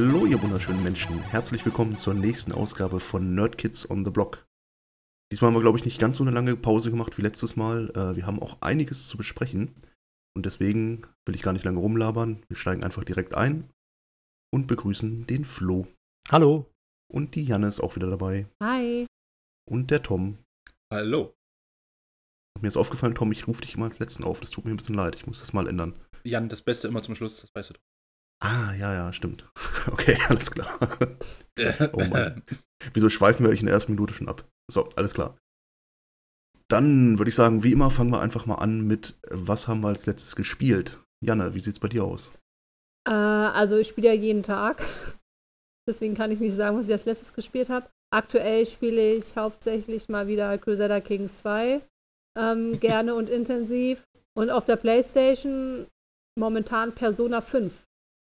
Hallo, ihr wunderschönen Menschen. Herzlich willkommen zur nächsten Ausgabe von Nerd Kids on the Block. Diesmal haben wir, glaube ich, nicht ganz so eine lange Pause gemacht wie letztes Mal. Äh, wir haben auch einiges zu besprechen. Und deswegen will ich gar nicht lange rumlabern. Wir steigen einfach direkt ein und begrüßen den Flo. Hallo. Und die Janne ist auch wieder dabei. Hi. Und der Tom. Hallo. Mir ist aufgefallen, Tom, ich rufe dich immer als Letzten auf. Das tut mir ein bisschen leid. Ich muss das mal ändern. Jan, das Beste immer zum Schluss, das weißt du. Ah, ja, ja, stimmt. Okay, alles klar. oh Mann. Wieso schweifen wir euch in der ersten Minute schon ab? So, alles klar. Dann würde ich sagen, wie immer, fangen wir einfach mal an mit, was haben wir als letztes gespielt? Janne, wie sieht's bei dir aus? Äh, also ich spiele ja jeden Tag. Deswegen kann ich nicht sagen, was ich als letztes gespielt habe. Aktuell spiele ich hauptsächlich mal wieder Crusader Kings 2. Ähm, gerne und intensiv. Und auf der Playstation momentan Persona 5,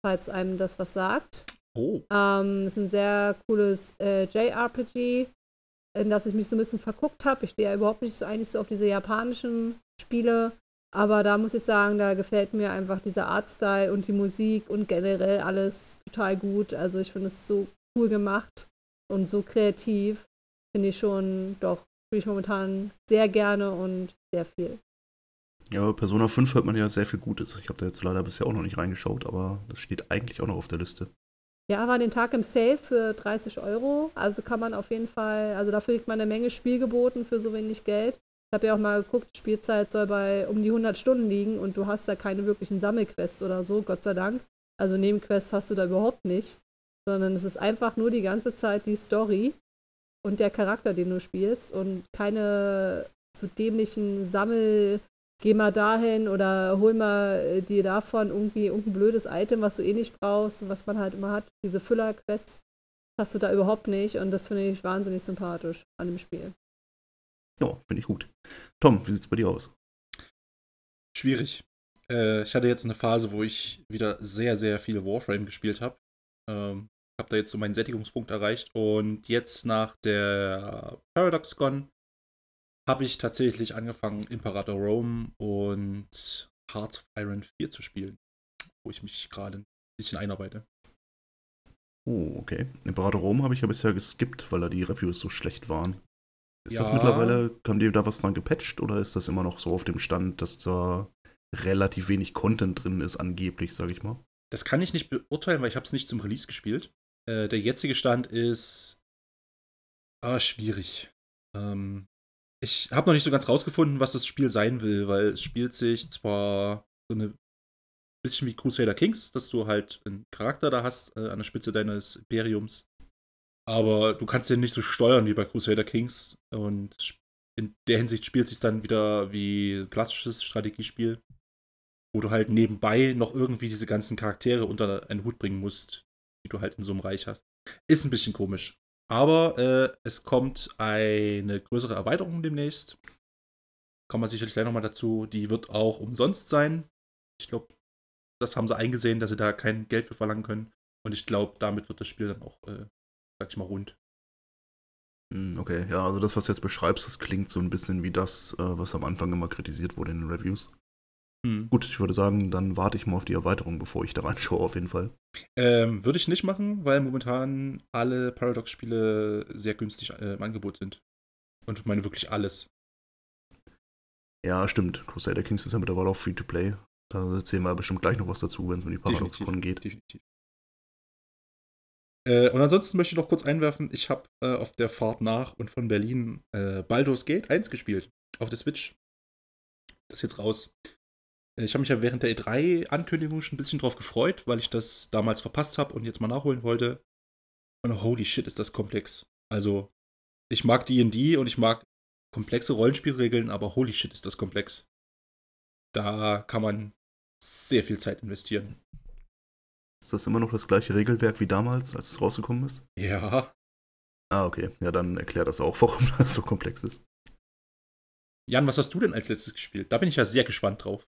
falls einem das was sagt. Oh. Ähm, das ist ein sehr cooles äh, JRPG, in das ich mich so ein bisschen verguckt habe. Ich stehe ja überhaupt nicht so eigentlich so auf diese japanischen Spiele. Aber da muss ich sagen, da gefällt mir einfach dieser Artstyle und die Musik und generell alles total gut. Also ich finde es so cool gemacht und so kreativ. Finde ich schon, doch, spiele ich momentan sehr gerne und sehr viel. Ja, Persona 5 hört man ja sehr viel Gutes. Ich habe da jetzt leider bisher auch noch nicht reingeschaut, aber das steht eigentlich auch noch auf der Liste. Ja, war den Tag im Sale für 30 Euro. Also kann man auf jeden Fall, also dafür kriegt man eine Menge Spiel geboten für so wenig Geld. Ich habe ja auch mal geguckt, Spielzeit soll bei um die 100 Stunden liegen und du hast da keine wirklichen Sammelquests oder so, Gott sei Dank. Also Nebenquests hast du da überhaupt nicht, sondern es ist einfach nur die ganze Zeit die Story und der Charakter, den du spielst und keine so dämlichen Sammel geh mal dahin oder hol mal dir davon irgendwie irgendein blödes Item, was du eh nicht brauchst und was man halt immer hat. Diese Füller-Quests hast du da überhaupt nicht und das finde ich wahnsinnig sympathisch an dem Spiel. Ja, finde ich gut. Tom, wie sieht's bei dir aus? Schwierig. Äh, ich hatte jetzt eine Phase, wo ich wieder sehr, sehr viel Warframe gespielt habe. Ähm, habe da jetzt so meinen Sättigungspunkt erreicht und jetzt nach der ParadoxCon habe ich tatsächlich angefangen, Imperator Rome und Hearts of Iron 4 zu spielen, wo ich mich gerade ein bisschen einarbeite. Oh, okay. Imperator Rome habe ich ja bisher geskippt, weil da die Reviews so schlecht waren. Ist Ja. das mittlerweile, haben die da was dran gepatcht oder ist das immer noch so auf dem Stand, dass da relativ wenig Content drin ist, angeblich, sage ich mal? Das kann ich nicht beurteilen, weil ich habe es nicht zum Release gespielt. Äh, der jetzige Stand ist ah, schwierig. Ähm, ich habe noch nicht so ganz rausgefunden, was das Spiel sein will, weil es spielt sich zwar so eine bisschen wie Crusader Kings, dass du halt einen Charakter da hast äh, an der Spitze deines Imperiums, aber du kannst den nicht so steuern wie bei Crusader Kings und in der Hinsicht spielt sich dann wieder wie ein klassisches Strategiespiel, wo du halt nebenbei noch irgendwie diese ganzen Charaktere unter einen Hut bringen musst, die du halt in so einem Reich hast. Ist ein bisschen komisch. Aber äh, es kommt eine größere Erweiterung demnächst. Kommen wir sicherlich gleich nochmal dazu. Die wird auch umsonst sein. Ich glaube, das haben sie eingesehen, dass sie da kein Geld für verlangen können. Und ich glaube, damit wird das Spiel dann auch, äh, sag ich mal, rund. Hm, Okay, ja, also das, was du jetzt beschreibst, das klingt so ein bisschen wie das, äh, was am Anfang immer kritisiert wurde in den Reviews. Hm. Gut, ich würde sagen, dann warte ich mal auf die Erweiterung, bevor ich da reinschaue, auf jeden Fall. Ähm, Würde ich nicht machen, weil momentan alle Paradox-Spiele sehr günstig äh, im Angebot sind. Und ich meine wirklich alles. Ja, stimmt. Crusader Kings ist ja mittlerweile auch Free-to-Play. Da erzählen wir bestimmt gleich noch was dazu, wenn es um die Paradox-Con geht. Definitiv. Äh, und ansonsten möchte ich noch kurz einwerfen, ich habe äh, auf der Fahrt nach und von Berlin äh, Baldur's Gate 1 gespielt. Auf der Switch. Das ist jetzt raus. Ich habe mich ja während der E3-Ankündigung schon ein bisschen drauf gefreut, weil ich das damals verpasst habe und jetzt mal nachholen wollte. Und holy shit, ist das komplex. Also, ich mag DD und ich mag komplexe Rollenspielregeln, aber holy shit, ist das komplex. Da kann man sehr viel Zeit investieren. Ist das immer noch das gleiche Regelwerk wie damals, als es rausgekommen ist? Ja, Ah, okay. Ja, dann erklärt das auch, warum das so komplex ist. Jan, was hast du denn als letztes gespielt? Da bin ich ja sehr gespannt drauf.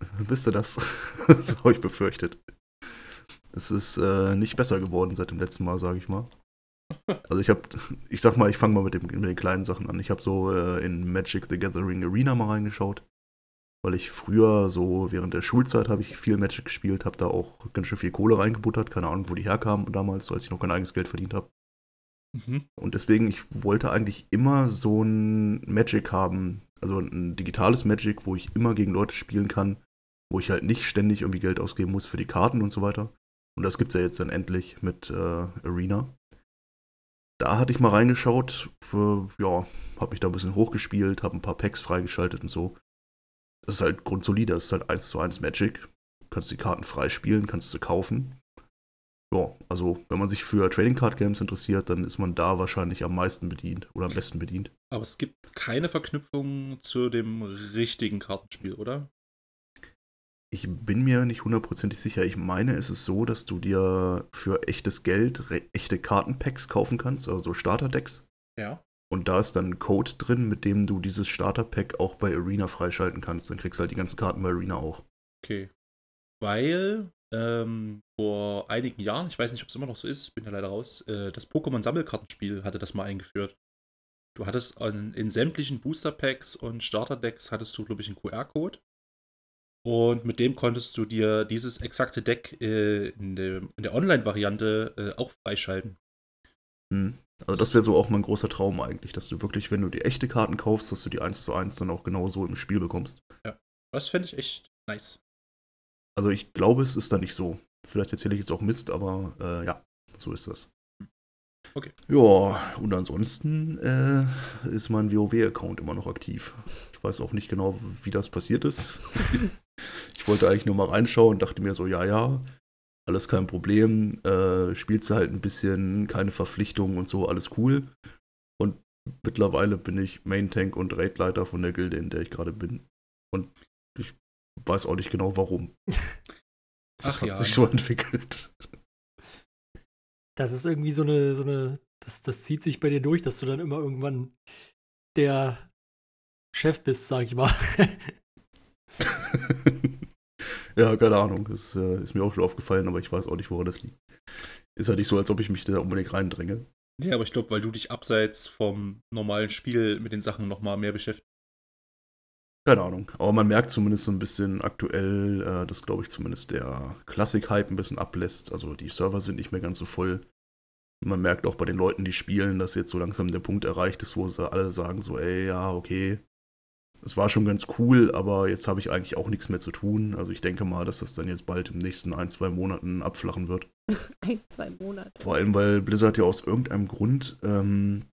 Wisst ihr das? das habe ich befürchtet. Es ist äh, nicht besser geworden seit dem letzten Mal, sage ich mal. Also ich habe, ich sag mal, ich fange mal mit, dem, mit den kleinen Sachen an. Ich habe so äh, in Magic the Gathering Arena mal reingeschaut. weil ich früher so während der Schulzeit habe ich viel Magic gespielt, habe da auch ganz schön viel Kohle reingebuttert, keine Ahnung, wo die herkamen damals, als ich noch kein eigenes Geld verdient habe. Mhm. Und deswegen, ich wollte eigentlich immer so ein Magic haben, also ein digitales Magic, wo ich immer gegen Leute spielen kann, wo ich halt nicht ständig irgendwie Geld ausgeben muss für die Karten und so weiter. Und das gibt es ja jetzt dann endlich mit äh, Arena. Da hatte ich mal reingeschaut, für, ja, habe mich da ein bisschen hochgespielt, habe ein paar Packs freigeschaltet und so. Das ist halt grundsolide, das ist halt 1 zu 1 Magic. Du kannst die Karten frei spielen, kannst sie kaufen. Ja, also wenn man sich für Trading Card Games interessiert, dann ist man da wahrscheinlich am meisten bedient oder am besten bedient. Aber es gibt keine Verknüpfung zu dem richtigen Kartenspiel, oder? Ich bin mir nicht hundertprozentig sicher. Ich meine, es ist so, dass du dir für echtes Geld echte Kartenpacks kaufen kannst, also Starterdecks. Ja. Und da ist dann ein Code drin, mit dem du dieses Starterpack auch bei Arena freischalten kannst. Dann kriegst du halt die ganzen Karten bei Arena auch. Okay. Weil ähm, vor einigen Jahren, ich weiß nicht, ob es immer noch so ist, bin ja leider raus, äh, das Pokémon-Sammelkartenspiel hatte das mal eingeführt. Du hattest an, in sämtlichen Booster-Packs und Starter-Decks hattest du, glaube ich, einen QR-Code. Und mit dem konntest du dir dieses exakte Deck äh, in, de, in, der Online-Variante äh, auch freischalten. Hm. Also das wäre so auch mein großer Traum eigentlich, dass du wirklich, wenn du die echte Karten kaufst, dass du die 1 zu 1 dann auch genauso im Spiel bekommst. Ja, das fände ich echt nice. Also ich glaube, es ist da nicht so. Vielleicht erzähle ich jetzt auch Mist, aber äh, ja, so ist das. Okay. Ja, und ansonsten äh, ist mein WoW-Account immer noch aktiv. Ich weiß auch nicht genau, wie das passiert ist. ich wollte eigentlich nur mal reinschauen und dachte mir so, ja, ja, alles kein Problem. Äh, spielst du halt ein bisschen, keine Verpflichtungen und so, alles cool. Und mittlerweile bin ich Main Tank und Raidleiter von der Gilde, in der ich gerade bin. Und ich weiß auch nicht genau warum. Ach das ja. hat sich so entwickelt. Das ist irgendwie so eine, so eine, das, das zieht sich bei dir durch, dass du dann immer irgendwann der Chef bist, sag ich mal. ja, keine Ahnung. Das äh, ist mir auch schon aufgefallen, aber ich weiß auch nicht, woran das liegt. Ist ja nicht so, als ob ich mich da unbedingt reindränge. Nee, aber ich glaube, weil du dich abseits vom normalen Spiel mit den Sachen nochmal mehr beschäftigst. Keine Ahnung. Aber man merkt zumindest so ein bisschen aktuell, äh, dass, glaube ich, zumindest der Klassik-Hype ein bisschen ablässt. Also die Server sind nicht mehr ganz so voll. Man merkt auch bei den Leuten, die spielen, dass jetzt so langsam der Punkt erreicht ist, wo sie alle sagen so, ey, ja, okay, es war schon ganz cool, aber jetzt habe ich eigentlich auch nichts mehr zu tun. Also ich denke mal, dass das dann jetzt bald im nächsten ein, zwei Monaten abflachen wird. ein, zwei Monate. Vor allem, weil Blizzard ja aus irgendeinem Grund ähm,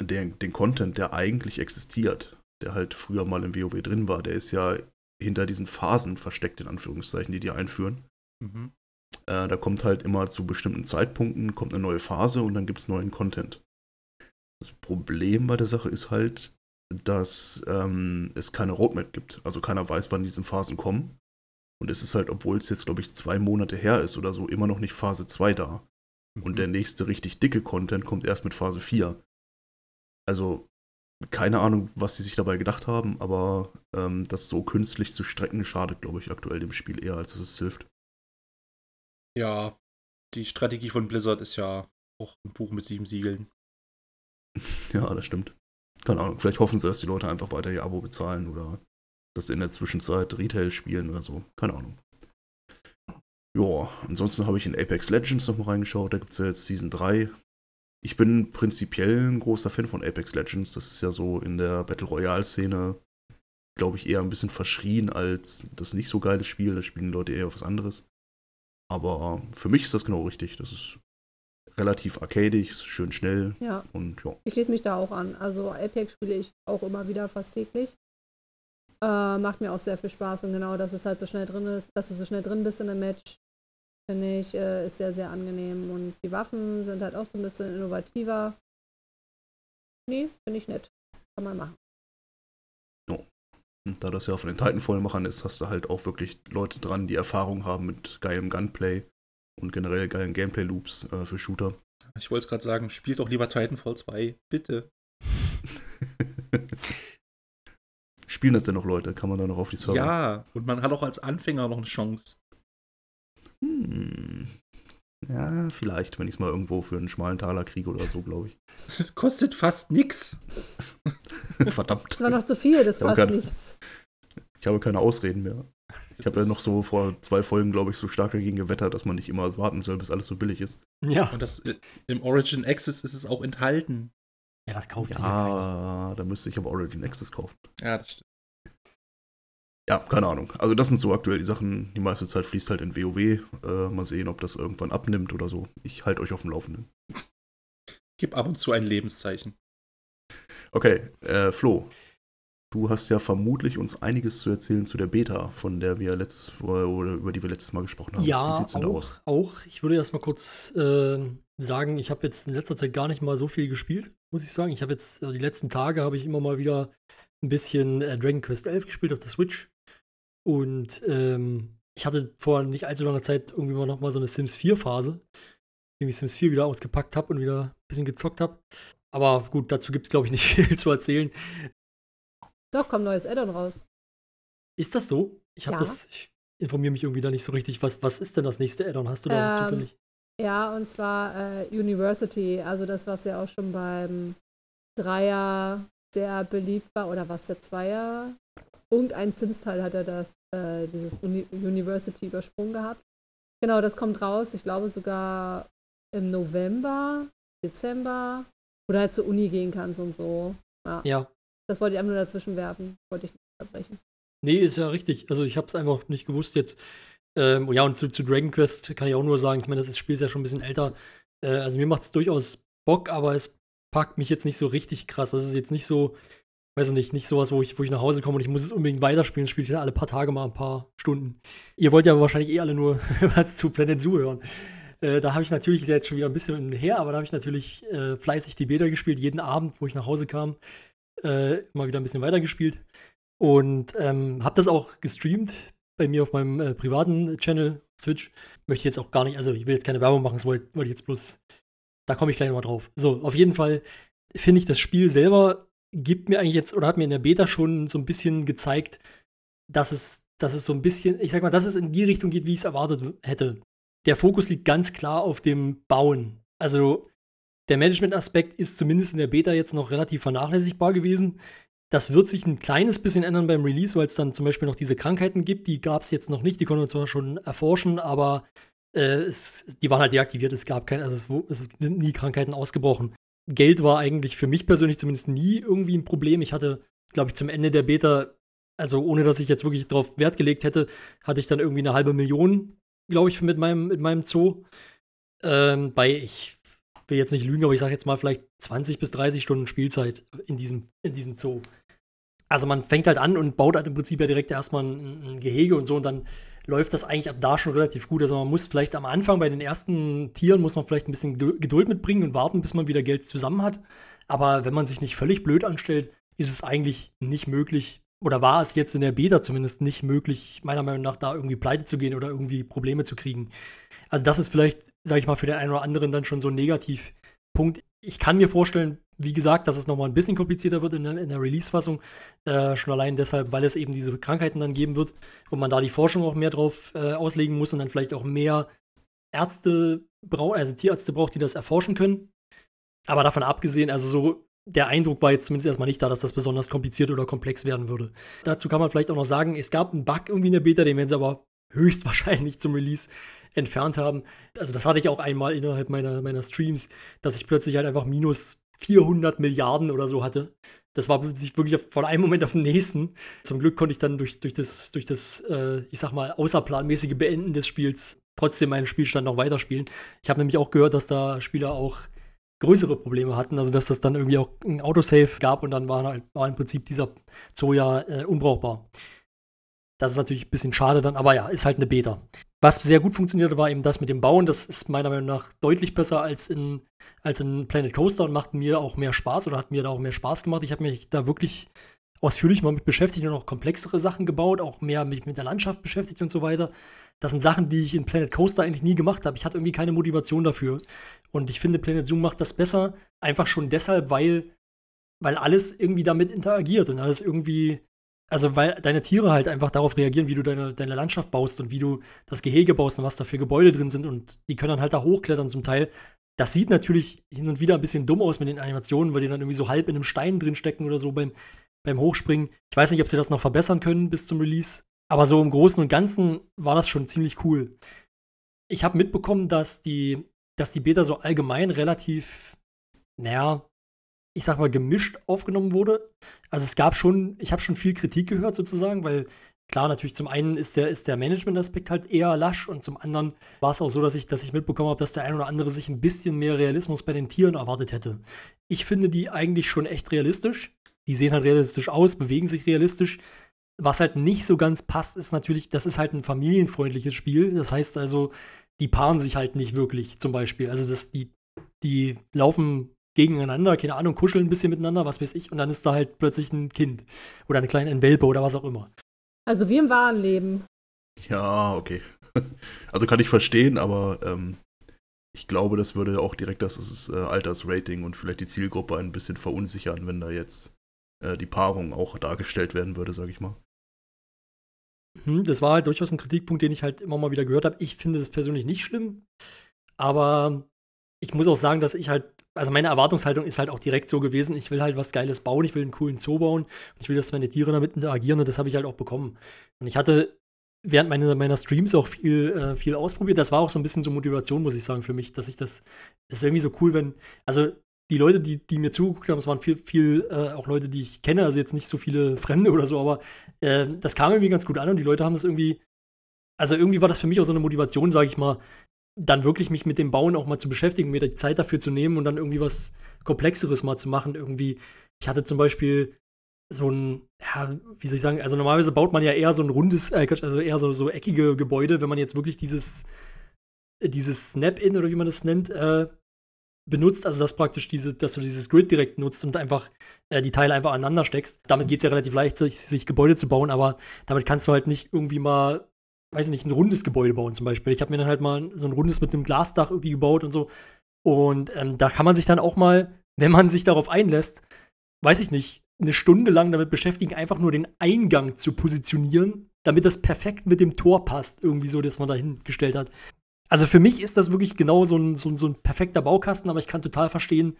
den, den Content, der eigentlich existiert, der halt früher mal im WoW drin war, der ist ja hinter diesen Phasen versteckt, in Anführungszeichen, die die einführen. Mhm. Äh, da kommt halt immer zu bestimmten Zeitpunkten, kommt eine neue Phase und dann gibt es neuen Content. Das Problem bei der Sache ist halt, dass ähm, es keine Roadmap gibt. Also keiner weiß, wann diese Phasen kommen. Und es ist halt, obwohl es jetzt, glaube ich, zwei Monate her ist oder so, immer noch nicht Phase 2 da. Mhm. Und der nächste richtig dicke Content kommt erst mit Phase 4. Also keine Ahnung, was sie sich dabei gedacht haben, aber ähm, das so künstlich zu strecken schadet, glaube ich, aktuell dem Spiel eher, als dass es hilft. Ja, die Strategie von Blizzard ist ja auch ein Buch mit sieben Siegeln. Ja, das stimmt. Keine Ahnung, vielleicht hoffen sie, dass die Leute einfach weiter ihr Abo bezahlen oder dass sie in der Zwischenzeit Retail spielen oder so. Keine Ahnung. Ja, ansonsten habe ich in Apex Legends nochmal reingeschaut. Da gibt es ja jetzt Season 3 ich bin prinzipiell ein großer Fan von Apex Legends. Das ist ja so in der Battle Royale-Szene, glaube ich, eher ein bisschen verschrien als das nicht so geile Spiel. Da spielen Leute eher was anderes. Aber für mich ist das genau richtig. Das ist relativ arcadig, schön schnell. Ja. Und ja. Ich schließe mich da auch an. Also Apex spiele ich auch immer wieder fast täglich. Äh, macht mir auch sehr viel Spaß und genau, dass es halt so schnell drin ist, dass du so schnell drin bist in einem Match, finde ich, äh, ist sehr, sehr angenehm. Und die Waffen sind halt auch so ein bisschen innovativer. Nee, finde ich nett. Kann man machen. Oh. Und da das ja von den Titanfall-Machern ist, hast du halt auch wirklich Leute dran, die Erfahrung haben mit geilem Gunplay und generell geilen Gameplay-Loops äh, für Shooter. Ich wollte es gerade sagen, spielt doch lieber Titanfall 2, bitte. Spielen das denn noch Leute? Kann man da noch auf die Server? Ja, und man hat auch als Anfänger noch eine Chance. Hm. Ja, vielleicht, wenn ich es mal irgendwo für einen schmalen Taler kriege oder so, glaube ich. Das kostet fast nichts. Verdammt. Das war noch zu viel, das Ja, fast kann- nichts. Ich habe keine Ausreden mehr. Ich habe ja noch so vor zwei Folgen, glaube ich, so stark dagegen gewettert, dass man nicht immer warten soll, bis alles so billig ist. Ja. Und das, äh, im Origin Access ist es auch enthalten. Ja, das kauft sich ja Ja, da müsste ich aber Origin Access kaufen. Ja, das stimmt. Ja, keine Ahnung. Also das sind so aktuell die Sachen. Die meiste Zeit fließt halt in WoW. Äh, mal sehen, ob das irgendwann abnimmt oder so. Ich halte euch auf dem Laufenden. Gib ab und zu ein Lebenszeichen. Okay, äh, Flo. Du hast ja vermutlich uns einiges zu erzählen zu der Beta, von der wir letztes oder über die wir letztes Mal gesprochen haben. Wie Ja, sieht's denn da auch, aus? auch. Ich würde erst mal kurz ähm, sagen, ich habe jetzt in letzter Zeit gar nicht mal so viel gespielt, muss ich sagen. Ich habe jetzt, also die letzten Tage habe ich immer mal wieder ein bisschen äh, Dragon Quest 11 gespielt auf der Switch. Und ähm, ich hatte vor nicht allzu langer Zeit irgendwie mal noch mal so eine Sims 4 Phase, in ich Sims 4 wieder ausgepackt habe und wieder ein bisschen gezockt habe. Aber gut, dazu gibt es, glaube ich, nicht viel zu erzählen. Doch, kommt neues Addon raus. Ist das so? Ich habe Ja. das, ich informiere mich irgendwie da nicht so richtig. Was, was ist denn das nächste Addon? Hast du da Ähm, zufällig? Ja, und zwar äh, University, also das, was ja auch schon beim Dreier sehr beliebt war, oder was der Zweier? Irgendein Sims-Teil hat er das, äh, dieses Uni University übersprungen gehabt. Genau, das kommt raus, ich glaube sogar im November, Dezember, wo du halt zur Uni gehen kannst und so. Ja, Ja. Das wollte ich einfach nur dazwischen werfen, wollte ich nicht unterbrechen. Nee, ist ja richtig. Also ich habe es einfach nicht gewusst jetzt. Ähm, ja, und zu, zu Dragon Quest kann ich auch nur sagen, ich meine, das Spiel ist ja schon ein bisschen älter. Äh, also mir macht es durchaus Bock, aber es packt mich jetzt nicht so richtig krass. Das ist jetzt nicht so, weiß ich nicht, nicht sowas, wo ich, wo ich nach Hause komme und ich muss es unbedingt weiterspielen. Spiele ich dann alle paar Tage mal ein paar Stunden. Ihr wollt ja wahrscheinlich eh alle nur was zu Planet Zoo hören. Äh, da habe ich natürlich, ist ja jetzt schon wieder ein bisschen her, aber da habe ich natürlich äh, fleißig die Beta gespielt, jeden Abend, wo ich nach Hause kam, äh, immer wieder ein bisschen weitergespielt. Und ähm, habe das auch gestreamt bei mir auf meinem äh, privaten Channel Twitch. Möchte jetzt auch gar nicht, also ich will jetzt keine Werbung machen, das wollte wollte ich jetzt bloß, da komme ich gleich nochmal drauf. So, auf jeden Fall finde ich, das Spiel selber gibt mir eigentlich jetzt, oder hat mir in der Beta schon so ein bisschen gezeigt, dass es, dass es so ein bisschen, ich sag mal, dass es in die Richtung geht, wie ich es erwartet hätte. Der Fokus liegt ganz klar auf dem Bauen. Also der Management-Aspekt ist zumindest in der Beta jetzt noch relativ vernachlässigbar gewesen. Das wird sich ein kleines bisschen ändern beim Release, weil es dann zum Beispiel noch diese Krankheiten gibt. Die gab es jetzt noch nicht, die konnten wir zwar schon erforschen, aber äh, es, die waren halt deaktiviert. Es gab keine, also es, es sind nie Krankheiten ausgebrochen. Geld war eigentlich für mich persönlich zumindest nie irgendwie ein Problem. Ich hatte, glaube ich, zum Ende der Beta, also ohne dass ich jetzt wirklich darauf Wert gelegt hätte, hatte ich dann irgendwie eine halbe Million, glaube ich, mit meinem, mit meinem Zoo. Ähm, bei, ich will jetzt nicht lügen, aber ich sage jetzt mal vielleicht 20 bis 30 Stunden Spielzeit in diesem, in diesem Zoo. Also man fängt halt an und baut halt im Prinzip ja direkt erstmal ein, ein Gehege und so und dann läuft das eigentlich ab da schon relativ gut. Also man muss vielleicht am Anfang bei den ersten Tieren muss man vielleicht ein bisschen Gedu- Geduld mitbringen und warten, bis man wieder Geld zusammen hat. Aber wenn man sich nicht völlig blöd anstellt, ist es eigentlich nicht möglich, oder war es jetzt in der Beta zumindest nicht möglich, meiner Meinung nach, da irgendwie pleite zu gehen oder irgendwie Probleme zu kriegen. Also das ist vielleicht, sage ich mal, für den einen oder anderen dann schon so ein Negativpunkt. Ich kann mir vorstellen, wie gesagt, dass es nochmal ein bisschen komplizierter wird in der, der Release-Fassung. Äh, schon allein deshalb, weil es eben diese Krankheiten dann geben wird und man da die Forschung auch mehr drauf äh, auslegen muss und dann vielleicht auch mehr Ärzte braucht, also Tierärzte braucht, die das erforschen können. Aber davon abgesehen, also so der Eindruck war jetzt zumindest erstmal nicht da, dass das besonders kompliziert oder komplex werden würde. Dazu kann man vielleicht auch noch sagen, es gab einen Bug irgendwie in der Beta, den werden sie aber höchstwahrscheinlich zum Release entfernt haben. Also das hatte ich auch einmal innerhalb meiner, meiner Streams, dass ich plötzlich halt einfach minus 400 Milliarden oder so hatte. Das war sich wirklich von einem Moment auf den nächsten. Zum Glück konnte ich dann durch, durch das, durch das äh, ich sag mal, außerplanmäßige Beenden des Spiels trotzdem meinen Spielstand noch weiterspielen. Ich habe nämlich auch gehört, dass da Spieler auch größere Probleme hatten, also dass das dann irgendwie auch ein Autosave gab und dann war, halt, war im Prinzip dieser Zoo ja äh, unbrauchbar. Das ist natürlich ein bisschen schade dann, aber ja, ist halt eine Beta. Was sehr gut funktionierte, war eben das mit dem Bauen. Das ist meiner Meinung nach deutlich besser als in, als in Planet Coaster und macht mir auch mehr Spaß oder hat mir da auch mehr Spaß gemacht. Ich habe mich da wirklich ausführlich mal mit beschäftigt und auch komplexere Sachen gebaut, auch mehr mich mit der Landschaft beschäftigt und so weiter. Das sind Sachen, die ich in Planet Coaster eigentlich nie gemacht habe. Ich hatte irgendwie keine Motivation dafür. Und ich finde, Planet Zoom macht das besser, einfach schon deshalb, weil, weil alles irgendwie damit interagiert und alles irgendwie, also weil deine Tiere halt einfach darauf reagieren, wie du deine, deine Landschaft baust und wie du das Gehege baust und was da für Gebäude drin sind und die können dann halt da hochklettern zum Teil. Das sieht natürlich hin und wieder ein bisschen dumm aus mit den Animationen, weil die dann irgendwie so halb in einem Stein drin stecken oder so beim, beim Hochspringen. Ich weiß nicht, ob sie das noch verbessern können bis zum Release. Aber so im Großen und Ganzen war das schon ziemlich cool. Ich habe mitbekommen, dass die, dass die Beta so allgemein relativ, naja, ich sag mal, gemischt aufgenommen wurde. Also es gab schon, ich habe schon viel Kritik gehört sozusagen, weil klar, natürlich zum einen ist der, ist der Management-Aspekt halt eher lasch und zum anderen war es auch so, dass ich, dass ich mitbekommen habe, dass der ein oder andere sich ein bisschen mehr Realismus bei den Tieren erwartet hätte. Ich finde die eigentlich schon echt realistisch. Die sehen halt realistisch aus, bewegen sich realistisch. Was halt nicht so ganz passt, ist natürlich, das ist halt ein familienfreundliches Spiel. Das heißt also, die paaren sich halt nicht wirklich, zum Beispiel. Also, das, die, die laufen gegeneinander, keine Ahnung, kuscheln ein bisschen miteinander, was weiß ich, und dann ist da halt plötzlich ein Kind oder eine kleine ein Welpe oder was auch immer. Also wie im wahren Leben. Ja, okay. Also kann ich verstehen, aber ähm, ich glaube, das würde auch direkt das äh, Altersrating und vielleicht die Zielgruppe ein bisschen verunsichern, wenn da jetzt äh, die Paarung auch dargestellt werden würde, sag ich mal. Hm, das war halt durchaus ein Kritikpunkt, den ich halt immer mal wieder gehört habe. Ich finde das persönlich nicht schlimm, aber ich muss auch sagen, dass ich halt, also meine Erwartungshaltung ist halt auch direkt so gewesen, ich will halt was Geiles bauen, ich will einen coolen Zoo bauen und ich will, dass meine Tiere damit interagieren und das habe ich halt auch bekommen. Und ich hatte während meiner, meiner Streams auch viel, äh, viel ausprobiert. Das war auch so ein bisschen so Motivation, muss ich sagen, für mich, dass ich das, das ist irgendwie so cool, wenn, also die Leute, die, die mir zugeguckt haben, es waren viel, viel äh, auch Leute, die ich kenne, also jetzt nicht so viele Fremde oder so, aber äh, das kam irgendwie ganz gut an und die Leute haben das irgendwie, also irgendwie war das für mich auch so eine Motivation, sage ich mal, dann wirklich mich mit dem Bauen auch mal zu beschäftigen, mir die Zeit dafür zu nehmen und dann irgendwie was Komplexeres mal zu machen. Irgendwie, ich hatte zum Beispiel so ein, ja, wie soll ich sagen, also normalerweise baut man ja eher so ein rundes, äh, also eher so, so eckige Gebäude, wenn man jetzt wirklich dieses, dieses Snap-In oder wie man das nennt, äh, benutzt, also dass praktisch diese, dass du dieses Grid direkt nutzt und einfach äh, die Teile einfach aneinander steckst. Damit geht es ja relativ leicht, sich, sich, Gebäude zu bauen, aber damit kannst du halt nicht irgendwie mal, weiß ich nicht, ein rundes Gebäude bauen zum Beispiel. Ich habe mir dann halt mal so ein rundes mit einem Glasdach irgendwie gebaut und so. Und ähm, da kann man sich dann auch mal, wenn man sich darauf einlässt, weiß ich nicht, eine Stunde lang damit beschäftigen, einfach nur den Eingang zu positionieren, damit das perfekt mit dem Tor passt, irgendwie so, dass man da hingestellt hat. Also für mich ist das wirklich genau so ein, so, so ein perfekter Baukasten, aber ich kann total verstehen,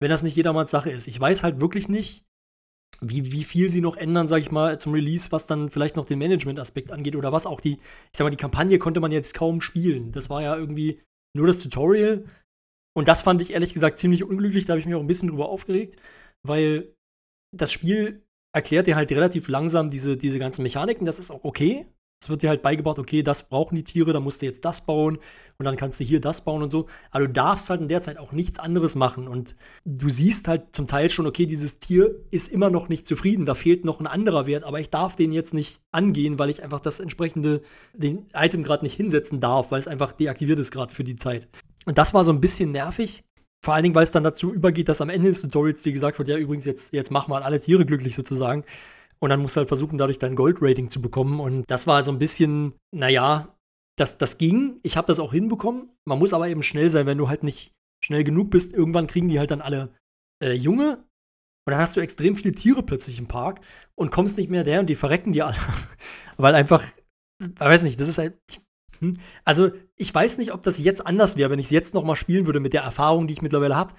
wenn das nicht jedermanns Sache ist. Ich weiß halt wirklich nicht, wie, wie viel sie noch ändern, sag ich mal, zum Release, was dann vielleicht noch den Management-Aspekt angeht oder was auch die, ich sag mal, die Kampagne konnte man jetzt kaum spielen. Das war ja irgendwie nur das Tutorial. Und das fand ich ehrlich gesagt ziemlich unglücklich, da habe ich mich auch ein bisschen drüber aufgeregt, weil das Spiel erklärt dir halt relativ langsam diese, diese ganzen Mechaniken, das ist auch okay. Es wird dir halt beigebracht, okay, das brauchen die Tiere, da musst du jetzt das bauen und dann kannst du hier das bauen und so. Aber du darfst halt in der Zeit auch nichts anderes machen. Und du siehst halt zum Teil schon, okay, dieses Tier ist immer noch nicht zufrieden, da fehlt noch ein anderer Wert, aber ich darf den jetzt nicht angehen, weil ich einfach das entsprechende, den Item gerade nicht hinsetzen darf, weil es einfach deaktiviert ist gerade für die Zeit. Und das war so ein bisschen nervig. Vor allen Dingen, weil es dann dazu übergeht, dass am Ende des Tutorials dir gesagt wird, ja, übrigens, jetzt, jetzt mach mal alle Tiere glücklich sozusagen. Und dann musst du halt versuchen, dadurch dein Gold-Rating zu bekommen. Und das war so ein bisschen, naja, das, das ging. Ich habe das auch hinbekommen. Man muss aber eben schnell sein, wenn du halt nicht schnell genug bist. Irgendwann kriegen die halt dann alle äh, Junge. Und dann hast du extrem viele Tiere plötzlich im Park und kommst nicht mehr daher und die verrecken dir alle. Weil einfach, ich weiß nicht, das ist halt. Hm. Also, ich weiß nicht, ob das jetzt anders wäre, wenn ich es jetzt noch mal spielen würde mit der Erfahrung, die ich mittlerweile habe.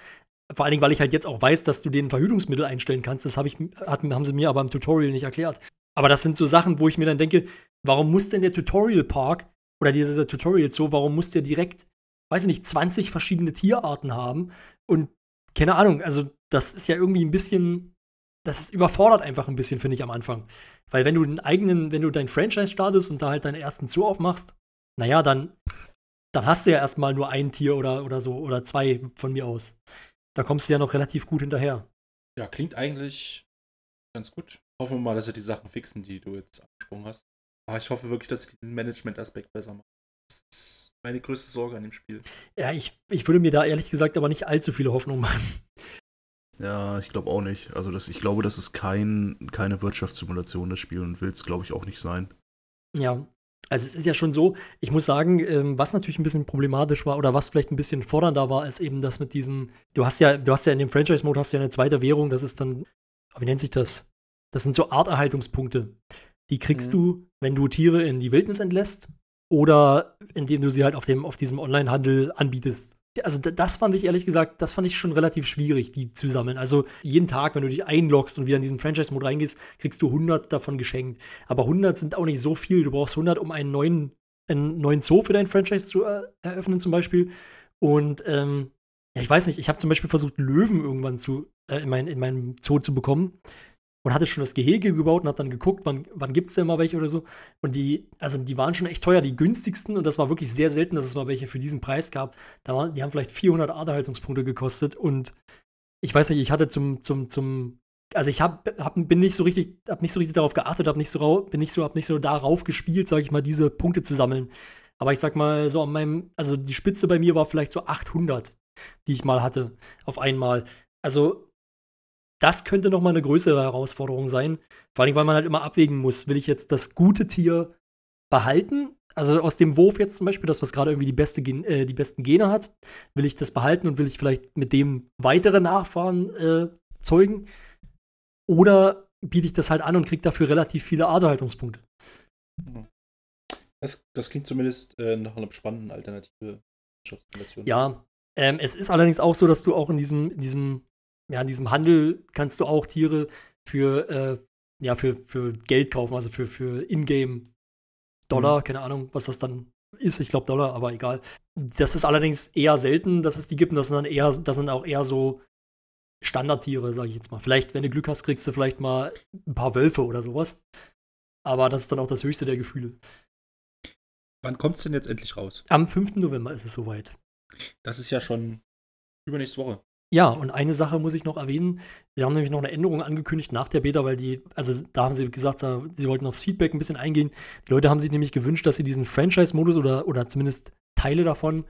Vor allen Dingen, weil ich halt jetzt auch weiß, dass du den Verhütungsmittel einstellen kannst. Das hab ich, hat, haben sie mir aber im Tutorial nicht erklärt. Aber das sind so Sachen, wo ich mir dann denke, warum muss denn der Tutorial Park oder dieser Tutorial so, warum muss der direkt, weiß ich nicht, 20 verschiedene Tierarten haben? Und keine Ahnung, also das ist ja irgendwie ein bisschen, das überfordert einfach ein bisschen, finde ich, am Anfang. Weil wenn du den eigenen, wenn du dein Franchise startest und da halt deinen ersten Zoo aufmachst, naja, dann, dann hast du ja erstmal nur ein Tier oder, oder so, oder zwei von mir aus. Da kommst du ja noch relativ gut hinterher. Ja, klingt eigentlich ganz gut. Hoffen wir mal, dass sie die Sachen fixen, die du jetzt angesprochen hast. Aber ich hoffe wirklich, dass sie diesen Management-Aspekt besser machen. Das ist meine größte Sorge an dem Spiel. Ja, ich, ich würde mir da ehrlich gesagt aber nicht allzu viele Hoffnung machen. Ja, ich glaube auch nicht. Also das, ich glaube, das ist kein, keine Wirtschaftssimulation, das Spiel, und will es, glaube ich, auch nicht sein. Ja, also es ist ja schon so, ich muss sagen, ähm, was natürlich ein bisschen problematisch war oder was vielleicht ein bisschen fordernder war, ist eben das mit diesen, du hast ja, du hast ja in dem Franchise-Mode hast du ja eine zweite Währung, das ist dann, wie nennt sich das? Das sind so Arterhaltungspunkte. Die kriegst mhm. du, wenn du Tiere in die Wildnis entlässt oder indem du sie halt auf, dem, auf diesem Online-Handel anbietest. Also das fand ich ehrlich gesagt, das fand ich schon relativ schwierig, die zu sammeln. Also jeden Tag, wenn du dich einloggst und wieder in diesen Franchise-Mode reingehst, kriegst du 100 davon geschenkt. Aber 100 sind auch nicht so viel. Du brauchst 100, um einen neuen, einen neuen Zoo für dein Franchise zu äh, eröffnen zum Beispiel. Und ähm, ja, ich weiß nicht, ich habe zum Beispiel versucht, Löwen irgendwann zu, äh, in, mein, in meinem Zoo zu bekommen und hatte schon das Gehege gebaut und habe dann geguckt, wann, wann gibt es denn mal welche oder so. Und die, also die waren schon echt teuer, die günstigsten. Und das war wirklich sehr selten, dass es mal welche für diesen Preis gab. Da waren, die haben vielleicht 400 Aderhaltungspunkte gekostet. Und ich weiß nicht, ich hatte zum, zum, zum, also ich hab, hab, bin nicht so richtig, hab nicht so richtig darauf geachtet, hab nicht so, bin nicht so, hab nicht so darauf gespielt, sage ich mal, diese Punkte zu sammeln. Aber ich sag mal, so an meinem, also die Spitze bei mir war vielleicht so 800, die ich mal hatte, auf einmal. Also das könnte noch mal eine größere Herausforderung sein. Vor allem, weil man halt immer abwägen muss, will ich jetzt das gute Tier behalten? Also aus dem Wurf jetzt zum Beispiel, das, was gerade irgendwie die, beste äh, die besten Gene hat, will ich das behalten und will ich vielleicht mit dem weitere Nachfahren äh, zeugen? Oder biete ich das halt an und kriege dafür relativ viele Aderhaltungspunkte? Das, das klingt zumindest äh, nach einer spannenden Alternative. Ja, ähm, es ist allerdings auch so, dass du auch in diesem, in diesem ja, in diesem Handel kannst du auch Tiere für, äh, ja, für, für Geld kaufen, also für, für Ingame Dollar, mhm. keine Ahnung, was das dann ist, ich glaube Dollar, aber egal. Das ist allerdings eher selten, dass es die gibt und das sind dann eher, das sind auch eher so Standardtiere, sage ich jetzt mal. Vielleicht, wenn du Glück hast, kriegst du vielleicht mal ein paar Wölfe oder sowas. Aber das ist dann auch das höchste der Gefühle. Wann kommt es denn jetzt endlich raus? Am 5. November ist es soweit. Das ist ja schon übernächste Woche. Ja, und eine Sache muss ich noch erwähnen. Sie haben nämlich noch eine Änderung angekündigt nach der Beta, weil die, also da haben sie gesagt, sie wollten aufs Feedback ein bisschen eingehen. Die Leute haben sich nämlich gewünscht, dass sie diesen Franchise-Modus oder, oder zumindest Teile davon,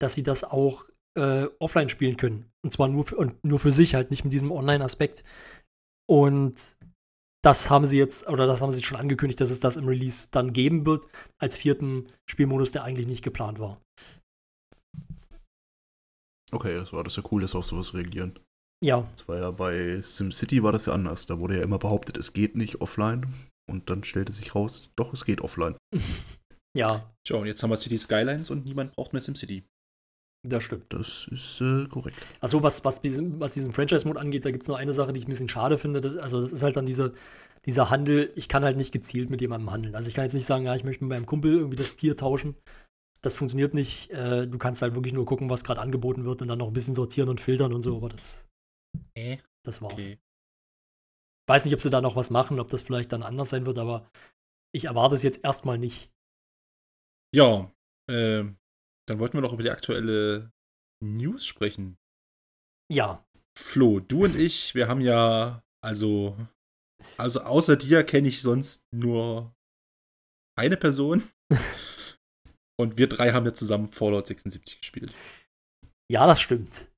dass sie das auch äh, offline spielen können. Und zwar nur für, und nur für sich, halt nicht mit diesem Online-Aspekt. Und das haben sie jetzt, oder das haben sie schon angekündigt, dass es das im Release dann geben wird, als vierten Spielmodus, der eigentlich nicht geplant war. Okay, das war das ja cool, dass auf sowas reagieren. Ja. Das war ja bei SimCity war das ja anders. Da wurde ja immer behauptet, es geht nicht offline. Und dann stellte sich raus, doch, es geht offline. ja. Tja, und jetzt haben wir City Skylines und niemand braucht mehr SimCity. Das stimmt. Das ist äh, korrekt. Also was, was, was diesen Franchise-Mode angeht, da gibt es noch eine Sache, die ich ein bisschen schade finde. Also das ist halt dann diese, dieser Handel, ich kann halt nicht gezielt mit jemandem handeln. Also ich kann jetzt nicht sagen, ja, ich möchte mit meinem Kumpel irgendwie das Tier tauschen, das funktioniert nicht. Äh, du kannst halt wirklich nur gucken, was gerade angeboten wird und dann noch ein bisschen sortieren und filtern und so, aber das, äh, das war's. Okay. Weiß nicht, ob sie da noch was machen, ob das vielleicht dann anders sein wird, aber ich erwarte es jetzt erstmal nicht. Ja, äh, dann wollten wir noch über die aktuelle News sprechen. Ja. Flo, du und ich, wir haben ja, also, also außer dir kenne ich sonst nur eine Person. Und wir drei haben ja zusammen Fallout 76 gespielt. Ja, das stimmt.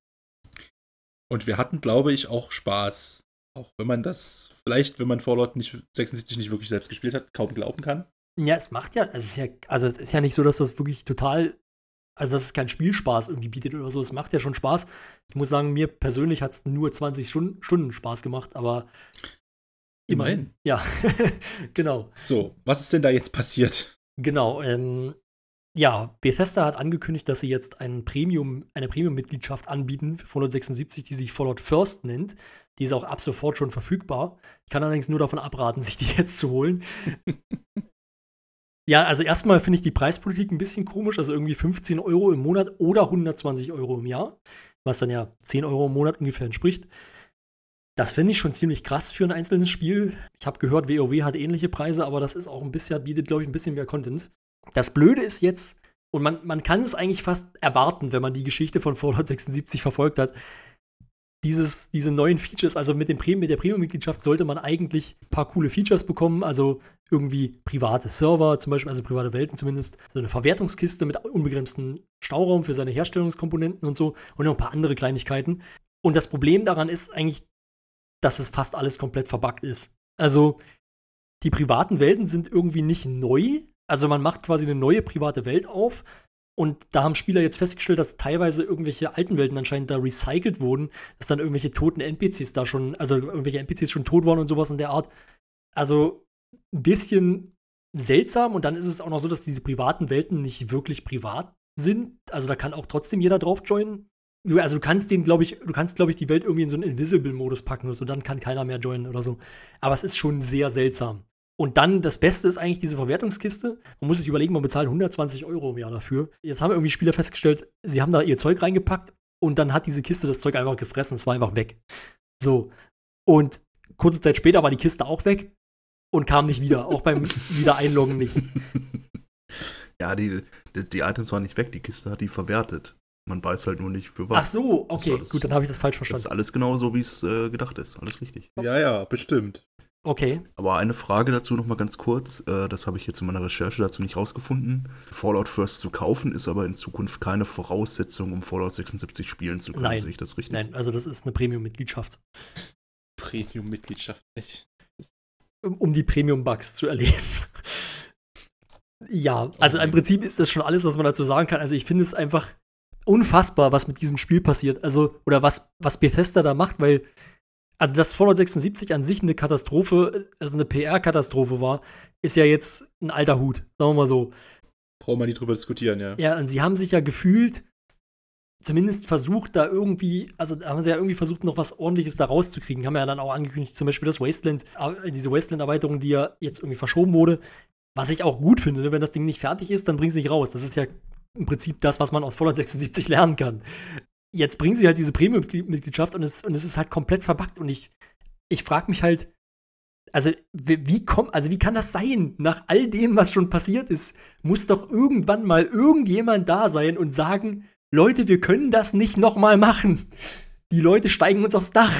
Und wir hatten, glaube ich, auch Spaß. Auch wenn man das vielleicht, wenn man Fallout nicht, 76 nicht wirklich selbst gespielt hat, kaum glauben kann. Ja, es macht ja, es ist ja, also es ist ja nicht so, dass das wirklich total, also dass es keinen Spielspaß irgendwie bietet oder so. Es macht ja schon Spaß. Ich muss sagen, mir persönlich hat es nur 20 Stunden, Stunden Spaß gemacht, aber immerhin. Ja, genau. So, was ist denn da jetzt passiert? Genau, ähm, ja, Bethesda hat angekündigt, dass sie jetzt ein Premium, eine Premium-Mitgliedschaft anbieten für Fallout 76, die sich Fallout First nennt. Die ist auch ab sofort schon verfügbar. Ich kann allerdings nur davon abraten, sich die jetzt zu holen. ja, also erstmal finde ich die Preispolitik ein bisschen komisch. Also irgendwie 15 Euro im Monat oder 120 Euro im Jahr, was dann ja 10 Euro im Monat ungefähr entspricht. Das finde ich schon ziemlich krass für ein einzelnes Spiel. Ich habe gehört, WoW hat ähnliche Preise, aber das ist auch ein bisschen, bietet, glaube ich, ein bisschen mehr Content. Das Blöde ist jetzt, und man, man kann es eigentlich fast erwarten, wenn man die Geschichte von Fallout 76 verfolgt hat, dieses, diese neuen Features, also mit, dem mit der Premium-Mitgliedschaft sollte man eigentlich ein paar coole Features bekommen, also irgendwie private Server, zum Beispiel, also private Welten zumindest, so eine Verwertungskiste mit unbegrenztem Stauraum für seine Herstellungskomponenten und so und noch ein paar andere Kleinigkeiten. Und das Problem daran ist eigentlich, dass es fast alles komplett verbuggt ist. Also die privaten Welten sind irgendwie nicht neu, also man macht quasi eine neue private Welt auf und da haben Spieler jetzt festgestellt, dass teilweise irgendwelche alten Welten anscheinend da recycelt wurden, dass dann irgendwelche toten NPCs da schon, also irgendwelche NPCs schon tot waren und sowas in der Art. Also ein bisschen seltsam und dann ist es auch noch so, dass diese privaten Welten nicht wirklich privat sind. Also da kann auch trotzdem jeder drauf joinen. Also du kannst den, glaube ich, du kannst, glaube ich, die Welt irgendwie in so einen Invisible-Modus packen oder so, dann kann keiner mehr joinen oder so. Aber es ist schon sehr seltsam. Und dann, das Beste ist eigentlich diese Verwertungskiste. Man muss sich überlegen, man bezahlt 120 Euro im Jahr dafür. Jetzt haben irgendwie Spieler festgestellt, sie haben da ihr Zeug reingepackt und dann hat diese Kiste das Zeug einfach gefressen. Es war einfach weg. So. Und kurze Zeit später war die Kiste auch weg und kam nicht wieder. auch beim Wiedereinloggen nicht. Ja, die, die, die Items waren nicht weg, die Kiste hat die verwertet. Man weiß halt nur nicht für was. Ach so, okay, das, gut, dann habe ich das falsch Das verstanden. ist alles genau so, wie es äh, gedacht ist. Alles richtig. Ja, ja, bestimmt. Okay, Aber eine Frage dazu noch mal ganz kurz. Äh, das habe ich jetzt in meiner Recherche dazu nicht rausgefunden. Fallout First zu kaufen ist aber in Zukunft keine Voraussetzung, um Fallout 76 spielen zu können. Nein. Sehe ich das richtig? nein, also das ist eine Premium-Mitgliedschaft, Premium-Mitgliedschaft, echt. um, um die Premium-Bugs zu erleben. ja, also im Prinzip ist das schon alles, was man dazu sagen kann. Also ich finde es einfach unfassbar, was mit diesem Spiel passiert. Also, oder was, was Bethesda da macht, weil, also dass Fallout 76 an sich eine Katastrophe, also eine PR-Katastrophe war, ist ja jetzt ein alter Hut, sagen wir mal so. Brauchen wir nicht drüber diskutieren, ja. Ja, und sie haben sich ja gefühlt zumindest versucht, da irgendwie, also haben sie ja irgendwie versucht, noch was ordentliches da rauszukriegen. Haben ja dann auch angekündigt, zum Beispiel das Wasteland, diese Wasteland-Erweiterung, die ja jetzt irgendwie verschoben wurde. Was ich auch gut finde, ne? wenn das Ding nicht fertig ist, dann bringen sie nicht raus. Das ist ja im Prinzip das, was man aus Fallout 76 lernen kann. Jetzt bringen sie halt diese Premium-Mitgliedschaft und es, und es ist halt komplett verbuggt. Und ich, ich frage mich halt, also wie, wie kommt, also wie kann das sein? Nach all dem, was schon passiert ist, muss doch irgendwann mal irgendjemand da sein und sagen, Leute, wir können das nicht nochmal machen. Die Leute steigen uns aufs Dach.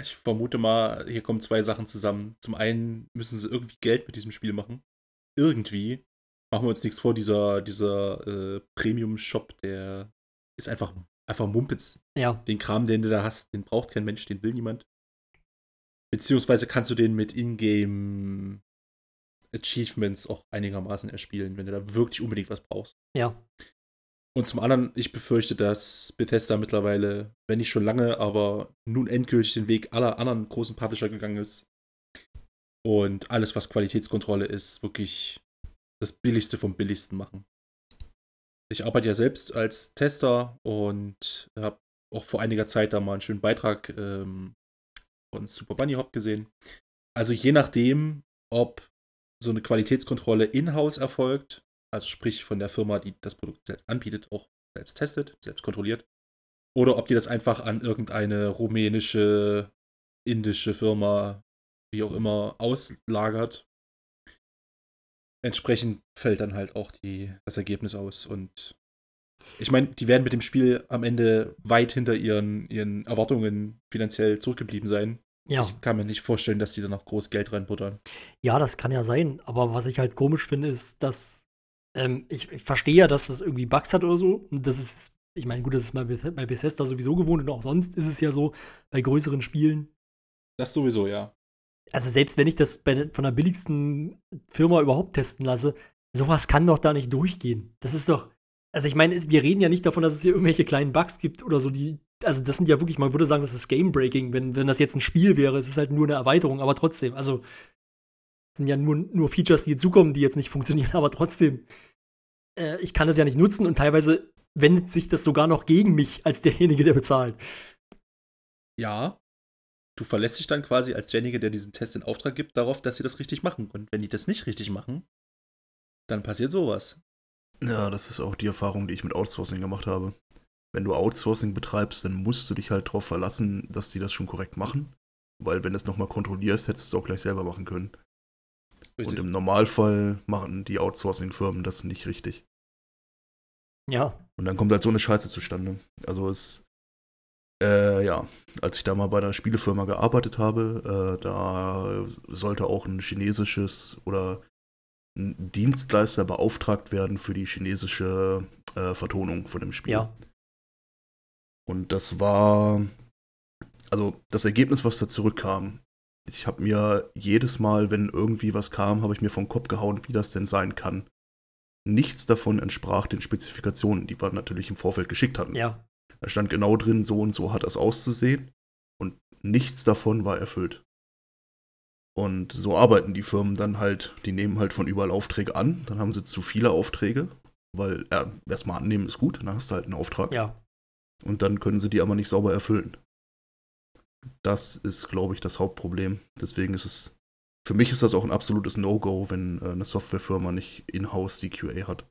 Ich vermute mal, hier kommen zwei Sachen zusammen. Zum einen müssen sie irgendwie Geld mit diesem Spiel machen. Irgendwie. Machen wir uns nichts vor, dieser, dieser äh, Premium-Shop, der ist einfach, einfach Mumpitz. Ja, Den Kram, den du da hast, den braucht kein Mensch, den will niemand. Beziehungsweise kannst du den mit Ingame Achievements auch einigermaßen erspielen, wenn du da wirklich unbedingt was brauchst. ja. Und zum anderen, ich befürchte, dass Bethesda mittlerweile, wenn nicht schon lange, aber nun endgültig den Weg aller anderen großen Publisher gegangen ist. Und alles, was Qualitätskontrolle ist, wirklich das Billigste vom Billigsten machen. Ich arbeite ja selbst als Tester und habe auch vor einiger Zeit da mal einen schönen Beitrag ähm, von Super Bunny Hop gesehen. Also je nachdem, ob so eine Qualitätskontrolle in-house erfolgt, also sprich von der Firma, die das Produkt selbst anbietet, auch selbst testet, selbst kontrolliert, oder ob die das einfach an irgendeine rumänische, indische Firma, wie auch immer, auslagert. Entsprechend fällt dann halt auch die, das Ergebnis aus. Und ich meine, die werden mit dem Spiel am Ende weit hinter ihren, ihren Erwartungen finanziell zurückgeblieben sein. Ja. Ich kann mir nicht vorstellen, dass die da noch groß Geld reinbuttern. Ja, das kann ja sein. Aber was ich halt komisch finde, ist, dass ähm, ich, ich verstehe ja, dass das irgendwie Bugs hat oder so. Und das ist, ich meine, gut, das ist bei, bei Bethesda sowieso gewohnt und auch sonst ist es ja so bei größeren Spielen. Das sowieso, ja. Also selbst wenn ich das bei, von der billigsten Firma überhaupt testen lasse, sowas kann doch da nicht durchgehen. Das ist doch, also ich meine, wir reden ja nicht davon, dass es hier irgendwelche kleinen Bugs gibt oder so, die, also das sind ja wirklich, man würde sagen, das ist Game-Breaking, wenn, wenn das jetzt ein Spiel wäre. Es ist halt nur eine Erweiterung, aber trotzdem, also sind ja nur, nur Features, die hinzukommen, die jetzt nicht funktionieren, aber trotzdem, äh, ich kann das ja nicht nutzen und teilweise wendet sich das sogar noch gegen mich als derjenige, der bezahlt. Ja. Du verlässt dich dann quasi als derjenige, der diesen Test in Auftrag gibt, darauf, dass sie das richtig machen. Und wenn die das nicht richtig machen, dann passiert sowas. Ja, das ist auch die Erfahrung, die ich mit Outsourcing gemacht habe. Wenn du Outsourcing betreibst, dann musst du dich halt darauf verlassen, dass die das schon korrekt machen. Weil wenn du es nochmal kontrollierst, hättest du es auch gleich selber machen können. Und im Normalfall machen die Outsourcing-Firmen das nicht richtig. Ja, Und dann kommt halt so eine Scheiße zustande. Also es, äh, ja, als ich da mal bei einer Spielefirma gearbeitet habe, äh, da sollte auch ein chinesisches oder ein Dienstleister beauftragt werden für die chinesische äh, Vertonung von dem Spiel. ja, Und das war, also das Ergebnis, was da zurückkam. Ich habe mir jedes Mal, wenn irgendwie was kam, habe ich mir vom Kopf gehauen, wie das denn sein kann. Nichts davon entsprach den Spezifikationen, die wir natürlich im Vorfeld geschickt hatten. ja. Da stand genau drin, so und so hat das auszusehen. Und nichts davon war erfüllt. Und so arbeiten die Firmen dann halt, die nehmen halt von überall Aufträge an, dann haben sie zu viele Aufträge weil äh, erstmal annehmen ist gut, dann hast du halt einen Auftrag. Ja. Und dann können sie die aber nicht sauber erfüllen. Das ist, glaube ich, das Hauptproblem. Deswegen ist es, für mich ist das auch ein absolutes No-Go, wenn äh, eine Softwarefirma nicht in-house die QA hat.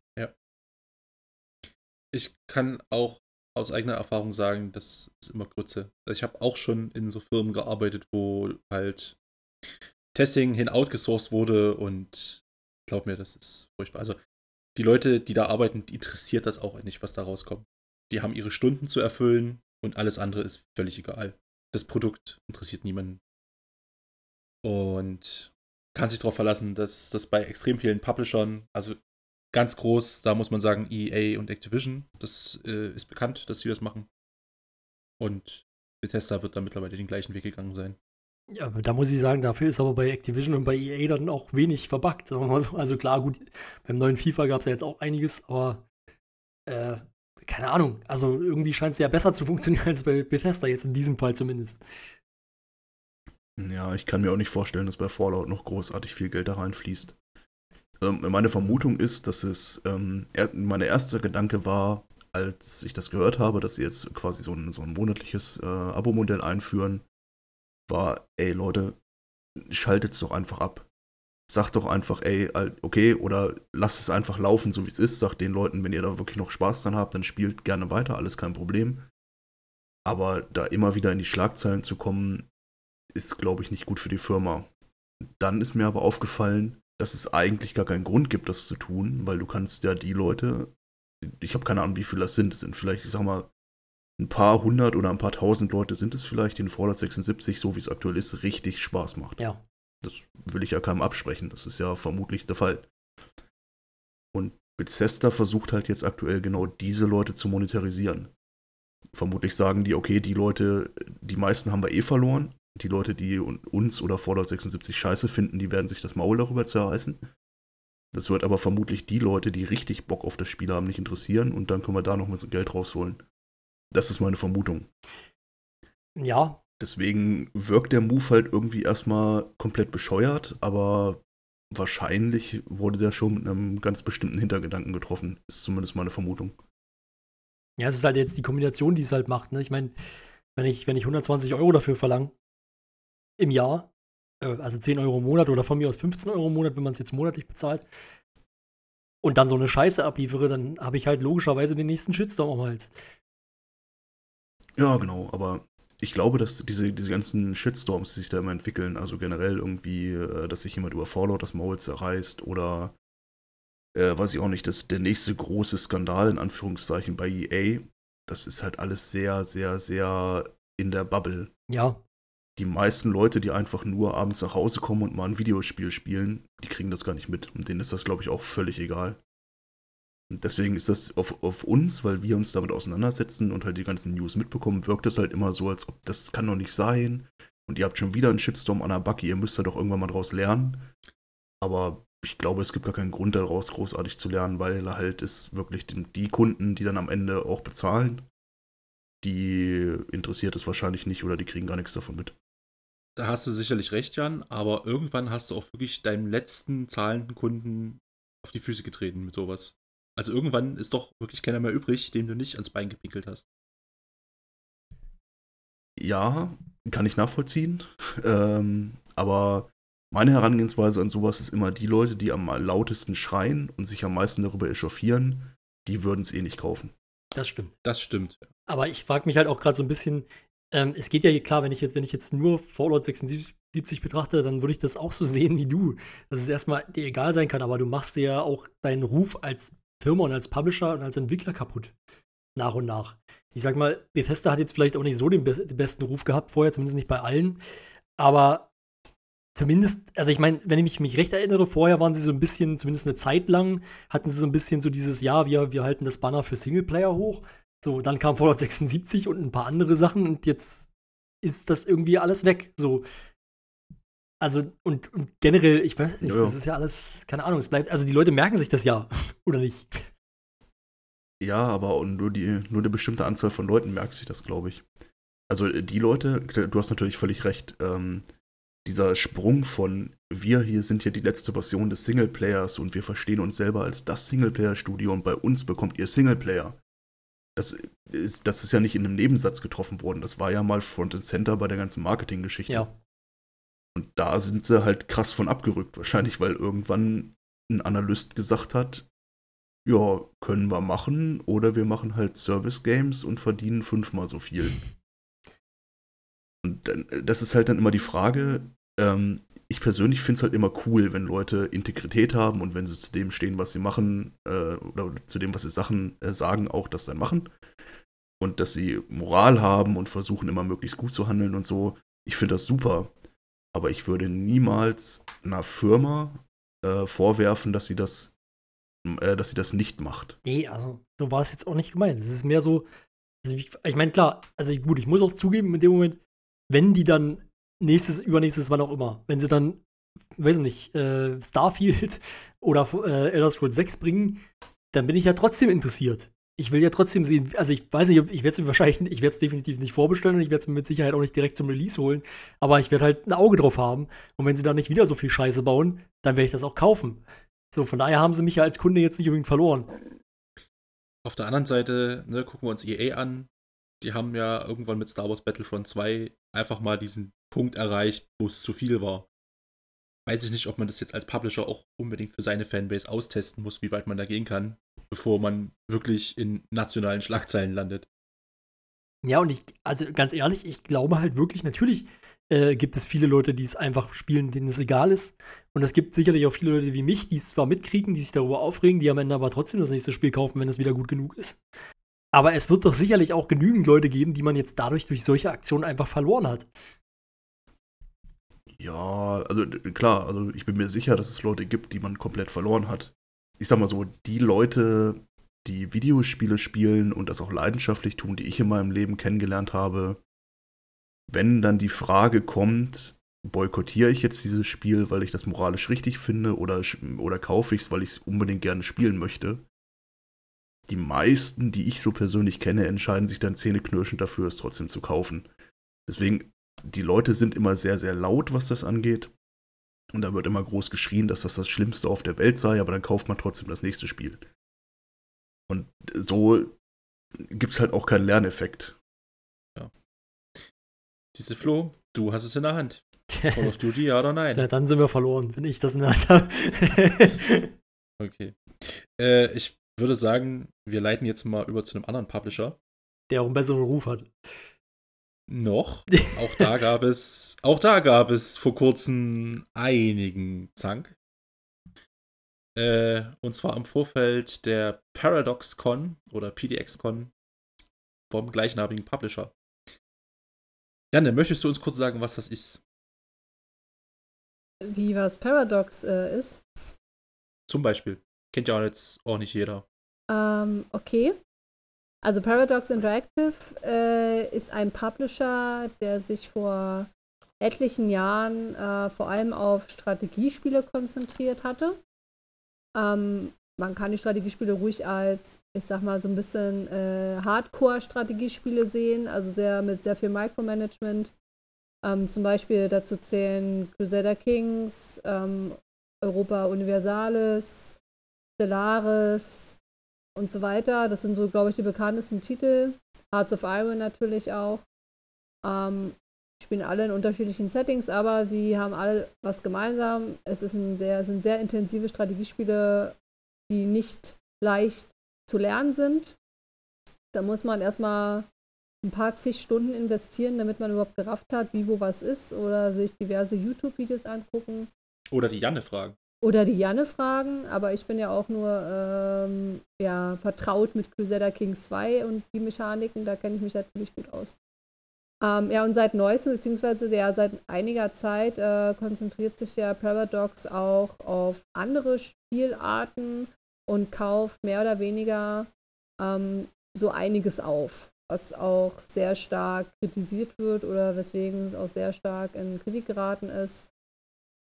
Ich kann auch aus eigener Erfahrung sagen, das ist immer Grütze. Also ich habe auch schon in so Firmen gearbeitet, wo halt Testing hin outgesourced wurde und glaub mir, das ist furchtbar. Also die Leute, die da arbeiten, die interessiert das auch nicht, was da rauskommt. Die haben ihre Stunden zu erfüllen und alles andere ist völlig egal. Das Produkt interessiert niemanden. Und kann sich darauf verlassen, dass das bei extrem vielen Publishern, also ganz groß, da muss man sagen, EA und Activision, das äh, ist bekannt, dass sie das machen. Und Bethesda wird da mittlerweile den gleichen Weg gegangen sein. Ja, aber da muss ich sagen, dafür ist aber bei Activision und bei EA dann auch wenig verbuggt. so. Also klar, gut, beim neuen FIFA gab es ja jetzt auch einiges, aber äh, keine Ahnung. Also irgendwie scheint es ja besser zu funktionieren als bei Bethesda, jetzt in diesem Fall zumindest. Ja, ich kann mir auch nicht vorstellen, dass bei Fallout noch großartig viel Geld da reinfließt. Ähm, meine Vermutung ist, dass es, ähm, er, mein erster Gedanke war, als ich das gehört habe, dass sie jetzt quasi so ein, so ein monatliches äh, Abo-Modell einführen, war, ey Leute, schaltet's doch einfach ab. Sagt doch einfach, ey, okay, oder lasst es einfach laufen, so wie es ist. Sagt den Leuten, wenn ihr da wirklich noch Spaß dran habt, dann spielt gerne weiter, alles kein Problem. Aber da immer wieder in die Schlagzeilen zu kommen, ist, glaube ich, nicht gut für die Firma. Dann ist mir aber aufgefallen, dass es eigentlich gar keinen Grund gibt, das zu tun, weil du kannst ja die Leute, ich habe keine Ahnung, wie viele das sind, es sind vielleicht, ich sag mal, ein paar hundert oder ein paar tausend Leute sind es vielleicht, die in Fallout 76, so wie es aktuell ist, richtig Spaß macht. Ja. Das will ich ja keinem absprechen, das ist ja vermutlich der Fall. Und Bethesda versucht halt jetzt aktuell genau diese Leute zu monetarisieren. Vermutlich sagen die, okay, die Leute, die meisten haben wir eh verloren, die Leute, die uns oder Fallout 76 scheiße finden, die werden sich das Maul darüber zerreißen. Das wird aber vermutlich die Leute, die richtig Bock auf das Spiel haben, nicht interessieren und dann können wir da noch mal so Geld rausholen. Das ist meine Vermutung. Ja. Deswegen wirkt der Move halt irgendwie erstmal komplett bescheuert, aber wahrscheinlich wurde der schon mit einem ganz bestimmten Hintergedanken getroffen. Ist zumindest meine Vermutung. Ja, es ist halt jetzt die Kombination, die es halt macht. Ne? Ich meine, wenn ich, wenn ich 120 Euro dafür verlange, im Jahr, äh, also 10 Euro im Monat oder von mir aus 15 Euro im Monat, wenn man es jetzt monatlich bezahlt, und dann so eine Scheiße abliefere, dann habe ich halt logischerweise den nächsten Shitstorm am Hals. Ja, genau, aber ich glaube, dass diese, diese ganzen Shitstorms, die sich da immer entwickeln, also generell irgendwie, äh, dass sich jemand über Fallout das Maul zerreißt oder äh, weiß ich auch nicht, dass der nächste große Skandal in Anführungszeichen bei EA, das ist halt alles sehr, sehr, sehr in der Bubble. Ja die meisten Leute, die einfach nur abends nach Hause kommen und mal ein Videospiel spielen, die kriegen das gar nicht mit. Und denen ist das, glaube ich, auch völlig egal. Und deswegen ist das auf, auf, uns, weil wir uns damit auseinandersetzen und halt die ganzen News mitbekommen, wirkt es halt immer so, als ob das kann doch nicht sein. Und ihr habt schon wieder einen Shitstorm an der Backe, ihr müsst da doch irgendwann mal draus lernen. Aber ich glaube, es gibt gar keinen Grund daraus, großartig zu lernen, weil halt ist wirklich die Kunden, die dann am Ende auch bezahlen, die interessiert es wahrscheinlich nicht oder die kriegen gar nichts davon mit. Da hast du sicherlich recht, Jan, aber irgendwann hast du auch wirklich deinem letzten zahlenden Kunden auf die Füße getreten mit sowas. Also irgendwann ist doch wirklich keiner mehr übrig, dem du nicht ans Bein gepinkelt hast. Ja, kann ich nachvollziehen. Ähm, aber meine Herangehensweise an sowas ist immer die Leute, die am lautesten schreien und sich am meisten darüber echauffieren, die würden es eh nicht kaufen. Das stimmt. Das stimmt. Aber ich frage mich halt auch gerade so ein bisschen, ähm, es geht ja klar, wenn ich jetzt, wenn ich jetzt nur Fallout 76 betrachte, dann würde ich das auch so sehen wie du. Dass es erstmal dir egal sein kann, aber du machst dir ja auch deinen Ruf als Firma und als Publisher und als Entwickler kaputt. Nach und nach. Ich sag mal, Bethesda hat jetzt vielleicht auch nicht so den, be den besten Ruf gehabt vorher, zumindest nicht bei allen. Aber zumindest, also ich meine, wenn ich mich, mich, recht erinnere, vorher waren sie so ein bisschen, zumindest eine Zeit lang, hatten sie so ein bisschen so dieses, ja, wir, wir halten das Banner für Singleplayer hoch. So, dann kam Fallout 76 und ein paar andere Sachen und jetzt ist das irgendwie alles weg. So. Also, und, und generell, ich weiß nicht, das ist ja alles, keine Ahnung, es bleibt, also die Leute merken sich das ja, oder nicht? Ja, aber nur, die, nur eine bestimmte Anzahl von Leuten merkt sich das, glaube ich. Also die Leute, du hast natürlich völlig recht, ähm, dieser Sprung von wir hier sind ja die letzte Version des Singleplayers und wir verstehen uns selber als das Singleplayer-Studio und bei uns bekommt ihr Singleplayer. Das ist, das ist ja nicht in einem Nebensatz getroffen worden. Das war ja mal Front and Center bei der ganzen Marketinggeschichte. Ja. Und da sind sie halt krass von abgerückt. Wahrscheinlich, weil irgendwann ein Analyst gesagt hat, ja, können wir machen, oder wir machen halt Service Games und verdienen fünfmal so viel. Und dann, das ist halt dann immer die Frage, ähm, ich persönlich finde es halt immer cool, wenn Leute Integrität haben und wenn sie zu dem stehen, was sie machen, äh, oder zu dem, was sie Sachen äh, sagen, auch das dann machen. Und dass sie Moral haben und versuchen immer möglichst gut zu handeln und so. Ich finde das super. Aber ich würde niemals einer Firma äh, vorwerfen, dass sie das, äh, dass sie das nicht macht. Nee, also so war es jetzt auch nicht gemeint. Es ist mehr so, also ich, ich meine, klar, also gut, ich muss auch zugeben, in dem Moment, wenn die dann nächstes, übernächstes, wann auch immer, wenn sie dann, weiß nicht, äh, Starfield oder äh, Elder Scrolls 6 bringen, dann bin ich ja trotzdem interessiert. Ich will ja trotzdem sehen, also ich weiß nicht, ich werde es wahrscheinlich, ich werde es definitiv nicht vorbestellen und ich werde es mir mit Sicherheit auch nicht direkt zum Release holen, aber ich werde halt ein Auge drauf haben und wenn sie da nicht wieder so viel Scheiße bauen, dann werde ich das auch kaufen. So, von daher haben sie mich ja als Kunde jetzt nicht unbedingt verloren. Auf der anderen Seite, ne, gucken wir uns EA an. Die haben ja irgendwann mit Star Wars Battlefront 2 einfach mal diesen Punkt erreicht, wo es zu viel war. Weiß ich nicht, ob man das jetzt als Publisher auch unbedingt für seine Fanbase austesten muss, wie weit man da gehen kann, bevor man wirklich in nationalen Schlagzeilen landet. Ja, und ich, also ganz ehrlich, ich glaube halt wirklich, natürlich äh, gibt es viele Leute, die es einfach spielen, denen es egal ist. Und es gibt sicherlich auch viele Leute wie mich, die es zwar mitkriegen, die sich darüber aufregen, die am Ende aber trotzdem das nächste Spiel kaufen, wenn es wieder gut genug ist. Aber es wird doch sicherlich auch genügend Leute geben, die man jetzt dadurch durch solche Aktionen einfach verloren hat. Ja, also klar, also ich bin mir sicher, dass es Leute gibt, die man komplett verloren hat. Ich sag mal so, die Leute, die Videospiele spielen und das auch leidenschaftlich tun, die ich in meinem Leben kennengelernt habe, wenn dann die Frage kommt, boykottiere ich jetzt dieses Spiel, weil ich das moralisch richtig finde oder, oder kaufe ich es, weil ich es unbedingt gerne spielen möchte, die meisten, die ich so persönlich kenne, entscheiden sich dann zähneknirschend dafür, es trotzdem zu kaufen. Deswegen, die Leute sind immer sehr, sehr laut, was das angeht. Und da wird immer groß geschrien, dass das das Schlimmste auf der Welt sei, aber dann kauft man trotzdem das nächste Spiel. Und so gibt es halt auch keinen Lerneffekt. Ja. Diese Flo, du hast es in der Hand. Call of Duty, ja oder nein? Ja, dann sind wir verloren, wenn ich das in der Hand habe. okay. Äh, ich würde sagen, wir leiten jetzt mal über zu einem anderen Publisher. Der auch einen besseren Ruf hat. Noch. Auch da gab es, auch da gab es vor kurzem einigen Zank. Äh, und zwar im Vorfeld der ParadoxCon oder PDXCon vom gleichnamigen Publisher. Janne, möchtest du uns kurz sagen, was das ist? Wie was Paradox äh, ist? Zum Beispiel. Kennt ja auch jetzt auch nicht jeder. Ähm, okay. Also Paradox Interactive äh, ist ein Publisher, der sich vor etlichen Jahren äh, vor allem auf Strategiespiele konzentriert hatte. Ähm, man kann die Strategiespiele ruhig als, ich sag mal, so ein bisschen äh, Hardcore-Strategiespiele sehen, also sehr mit sehr viel Micromanagement. Ähm, zum Beispiel dazu zählen Crusader Kings, ähm, Europa Universalis, Stellaris und so weiter. Das sind so, glaube ich, die bekanntesten Titel. Hearts of Iron natürlich auch. Ähm, spielen alle in unterschiedlichen Settings, aber sie haben alle was gemeinsam. Es ist ein sehr, sind sehr intensive Strategiespiele, die nicht leicht zu lernen sind. Da muss man erstmal ein paar zig Stunden investieren, damit man überhaupt gerafft hat, wie wo was ist oder sich diverse YouTube-Videos angucken. Oder die Janne fragen. Oder die Janne fragen, aber ich bin ja auch nur ähm, ja, vertraut mit Crusader Kings 2 und die Mechaniken, da kenne ich mich ja ziemlich gut aus. Ähm, ja, und seit neuestem, beziehungsweise ja seit einiger Zeit äh, konzentriert sich ja Paradox auch auf andere Spielarten und kauft mehr oder weniger ähm, so einiges auf, was auch sehr stark kritisiert wird oder weswegen es auch sehr stark in Kritik geraten ist.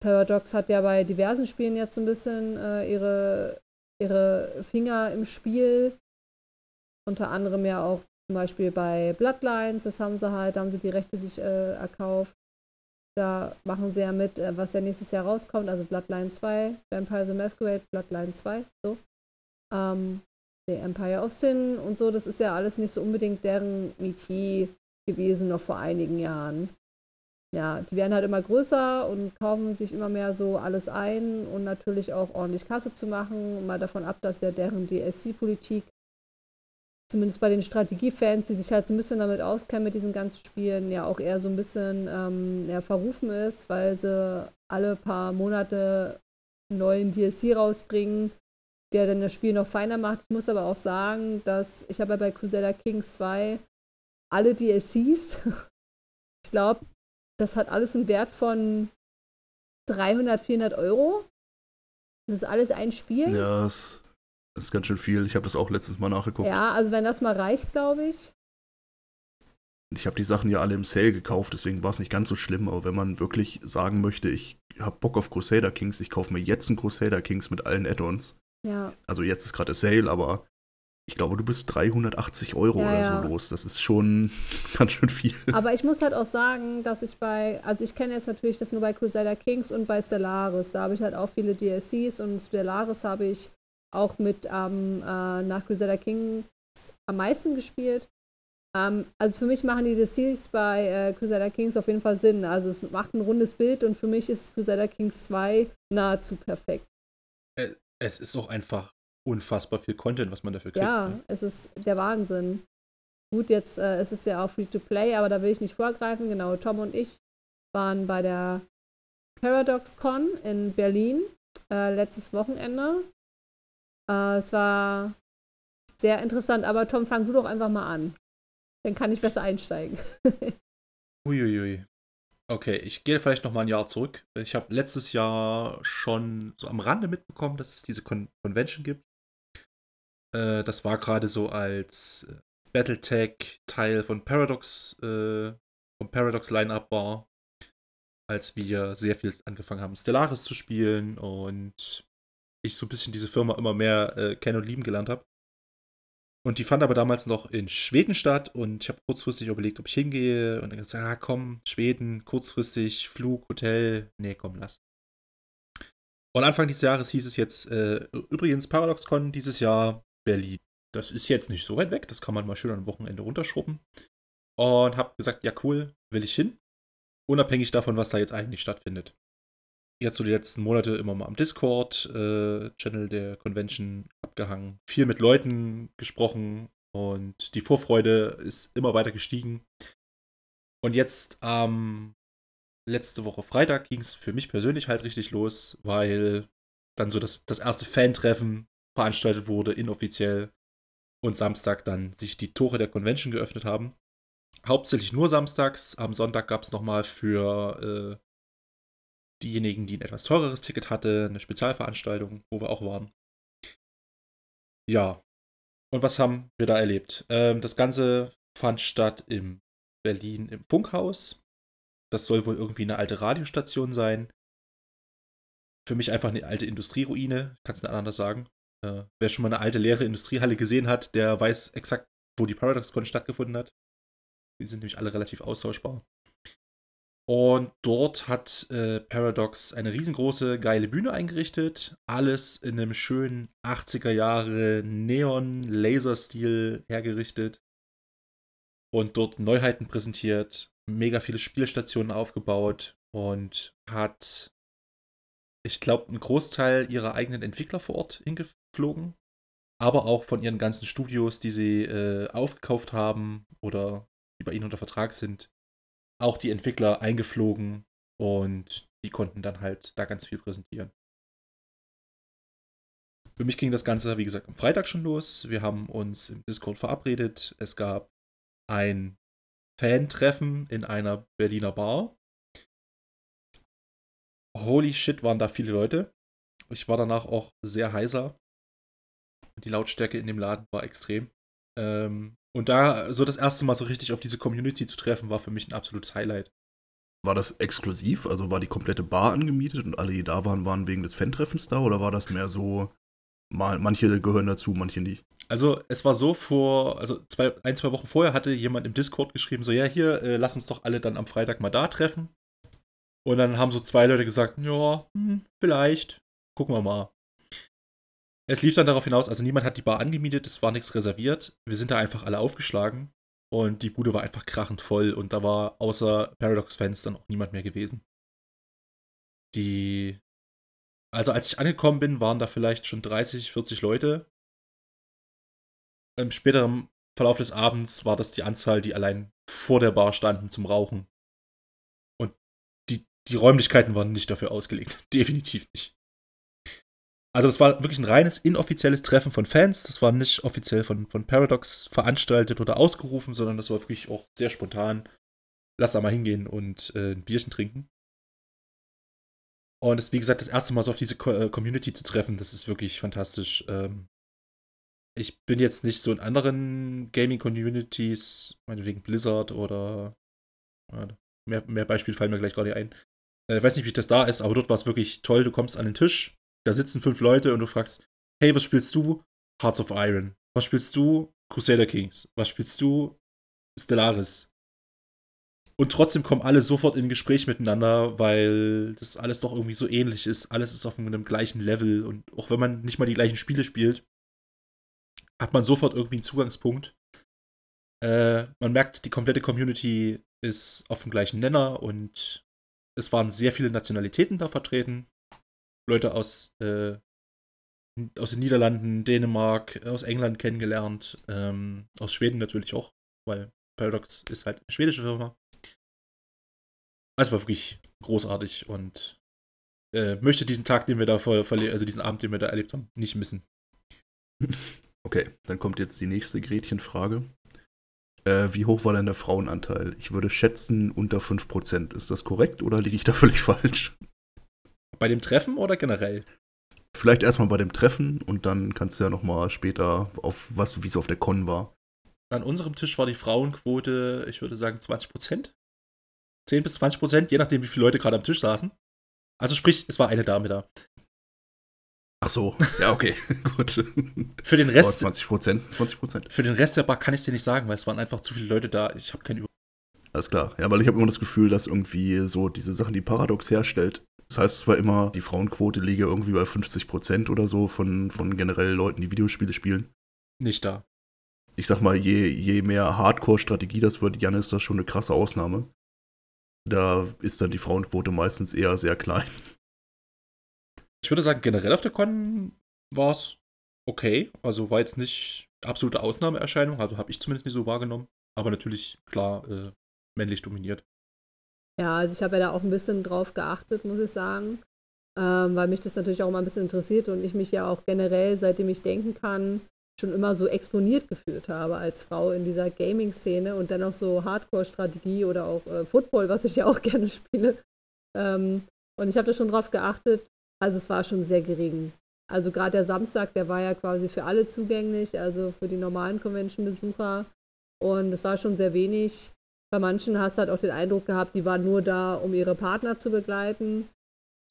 Paradox hat ja bei diversen Spielen jetzt so ein bisschen äh, ihre, ihre Finger im Spiel. Unter anderem ja auch zum Beispiel bei Bloodlines, das haben sie halt, da haben sie die Rechte sich äh, erkauft. Da machen sie ja mit, äh, was ja nächstes Jahr rauskommt, also Bloodline 2, Vampire the Masquerade, Bloodline 2, so. Ähm, The Empire of Sin und so, das ist ja alles nicht so unbedingt deren Metier gewesen noch vor einigen Jahren. Ja, die werden halt immer größer und kaufen sich immer mehr so alles ein und natürlich auch ordentlich Kasse zu machen. Mal davon ab, dass ja deren DSC-Politik, zumindest bei den Strategiefans, die sich halt so ein bisschen damit auskennen mit diesen ganzen Spielen, ja auch eher so ein bisschen ähm, ja, verrufen ist, weil sie alle paar Monate einen neuen DSC rausbringen, der dann das Spiel noch feiner macht. Ich muss aber auch sagen, dass ich habe ja bei Crusader Kings 2 alle DSCs, ich glaube, das hat alles einen Wert von 300, 400 Euro. Das ist alles ein Spiel. Ja, das, ist ganz schön viel. Ich habe das auch letztes Mal nachgeguckt. Ja, also wenn das mal reicht, glaube ich. Ich habe die Sachen ja alle im Sale gekauft, deswegen war es nicht ganz so schlimm. Aber wenn man wirklich sagen möchte, ich habe Bock auf Crusader Kings, ich kaufe mir jetzt einen Crusader Kings mit allen Add-ons. Ja. Also jetzt ist gerade Sale, aber ich glaube, du bist 380 Euro Ja, oder ja. so los. Das ist schon ganz schön viel. Aber ich muss halt auch sagen, dass ich bei, also ich kenne jetzt natürlich das nur bei Crusader Kings und bei Stellaris. Da habe ich halt auch viele DLCs und Stellaris habe ich auch mit ähm, äh, nach Crusader Kings am meisten gespielt. Ähm, also für mich machen die DLCs bei äh, Crusader Kings auf jeden Fall Sinn. Also es macht ein rundes Bild und für mich ist Crusader Kings 2 nahezu perfekt. Es ist auch einfach unfassbar viel Content, was man dafür kriegt. Ja, ne? es ist der Wahnsinn. Gut, jetzt äh, ist es ja auch Free-to-Play, aber da will ich nicht vorgreifen. Genau, Tom und ich waren bei der ParadoxCon in Berlin äh, letztes Wochenende. Äh, es war sehr interessant, aber Tom, fang du doch einfach mal an. Dann kann ich besser einsteigen. Uiuiui. Okay, ich gehe vielleicht noch mal ein Jahr zurück. Ich habe letztes Jahr schon so am Rande mitbekommen, dass es diese Con Convention gibt. Äh, das war gerade so als äh, Battletech-Teil von Paradox, äh, vom Paradox Line-Up war, als wir sehr viel angefangen haben, Stellaris zu spielen und ich so ein bisschen diese Firma immer mehr äh, kennen und lieben gelernt habe. Und die fand aber damals noch in Schweden statt und ich habe kurzfristig überlegt, ob ich hingehe und dann gesagt, ah komm, Schweden, kurzfristig, Flug, Hotel, nee, komm, lass. Und Anfang dieses Jahres hieß es jetzt, äh, übrigens ParadoxCon dieses Jahr Berlin. Das ist jetzt nicht so weit weg, das kann man mal schön am Wochenende runterschrubben. Und habe gesagt, ja cool, will ich hin. Unabhängig davon, was da jetzt eigentlich stattfindet. Jetzt so die letzten Monate immer mal am Discord-Channel der Convention abgehangen, viel mit Leuten gesprochen und die Vorfreude ist immer weiter gestiegen. Und jetzt am letzte Woche Freitag ging es für mich persönlich halt richtig los, weil dann so das, das erste Fan-Treffen veranstaltet wurde, inoffiziell. Und Samstag dann sich die Tore der Convention geöffnet haben. Hauptsächlich nur samstags. Am Sonntag gab es nochmal für äh, diejenigen, die ein etwas teureres Ticket hatte, eine Spezialveranstaltung, wo wir auch waren. Ja. Und was haben wir da erlebt? Ähm, das Ganze fand statt in Berlin im Funkhaus. Das soll wohl irgendwie eine alte Radiostation sein. Für mich einfach eine alte Industrieruine, kannst du nicht anders sagen. Äh, wer schon mal eine alte leere Industriehalle gesehen hat, der weiß exakt, wo die ParadoxCon stattgefunden hat. Die sind nämlich alle relativ austauschbar. Und dort hat äh, Paradox eine riesengroße, geile Bühne eingerichtet. Alles in einem schönen 80er Jahre Neon-Laser-Stil hergerichtet. Und dort Neuheiten präsentiert, mega viele Spielstationen aufgebaut und hat, ich glaube, einen Großteil ihrer eigenen Entwickler vor Ort hingeflogen. Aber auch von ihren ganzen Studios, die sie äh, aufgekauft haben oder die bei ihnen unter Vertrag sind, auch die Entwickler eingeflogen und die konnten dann halt da ganz viel präsentieren. Für mich ging das Ganze, wie gesagt, am Freitag schon los. Wir haben uns im Discord verabredet. Es gab ein Fan-Treffen in einer Berliner Bar. Holy shit, waren da viele Leute. Ich war danach auch sehr heiser. Die Lautstärke in dem Laden war extrem. Ähm, und da so das erste Mal so richtig auf diese Community zu treffen, war für mich ein absolutes Highlight. War das exklusiv? Also war die komplette Bar angemietet und alle, die da waren, waren wegen des Fan-Treffens da? Oder war das mehr so, mal, manche gehören dazu, manche nicht? Also es war so vor, also zwei, ein, zwei Wochen vorher hatte jemand im Discord geschrieben, so ja, hier, äh, lass uns doch alle dann am Freitag mal da treffen. Und dann haben so zwei Leute gesagt, ja, hm, vielleicht, gucken wir mal. Es lief dann darauf hinaus, also niemand hat die Bar angemietet, es war nichts reserviert. Wir sind da einfach alle aufgeschlagen und die Bude war einfach krachend voll und da war außer Paradox-Fans dann auch niemand mehr gewesen. Die. Also als ich angekommen bin, waren da vielleicht schon 30, 40 Leute. Im späteren Verlauf des Abends war das die Anzahl, die allein vor der Bar standen zum Rauchen. Die, Räumlichkeiten waren nicht dafür ausgelegt. Definitiv nicht. Also das war wirklich ein reines inoffizielles Treffen von Fans. Das war nicht offiziell von, von Paradox veranstaltet oder ausgerufen, sondern das war wirklich auch sehr spontan. Lass da mal hingehen und äh, ein Bierchen trinken. Und es ist, wie gesagt, das erste Mal so auf diese äh, Community zu treffen, das ist wirklich fantastisch. Ähm, ich bin jetzt nicht so in anderen Gaming-Communities, meinetwegen Blizzard oder mehr, mehr Beispiele fallen mir gleich gerade ein. Äh, weiß nicht, wie das da ist, aber dort war es wirklich toll. Du kommst an den Tisch, da sitzen fünf Leute und du fragst, hey, was spielst du? Hearts of Iron. Was spielst du? Crusader Kings. Was spielst du? Stellaris. Und trotzdem kommen alle sofort in Gespräch miteinander, weil das alles doch irgendwie so ähnlich ist. Alles ist auf einem gleichen Level. Und auch wenn man nicht mal die gleichen Spiele spielt, hat man sofort irgendwie einen Zugangspunkt. Äh, man merkt, die komplette Community ist auf dem gleichen Nenner und es waren sehr viele Nationalitäten da vertreten. Leute aus, äh, aus den Niederlanden, Dänemark, aus England kennengelernt, ähm, aus Schweden natürlich auch, weil Paradox ist halt eine schwedische Firma. Es war wirklich großartig und äh, möchte diesen Tag, den wir da vor, also diesen Abend, den wir da erlebt haben, nicht missen. Okay, dann kommt jetzt die nächste Gretchenfrage. Äh, wie hoch war denn der Frauenanteil? Ich würde schätzen unter 5%. Ist das korrekt oder liege ich da völlig falsch? Bei dem Treffen oder generell? Vielleicht erstmal bei dem Treffen und dann kannst du ja nochmal später auf was, wie es auf der Con war. An unserem Tisch war die Frauenquote, ich würde sagen 20 Prozent. 10 bis 20 Prozent, je nachdem, wie viele Leute gerade am Tisch saßen. Also sprich, es war eine Dame da. Ach so, ja, okay, gut. Für den Rest. 20 Prozent sind 20 Prozent. Für den Rest der Bar kann ich es dir nicht sagen, weil es waren einfach zu viele Leute da. Ich habe keinen Über. Alles klar. Ja, weil ich habe immer das Gefühl, dass irgendwie so diese Sachen, die Paradox herstellt, das heißt zwar immer, die Frauenquote liege irgendwie bei 50 Prozent oder so von, von generell Leuten, die Videospiele spielen. Nicht da. Ich sag mal, je, je mehr Hardcore-Strategie das wird, Jan ist das schon eine krasse Ausnahme. Da ist dann die Frauenquote meistens eher sehr klein. Ich würde sagen, generell auf der Con war es okay. Also war jetzt nicht absolute Ausnahmeerscheinung, also habe ich zumindest nicht so wahrgenommen. Aber natürlich, klar, äh, männlich dominiert. Ja, also ich habe ja da auch ein bisschen drauf geachtet, muss ich sagen, ähm, weil mich das natürlich auch mal ein bisschen interessiert und ich mich ja auch generell, seitdem ich denken kann, schon immer so exponiert gefühlt habe als Frau in dieser Gaming-Szene und dann auch so Hardcore-Strategie oder auch äh, Football, was ich ja auch gerne spiele. Ähm, und ich habe da schon drauf geachtet, also es war schon sehr gering. Also gerade der Samstag, der war ja quasi für alle zugänglich, also für die normalen Convention-Besucher. Und es war schon sehr wenig. Bei manchen hast du halt auch den Eindruck gehabt, die waren nur da, um ihre Partner zu begleiten.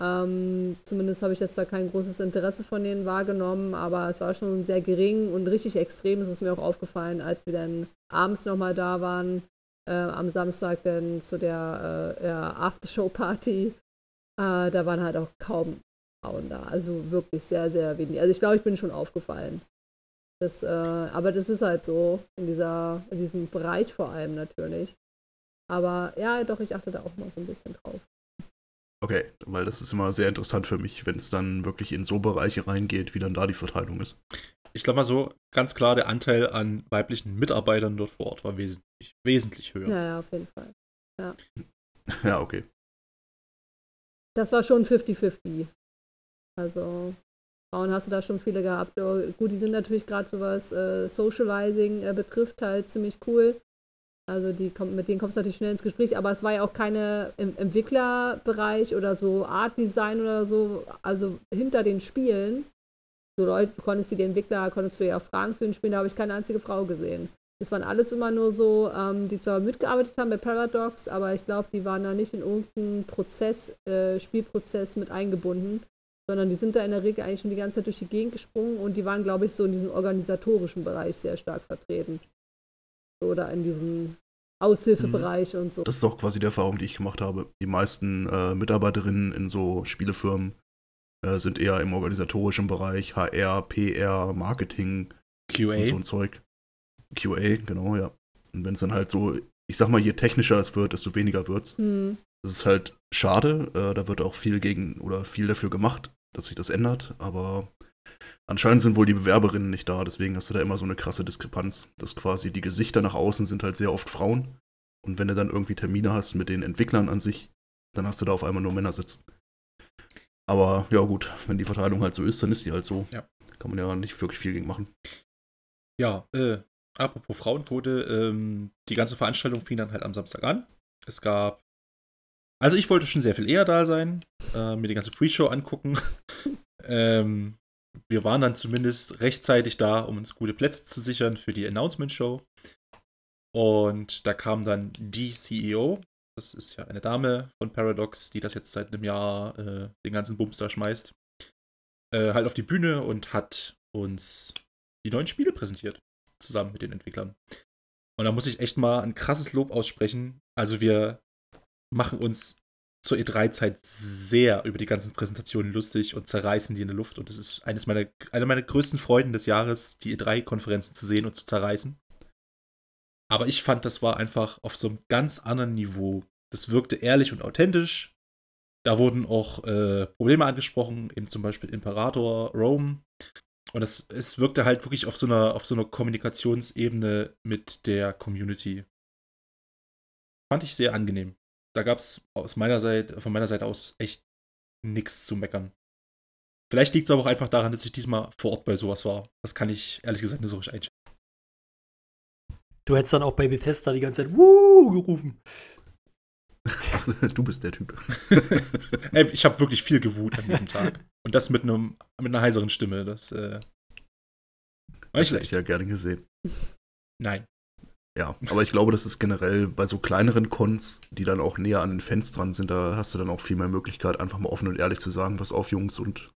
Ähm, zumindest habe ich jetzt da kein großes Interesse von denen wahrgenommen, aber es war schon sehr gering und richtig extrem ist es mir auch aufgefallen, als wir dann abends nochmal da waren, äh, am Samstag dann zu der äh, ja, Aftershow-Party. Äh, da waren halt auch kaum Frauen da. Also wirklich sehr, sehr wenig. Also ich glaube, ich bin schon aufgefallen. Das, äh, aber das ist halt so in, dieser, in diesem Bereich vor allem natürlich. Aber ja, doch, ich achte da auch mal so ein bisschen drauf. Okay, weil das ist immer sehr interessant für mich, wenn es dann wirklich in so Bereiche reingeht, wie dann da die Verteilung ist. Ich glaube mal so, ganz klar, der Anteil an weiblichen Mitarbeitern dort vor Ort war wesentlich, wesentlich höher. Ja, ja, auf jeden Fall. Ja, ja okay. Das war schon 50-50. Also, Frauen hast du da schon viele gehabt. Gut, die sind natürlich gerade so was äh, Socializing äh, betrifft, halt ziemlich cool. Also die kommt, mit denen kommst du natürlich schnell ins Gespräch, aber es war ja auch keine im Entwicklerbereich oder so Art Design oder so, also hinter den Spielen. So Leute, du konntest die Entwickler, konntest du ja auch Fragen zu den Spielen, da habe ich keine einzige Frau gesehen. Das waren alles immer nur so, ähm, die zwar mitgearbeitet haben bei Paradox, aber ich glaube, die waren da nicht in irgendeinen Prozess, äh, Spielprozess mit eingebunden, sondern die sind da in der Regel eigentlich schon die ganze Zeit durch die Gegend gesprungen und die waren, glaube ich, so in diesem organisatorischen Bereich sehr stark vertreten oder in diesen Aushilfebereiche und so. Das ist auch quasi die Erfahrung, die ich gemacht habe. Die meisten äh, Mitarbeiterinnen in so Spielefirmen äh, sind eher im organisatorischen Bereich, HR, PR, Marketing QA. und so ein Zeug. QA, genau, ja. Und wenn es dann halt so, ich sag mal, je technischer es wird, desto weniger wird's. Hm. Das ist halt schade. Äh, da wird auch viel gegen oder viel dafür gemacht, dass sich das ändert. Aber anscheinend sind wohl die Bewerberinnen nicht da. Deswegen hast du da immer so eine krasse Diskrepanz. Dass quasi die Gesichter nach außen sind halt sehr oft Frauen. Und wenn du dann irgendwie Termine hast mit den Entwicklern an sich, dann hast du da auf einmal nur Männer sitzen. Aber ja gut, wenn die Verteilung halt so ist, dann ist die halt so. Ja. Kann man ja nicht wirklich viel gegen machen. Ja, äh, apropos Frauenquote, ähm, die ganze Veranstaltung fing dann halt am Samstag an. Es gab. Also ich wollte schon sehr viel eher da sein, äh, mir die ganze Pre-Show angucken. ähm, wir waren dann zumindest rechtzeitig da, um uns gute Plätze zu sichern für die Announcement-Show. Und da kam dann die CEO, das ist ja eine Dame von Paradox, die das jetzt seit einem Jahr äh, den ganzen Bums da schmeißt, äh, halt auf die Bühne und hat uns die neuen Spiele präsentiert, zusammen mit den Entwicklern. Und da muss ich echt mal ein krasses Lob aussprechen. Also wir machen uns zur E3-Zeit sehr über die ganzen Präsentationen lustig und zerreißen die in der Luft. Und das ist eines meiner, eine meiner größten Freuden des Jahres, die E3-Konferenzen zu sehen und zu zerreißen. Aber ich fand, das war einfach auf so einem ganz anderen Niveau. Das wirkte ehrlich und authentisch. Da wurden auch äh, Probleme angesprochen, eben zum Beispiel Imperator, Rome. Und es, es wirkte halt wirklich auf so einer, auf so einer Kommunikationsebene mit der Community. Fand ich sehr angenehm. Da gab es aus meiner Seite, von meiner Seite aus echt nichts zu meckern. Vielleicht liegt es aber auch einfach daran, dass ich diesmal vor Ort bei sowas war. Das kann ich ehrlich gesagt nicht so richtig einschätzen. Du hättest dann auch bei Bethesda die ganze Zeit Wuh gerufen. du bist der Typ. Ey, ich habe wirklich viel gewut an diesem Tag. Und das mit, einem, mit einer heiseren Stimme. Das äh, war nicht Hätte ich ja gerne gesehen. Nein. Ja, aber ich glaube, das ist generell bei so kleineren Cons, die dann auch näher an den Fans dran sind, da hast du dann auch viel mehr Möglichkeit, einfach mal offen und ehrlich zu sagen, pass auf, Jungs und,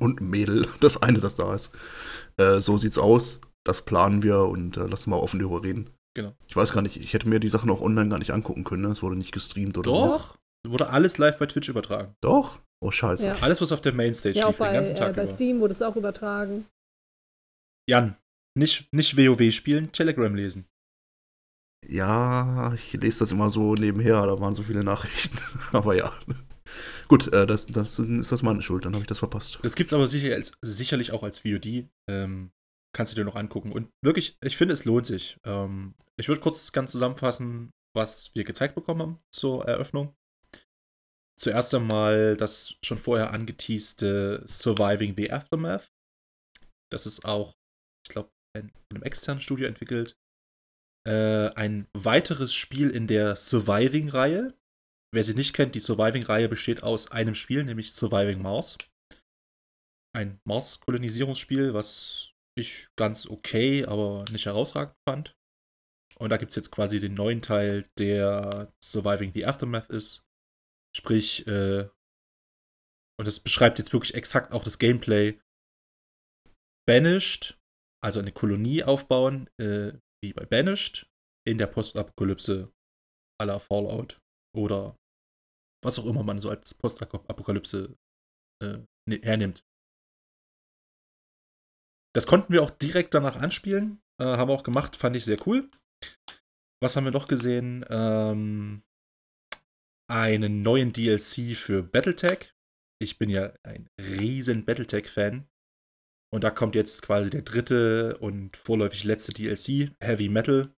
und Mädel, das eine, das da ist. Äh, so sieht's aus, das planen wir und äh, lassen wir offen darüber reden. Genau. Ich weiß gar nicht, ich hätte mir die Sachen auch online gar nicht angucken können, ne? es wurde nicht gestreamt oder so. Doch. Wurde alles live bei Twitch übertragen. Doch? Oh, scheiße. Ja. Alles, was auf der Mainstage Ja, lief, den bei, ganzen äh, Tag bei über. Steam wurde es auch übertragen. Jan, nicht, nicht WoW spielen, Telegram lesen. Ja, ich lese das immer so nebenher, da waren so viele Nachrichten. aber ja. Gut, äh, das, das ist das meine Schuld, dann habe ich das verpasst. Das gibt's aber sicher als, sicherlich auch als VOD. Ähm, kannst du dir noch angucken. Und wirklich, ich finde, es lohnt sich. Ähm, ich würde kurz ganz zusammenfassen, was wir gezeigt bekommen haben zur Eröffnung. Zuerst einmal das schon vorher angeteaste Surviving the Aftermath. Das ist auch, ich glaube, in einem externen Studio entwickelt. Äh, ein weiteres Spiel in der Surviving-Reihe. Wer sie nicht kennt, die Surviving-Reihe besteht aus einem Spiel, nämlich Surviving Mars. Ein Mars-Kolonisierungsspiel, was ich ganz okay, aber nicht herausragend fand. Und da gibt es jetzt quasi den neuen Teil, der Surviving the Aftermath ist. Sprich, äh, und das beschreibt jetzt wirklich exakt auch das Gameplay. Banished, also eine Kolonie aufbauen, äh, wie bei Banished, in der Postapokalypse aller Fallout oder was auch immer man so als Postapokalypse äh, ne- hernimmt. Das konnten wir auch direkt danach anspielen. Äh, haben wir auch gemacht, fand ich sehr cool. Was haben wir noch gesehen? Ähm, einen neuen DLC für Battletech. Ich bin ja ein riesen Battletech-Fan. Und da kommt jetzt quasi der dritte und vorläufig letzte DLC, Heavy Metal,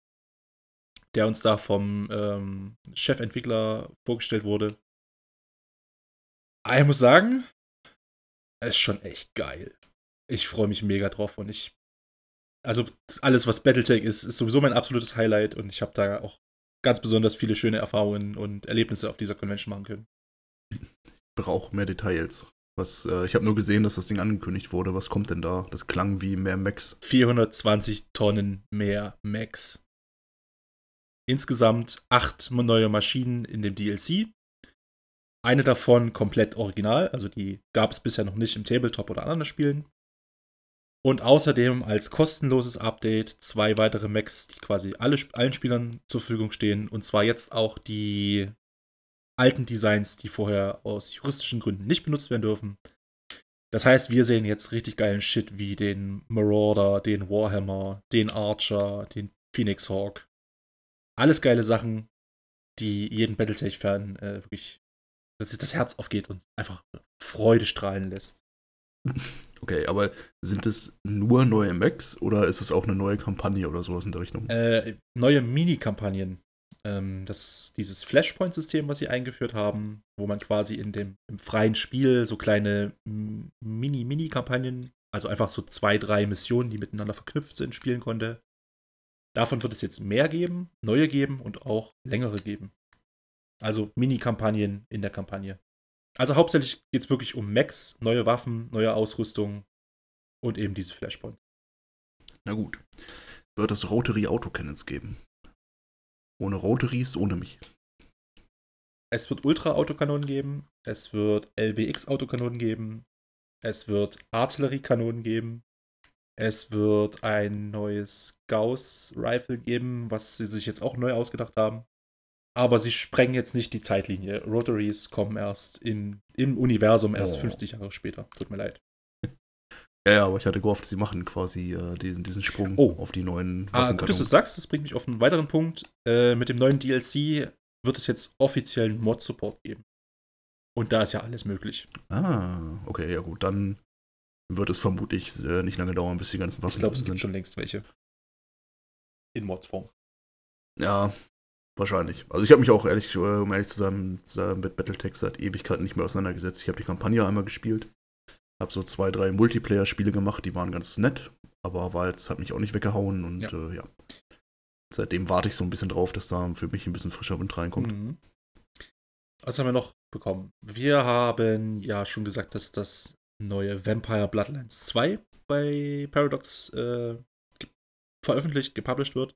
der uns da vom ähm, Chefentwickler vorgestellt wurde. Aber ich muss sagen, es ist schon echt geil. Ich freue mich mega drauf und ich. Also, alles, was Battletech ist, ist sowieso mein absolutes Highlight und ich habe da auch ganz besonders viele schöne Erfahrungen und Erlebnisse auf dieser Convention machen können. brauche mehr Details. Was, äh, ich habe nur gesehen, dass das Ding angekündigt wurde. Was kommt denn da? Das klang wie mehr Max. 420 Tonnen mehr Max. Insgesamt acht neue Maschinen in dem DLC. Eine davon komplett original, also die gab es bisher noch nicht im Tabletop oder anderen Spielen. Und außerdem als kostenloses Update zwei weitere Macs, die quasi alle, allen Spielern zur Verfügung stehen. Und zwar jetzt auch die alten Designs, die vorher aus juristischen Gründen nicht benutzt werden dürfen. Das heißt, wir sehen jetzt richtig geilen Shit wie den Marauder, den Warhammer, den Archer, den Phoenix Hawk. Alles geile Sachen, die jeden Battletech-Fan äh, wirklich, dass sich das Herz aufgeht und einfach Freude strahlen lässt. Okay, aber sind es nur neue Macs oder ist es auch eine neue Kampagne oder sowas in der Richtung? Äh, neue Mini-Kampagnen. Ähm, das dieses Flashpoint-System, was sie eingeführt haben, wo man quasi in dem im freien Spiel so kleine Mini-Mini-Kampagnen, also einfach so zwei, drei Missionen, die miteinander verknüpft sind, spielen konnte. Davon wird es jetzt mehr geben, neue geben und auch längere geben. Also Mini-Kampagnen in der Kampagne. Also hauptsächlich geht es wirklich um Max, neue Waffen, neue Ausrüstung und eben diese Flashpoint. Na gut. Wird es Rotary Autocannons geben? Ohne Rotaries, ohne mich. Es wird Ultra-Autokanonen geben, es wird LBX-Autokanonen geben, es wird Artilleriekanonen geben, es wird ein neues Gauss-Rifle geben, was sie sich jetzt auch neu ausgedacht haben. Aber sie sprengen jetzt nicht die Zeitlinie. Rotaries kommen erst in, im Universum erst oh. 50 Jahre später. Tut mir leid. Ja, ja, aber ich hatte gehofft, sie machen quasi äh, diesen, diesen Sprung oh. auf die neuen Ah, gut, dass du sagst, das bringt mich auf einen weiteren Punkt. Äh, mit dem neuen DLC wird es jetzt offiziellen Mod-Support geben. Und da ist ja alles möglich. Ah, okay, ja gut, dann wird es vermutlich äh, nicht lange dauern, bis die ganzen Waffen Ich glaube, es gibt schon längst welche. In Mod-Form. Ja, wahrscheinlich. Also ich habe mich auch ehrlich, äh, um ehrlich zu sein, mit Battletech seit Ewigkeiten nicht mehr auseinandergesetzt. Ich habe die Kampagne einmal gespielt, habe so zwei, drei Multiplayer-Spiele gemacht, die waren ganz nett, aber Walz hat mich auch nicht weggehauen und ja. Äh, ja. Seitdem warte ich so ein bisschen drauf, dass da für mich ein bisschen frischer Wind reinkommt. Mhm. Was haben wir noch bekommen? Wir haben ja schon gesagt, dass das neue Vampire Bloodlines 2 bei Paradox äh, veröffentlicht, gepublished wird.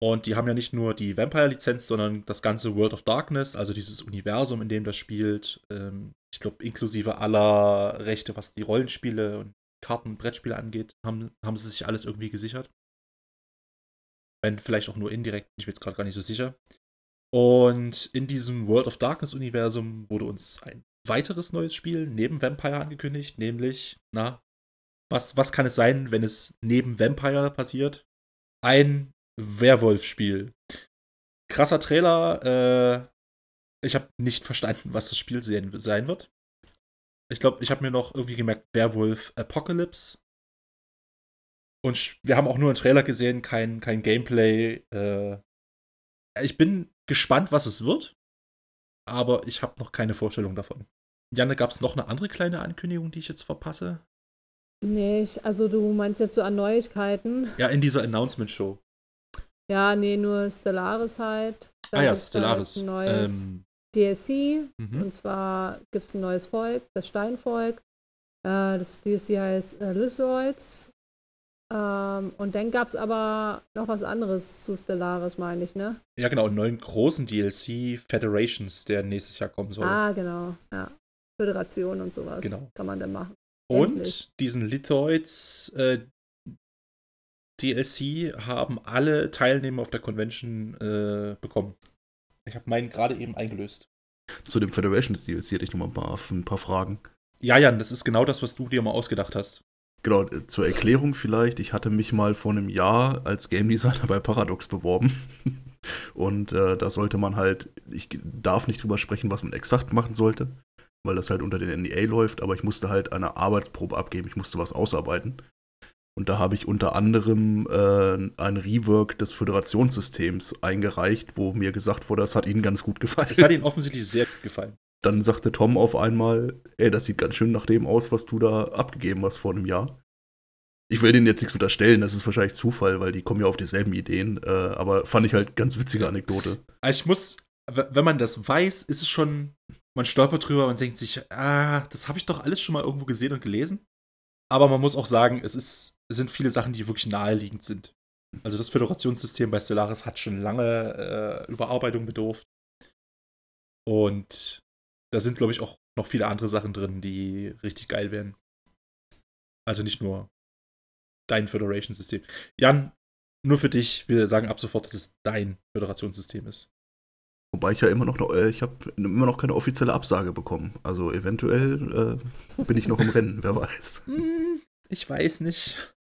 Und die haben ja nicht nur die Vampire-Lizenz, sondern das ganze World of Darkness, also dieses Universum, in dem das spielt. Ähm, ich glaube, inklusive aller Rechte, was die Rollenspiele und Karten- und Brettspiele angeht, haben, haben sie sich alles irgendwie gesichert. Wenn vielleicht auch nur indirekt, ich bin jetzt gerade gar nicht so sicher. Und in diesem World of Darkness-Universum wurde uns ein weiteres neues Spiel neben Vampire angekündigt, nämlich, na, was, was kann es sein, wenn es neben Vampire passiert? Ein Werwolf-Spiel. Krasser Trailer, äh, ich habe nicht verstanden, was das Spiel sein wird. Ich glaube, ich habe mir noch irgendwie gemerkt, Werwolf Apocalypse. Und wir haben auch nur einen Trailer gesehen, kein, kein Gameplay. Äh, ich bin gespannt, was es wird, aber ich habe noch keine Vorstellung davon. Janne, gab es noch eine andere kleine Ankündigung, die ich jetzt verpasse? Nee, ich, also du meinst jetzt so an Neuigkeiten? Ja, in dieser Announcement-Show. Ja, nee, nur Stellaris halt. Da ah ja, Stellaris. Halt ein neues ähm, DLC. Mhm. Und zwar gibt es ein neues Volk, das Steinvolk. Äh, das DLC heißt äh, Lysroids. Ähm, und dann gab es aber noch was anderes zu Stellaris, meine ich, ne? Ja, genau, einen neuen großen DLC, Federations, der nächstes Jahr kommen soll. Ah, genau, ja. Föderation und sowas genau. kann man dann machen. Und Endlich. diesen Lithoids äh, DLC haben alle Teilnehmer auf der Convention äh, bekommen. Ich habe meinen gerade eben eingelöst. Zu dem Federations DLC hätte ich noch mal ein paar, ein paar Fragen. Ja, Jan, das ist genau das, was du dir mal ausgedacht hast. Genau, äh, zur Erklärung vielleicht. Ich hatte mich mal vor einem Jahr als Game Designer bei Paradox beworben. Und äh, da sollte man halt, ich darf nicht drüber sprechen, was man exakt machen sollte, weil das halt unter den NDA läuft, aber ich musste halt eine Arbeitsprobe abgeben, ich musste was ausarbeiten. Und da habe ich unter anderem äh, ein Rework des Föderationssystems eingereicht, wo mir gesagt wurde, das hat Ihnen ganz gut gefallen. Es hat Ihnen offensichtlich sehr gut gefallen. Dann sagte Tom auf einmal, ey, das sieht ganz schön nach dem aus, was du da abgegeben hast vor einem Jahr. Ich will denen jetzt nichts unterstellen, das ist wahrscheinlich Zufall, weil die kommen ja auf dieselben Ideen, äh, aber fand ich halt ganz witzige Anekdote. Also ich muss, wenn man das weiß, ist es schon, man stolpert drüber und denkt sich, ah, das habe ich doch alles schon mal irgendwo gesehen und gelesen. Aber man muss auch sagen, es, ist, sind viele Sachen, die wirklich naheliegend sind. Also das Föderationssystem bei Stellaris hat schon lange äh, Überarbeitung bedurft. Und da sind, glaube ich, auch noch viele andere Sachen drin, die richtig geil werden. Also nicht nur dein Föderation-System. Jan, nur für dich, wir sagen ab sofort, dass es dein Föderationssystem ist. Wobei ich ja immer noch, äh, ich habe immer noch keine offizielle Absage bekommen. Also eventuell äh, bin ich noch im Rennen, wer weiß. Hm, ich weiß nicht.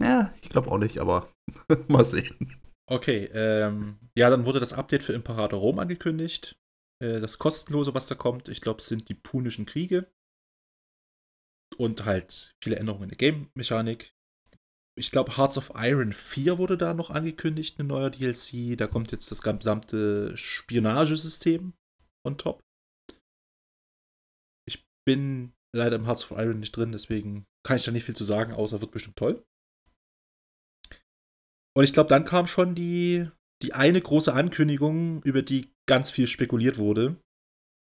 Ja, ich glaube auch nicht, aber mal sehen. Okay, ähm, ja, dann wurde das Update für Imperator Rom angekündigt. Äh, das kostenlose, was da kommt, ich glaube, sind die Punischen Kriege. Und halt viele Änderungen in der Game-Mechanik. Ich glaube, Hearts of Iron 4 wurde da noch angekündigt, ein neuer DLC. Da kommt jetzt das gesamte Spionagesystem on top. Ich bin leider im Hearts of Iron nicht drin, deswegen kann ich da nicht viel zu sagen, außer wird bestimmt toll. Und ich glaube, dann kam schon die, die eine große Ankündigung, über die ganz viel spekuliert wurde.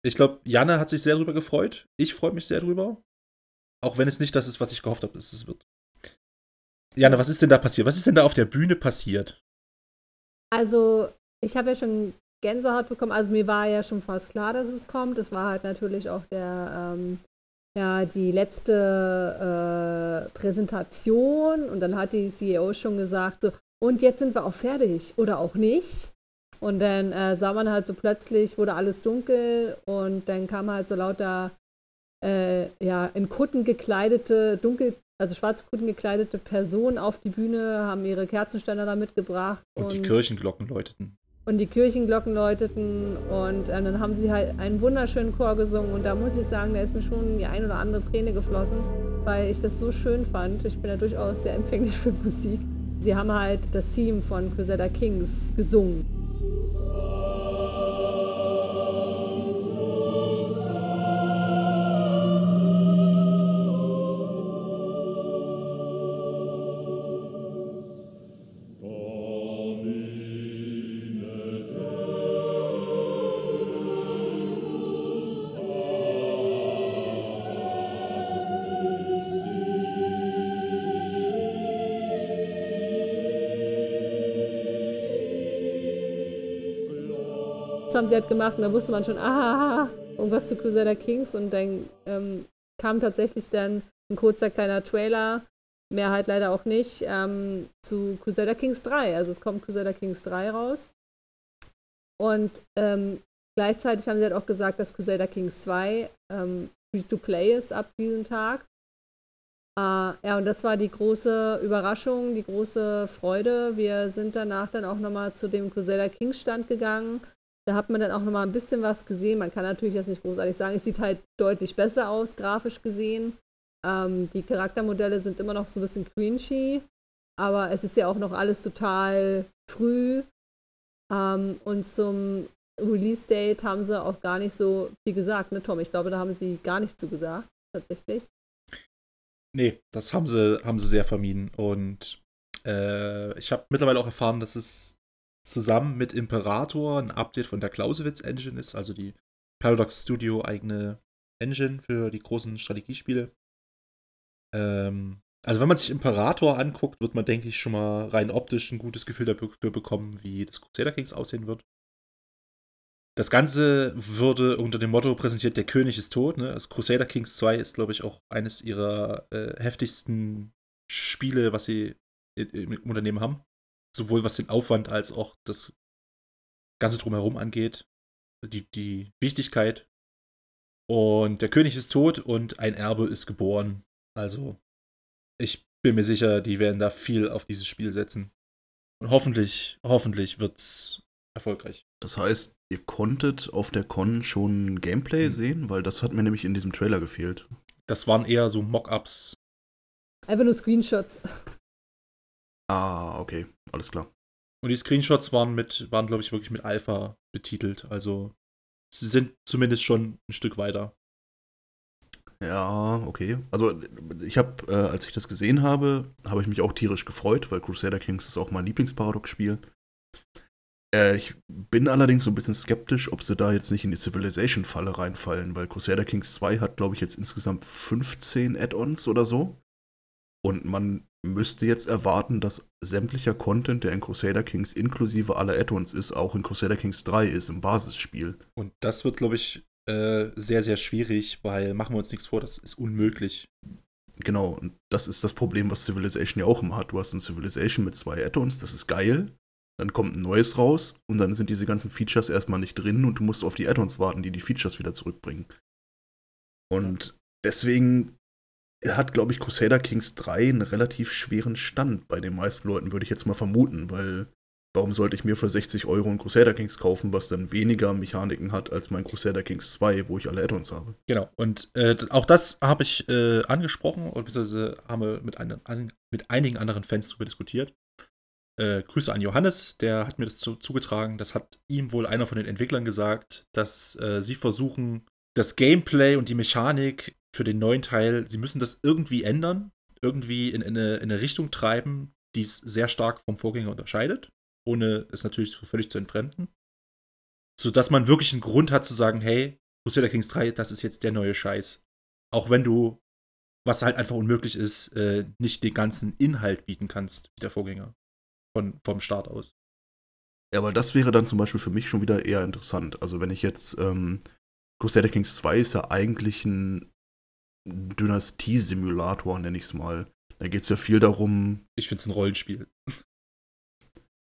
Ich glaube, Janne hat sich sehr drüber gefreut. Ich freue mich sehr drüber. Auch wenn es nicht das ist, was ich gehofft habe, dass es wird. Janne, was ist denn da passiert? Was ist denn da auf der Bühne passiert? Also, ich habe ja schon Gänsehaut bekommen. Also, mir war ja schon fast klar, dass es kommt. Es war halt natürlich auch der, ähm, ja, die letzte äh, Präsentation. Und dann hat die CEO schon gesagt, so, und jetzt sind wir auch fertig oder auch nicht. Und dann äh, sah man halt so plötzlich, wurde alles dunkel und dann kam halt so lauter, äh, ja, in Kutten gekleidete, dunkel, also schwarze Kutten gekleidete Personen auf die Bühne, haben ihre Kerzenständer da mitgebracht. Und, und die Kirchenglocken läuteten. Und die Kirchenglocken läuteten und äh, dann haben sie halt einen wunderschönen Chor gesungen und da muss ich sagen, da ist mir schon die ein oder andere Träne geflossen, weil ich das so schön fand. Ich bin ja durchaus sehr empfänglich für Musik. Sie haben halt das Theme von Crusader Kings gesungen. Haben sie halt gemacht und da wusste man schon, ah, irgendwas zu Crusader Kings und dann ähm, kam tatsächlich dann ein kurzer kleiner Trailer, mehr halt leider auch nicht, ähm, zu Crusader Kings 3. Also es kommt Crusader Kings 3 raus. Und ähm, gleichzeitig haben sie halt auch gesagt, dass Crusader Kings 2 ähm, Free-to-Play ist ab diesem Tag. Uh, ja, und das war die große Überraschung, die große Freude. Wir sind danach dann auch nochmal zu dem Crusader Kings Stand gegangen da hat man dann auch nochmal ein bisschen was gesehen. Man kann natürlich jetzt nicht großartig sagen, es sieht halt deutlich besser aus, grafisch gesehen. Ähm, die Charaktermodelle sind immer noch so ein bisschen cringy, aber es ist ja auch noch alles total früh. Ähm, und zum Release-Date haben sie auch gar nicht so viel gesagt, ne, Tom? Ich glaube, da haben sie gar nicht zu gesagt, tatsächlich. Nee, das haben sie, haben sie sehr vermieden. Und äh, ich habe mittlerweile auch erfahren, dass es zusammen mit Imperator ein Update von der Clausewitz Engine ist, also die Paradox Studio eigene Engine für die großen Strategiespiele. Ähm, also wenn man sich Imperator anguckt, wird man, denke ich, schon mal rein optisch ein gutes Gefühl dafür bekommen, wie das Crusader Kings aussehen wird. Das Ganze würde unter dem Motto präsentiert, der König ist tot. Ne? Also Crusader Kings 2 ist, glaube ich, auch eines ihrer äh, heftigsten Spiele, was sie im Unternehmen haben sowohl was den Aufwand als auch das Ganze drumherum angeht, die, die Wichtigkeit. Und der König ist tot und ein Erbe ist geboren. Also, ich bin mir sicher, die werden da viel auf dieses Spiel setzen. Und hoffentlich, hoffentlich wird's erfolgreich. Das heißt, ihr konntet auf der Con schon Gameplay mhm. sehen, weil das hat mir nämlich in diesem Trailer gefehlt. Das waren eher so Mock-ups. Einfach nur Screenshots. Ah, okay, alles klar. Und die Screenshots waren mit, waren, glaube ich, wirklich mit Alpha betitelt. Also sie sind zumindest schon ein Stück weiter. Ja, okay. Also ich habe, äh, als ich das gesehen habe, habe ich mich auch tierisch gefreut, weil Crusader Kings ist auch mein Lieblingsparadox-Spiel. Äh, ich bin allerdings so ein bisschen skeptisch, ob sie da jetzt nicht in die Civilization-Falle reinfallen, weil Crusader Kings 2 hat, glaube ich, jetzt insgesamt 15 Add-ons oder so. Und man müsste jetzt erwarten, dass sämtlicher Content, der in Crusader Kings inklusive aller Add-ons ist, auch in Crusader Kings 3 ist, im Basisspiel. Und das wird, glaube ich, äh, sehr, sehr schwierig, weil machen wir uns nichts vor, das ist unmöglich. genau, und das ist das Problem, was Civilization ja auch immer hat. Du hast ein Civilization mit zwei Add-ons, das ist geil. Dann kommt ein neues raus und dann sind diese ganzen Features erstmal nicht drin und du musst auf die Add-ons warten, die die Features wieder zurückbringen. Und deswegen hat, glaube ich, Crusader Kings 3 einen relativ schweren Stand bei den meisten Leuten, würde ich jetzt mal vermuten, weil warum sollte ich mir für 60 Euro ein Crusader Kings kaufen, was dann weniger Mechaniken hat als mein Crusader Kings 2, wo ich alle Add-ons habe? Genau, und äh, auch das habe ich äh, angesprochen, oder beziehungsweise haben wir mit, ein, an, mit einigen anderen Fans darüber diskutiert. Äh, Grüße an Johannes, der hat mir das zu, zugetragen. Das hat ihm wohl einer von den Entwicklern gesagt, dass äh, sie versuchen, das Gameplay und die Mechanik für den neuen Teil, sie müssen das irgendwie ändern, irgendwie in, in, eine, in eine Richtung treiben, die es sehr stark vom Vorgänger unterscheidet ohne es natürlich völlig zu entfremden. Sodass man wirklich einen Grund hat zu sagen, hey, Crusader Kings 3, das ist jetzt der neue Scheiß. Auch wenn du, was halt einfach unmöglich ist, äh, nicht den ganzen Inhalt bieten kannst, wie der Vorgänger. Von, vom Start aus. Ja, weil das wäre dann zum Beispiel für mich schon wieder eher interessant. Also wenn ich jetzt, ähm, Crusader Kings 2 ist ja eigentlich ein Dynastie-Simulator, nenne ich es mal. Da geht es ja viel darum. Ich finde es ein Rollenspiel.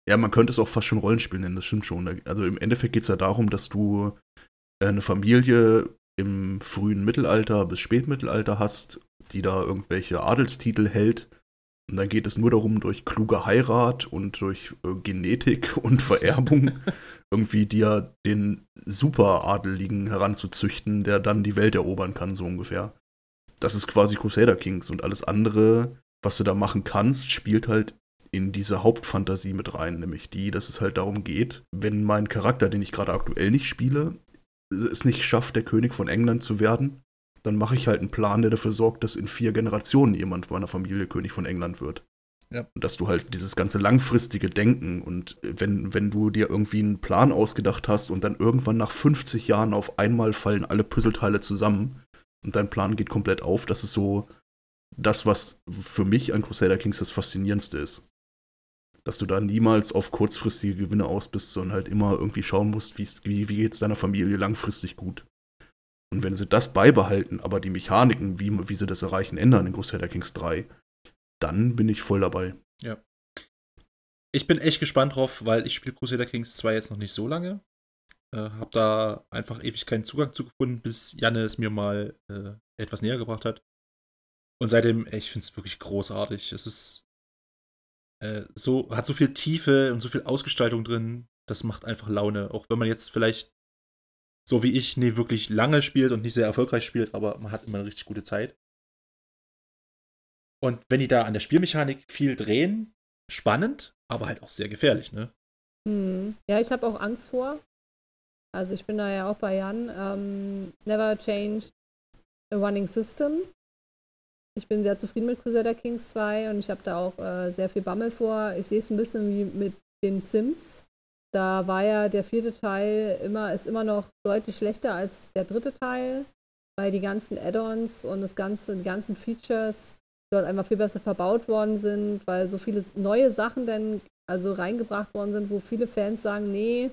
Ja, man könnte es auch fast schon Rollenspiel nennen, das stimmt schon. Also im Endeffekt geht es ja darum, dass du äh, eine Familie im frühen Mittelalter bis Spätmittelalter hast, die da irgendwelche Adelstitel hält. Und dann geht es nur darum, durch kluge Heirat und durch äh, Genetik und Vererbung irgendwie dir den Superadeligen heranzuzüchten, der dann die Welt erobern kann, so ungefähr. Das ist quasi Crusader Kings und alles andere, was du da machen kannst, spielt halt in diese Hauptfantasie mit rein, nämlich die, dass es halt darum geht, wenn mein Charakter, den ich gerade aktuell nicht spiele, es nicht schafft, der König von England zu werden, dann mache ich halt einen Plan, der dafür sorgt, dass in vier Generationen jemand meiner Familie König von England wird. Ja. Und dass du halt dieses ganze langfristige Denken und wenn, wenn du dir irgendwie einen Plan ausgedacht hast und dann irgendwann nach 50 Jahren auf einmal fallen alle Puzzleteile zusammen und dein Plan geht komplett auf, das ist so das, was für mich an Crusader Kings das Faszinierendste ist dass du da niemals auf kurzfristige Gewinne aus bist, sondern halt immer irgendwie schauen musst, wie, wie geht es deiner Familie langfristig gut. Und wenn sie das beibehalten, aber die Mechaniken, wie, wie sie das erreichen, ändern in Crusader Kings 3, dann bin ich voll dabei. Ja. Ich bin echt gespannt drauf, weil ich spiele Crusader Kings 2 jetzt noch nicht so lange. Äh, hab da einfach ewig keinen Zugang zu gefunden, bis Janne es mir mal äh, etwas näher gebracht hat. Und seitdem, ich finde es wirklich großartig. Es ist äh, so, hat so viel Tiefe und so viel Ausgestaltung drin. Das macht einfach Laune. Auch wenn man jetzt vielleicht, so wie ich, nie wirklich lange spielt und nicht sehr erfolgreich spielt, aber man hat immer eine richtig gute Zeit. Und wenn die da an der Spielmechanik viel drehen, spannend, aber halt auch sehr gefährlich, ne? Hm. Ja, ich habe auch Angst vor. Also ich bin da ja auch bei Jan. Ähm, never change a running system. Ich bin sehr zufrieden mit Crusader Kings 2 und ich habe da auch äh, sehr viel Bammel vor. Ich sehe es ein bisschen wie mit den Sims. Da war ja der vierte Teil immer, ist immer noch deutlich schlechter als der dritte Teil, weil die ganzen Add-ons und das ganze, die ganzen Features dort einfach viel besser verbaut worden sind, weil so viele neue Sachen dann also reingebracht worden sind, wo viele Fans sagen, nee,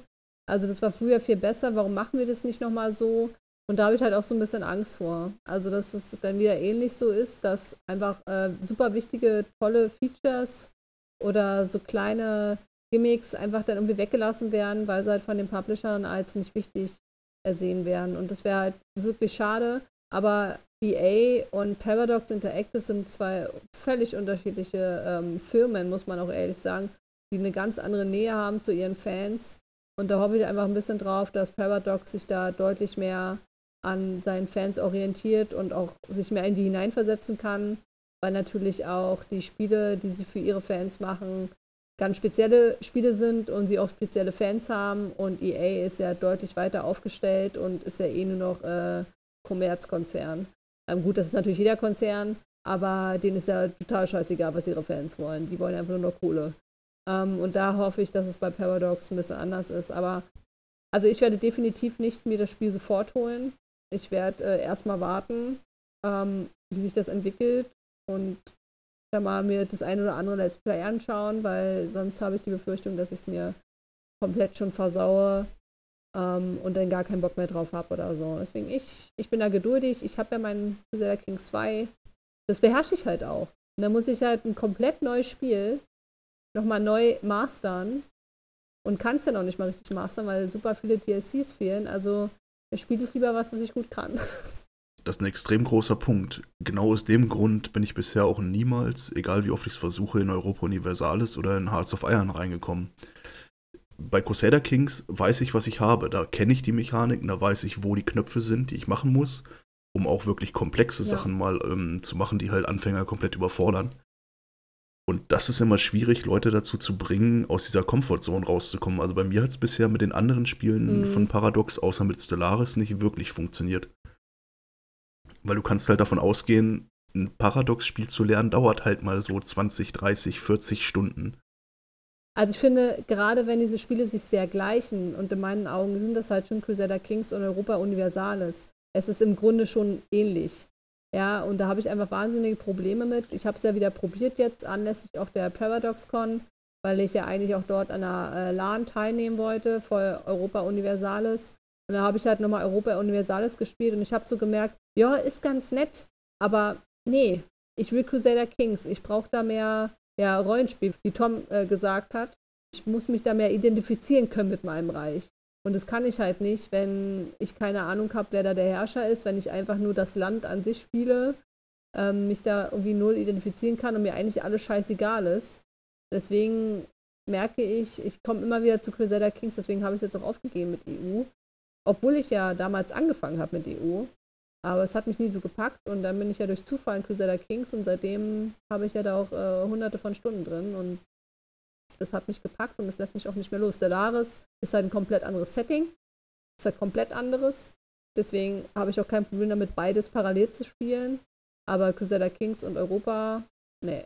also das war früher viel besser, warum machen wir das nicht nochmal so? Und da habe ich halt auch so ein bisschen Angst vor. Also, dass es dann wieder ähnlich so ist, dass einfach äh, super wichtige, tolle Features oder so kleine Gimmicks einfach dann irgendwie weggelassen werden, weil sie halt von den Publishern als nicht wichtig ersehen werden. Und das wäre halt wirklich schade. Aber EA und Paradox Interactive sind zwei völlig unterschiedliche ähm, Firmen, muss man auch ehrlich sagen, die eine ganz andere Nähe haben zu ihren Fans. Und da hoffe ich einfach ein bisschen drauf, dass Paradox sich da deutlich mehr an seinen Fans orientiert und auch sich mehr in die hineinversetzen kann, weil natürlich auch die Spiele, die sie für ihre Fans machen, ganz spezielle Spiele sind und sie auch spezielle Fans haben und EA ist ja deutlich weiter aufgestellt und ist ja eh nur noch äh, Kommerzkonzern. Ähm, gut, das ist natürlich jeder Konzern, aber denen ist ja total scheißegal, was ihre Fans wollen. Die wollen einfach nur noch Kohle. Ähm, und da hoffe ich, dass es bei Paradox ein bisschen anders ist. Aber also ich werde definitiv nicht mir das Spiel sofort holen. Ich werde äh, erstmal warten, ähm, wie sich das entwickelt und dann mal mir das ein oder andere Let's Play anschauen, weil sonst habe ich die Befürchtung, dass ich es mir komplett schon versaue ähm, und dann gar keinen Bock mehr drauf habe oder so. Deswegen, ich, ich bin da geduldig. Ich habe ja meinen Crusader King 2 das beherrsche ich halt auch. Und dann muss ich halt ein komplett neues Spiel nochmal neu mastern und kann es ja noch nicht mal richtig mastern, weil super viele DLCs fehlen. Also spiele ich lieber was, was ich gut kann. Das ist ein extrem großer Punkt. Genau aus dem Grund bin ich bisher auch niemals, egal wie oft ich es versuche, in Europa Universalis oder in Hearts of Iron reingekommen. Bei Crusader Kings weiß ich, was ich habe. Da kenne ich die Mechaniken, da weiß ich, wo die Knöpfe sind, die ich machen muss, um auch wirklich komplexe Ja. Sachen mal ähm, zu machen, die halt Anfänger komplett überfordern. Und das ist immer schwierig, Leute dazu zu bringen, aus dieser Comfortzone rauszukommen. Also bei mir hat es bisher mit den anderen Spielen Mhm. von Paradox, außer mit Stellaris, nicht wirklich funktioniert. Weil du kannst halt davon ausgehen, ein Paradox-Spiel zu lernen, dauert halt mal so 20, 30, 40 Stunden. Also ich finde, gerade wenn diese Spiele sich sehr gleichen, und in meinen Augen sind das halt schon Crusader Kings und Europa Universalis, es ist im Grunde schon ähnlich. Ja, und da habe ich einfach wahnsinnige Probleme mit. Ich habe es ja wieder probiert jetzt, anlässlich auch der ParadoxCon, weil ich ja eigentlich auch dort an der äh, LAN teilnehmen wollte, vor Europa Universalis. Und da habe ich halt nochmal Europa Universalis gespielt und ich habe so gemerkt, ja, ist ganz nett, aber nee, ich will Crusader Kings. Ich brauche da mehr ja, Rollenspiel, wie Tom äh, gesagt hat. Ich muss mich da mehr identifizieren können mit meinem Reich. Und das kann ich halt nicht, wenn ich keine Ahnung habe, wer da der Herrscher ist, wenn ich einfach nur das Land an sich spiele, ähm, mich da irgendwie null identifizieren kann und mir eigentlich alles scheißegal ist. Deswegen merke ich, ich komme immer wieder zu Crusader Kings, deswegen habe ich es jetzt auch aufgegeben mit EU. Obwohl ich ja damals angefangen habe mit EU. Aber es hat mich nie so gepackt und dann bin ich ja durch Zufall in Crusader Kings und seitdem habe ich ja da auch äh, hunderte von Stunden drin und das hat mich gepackt und es lässt mich auch nicht mehr los. Stellaris ist halt ein komplett anderes Setting, ist halt komplett anderes. Deswegen habe ich auch kein Problem damit, beides parallel zu spielen. Aber Crusader Kings und Europa, nee.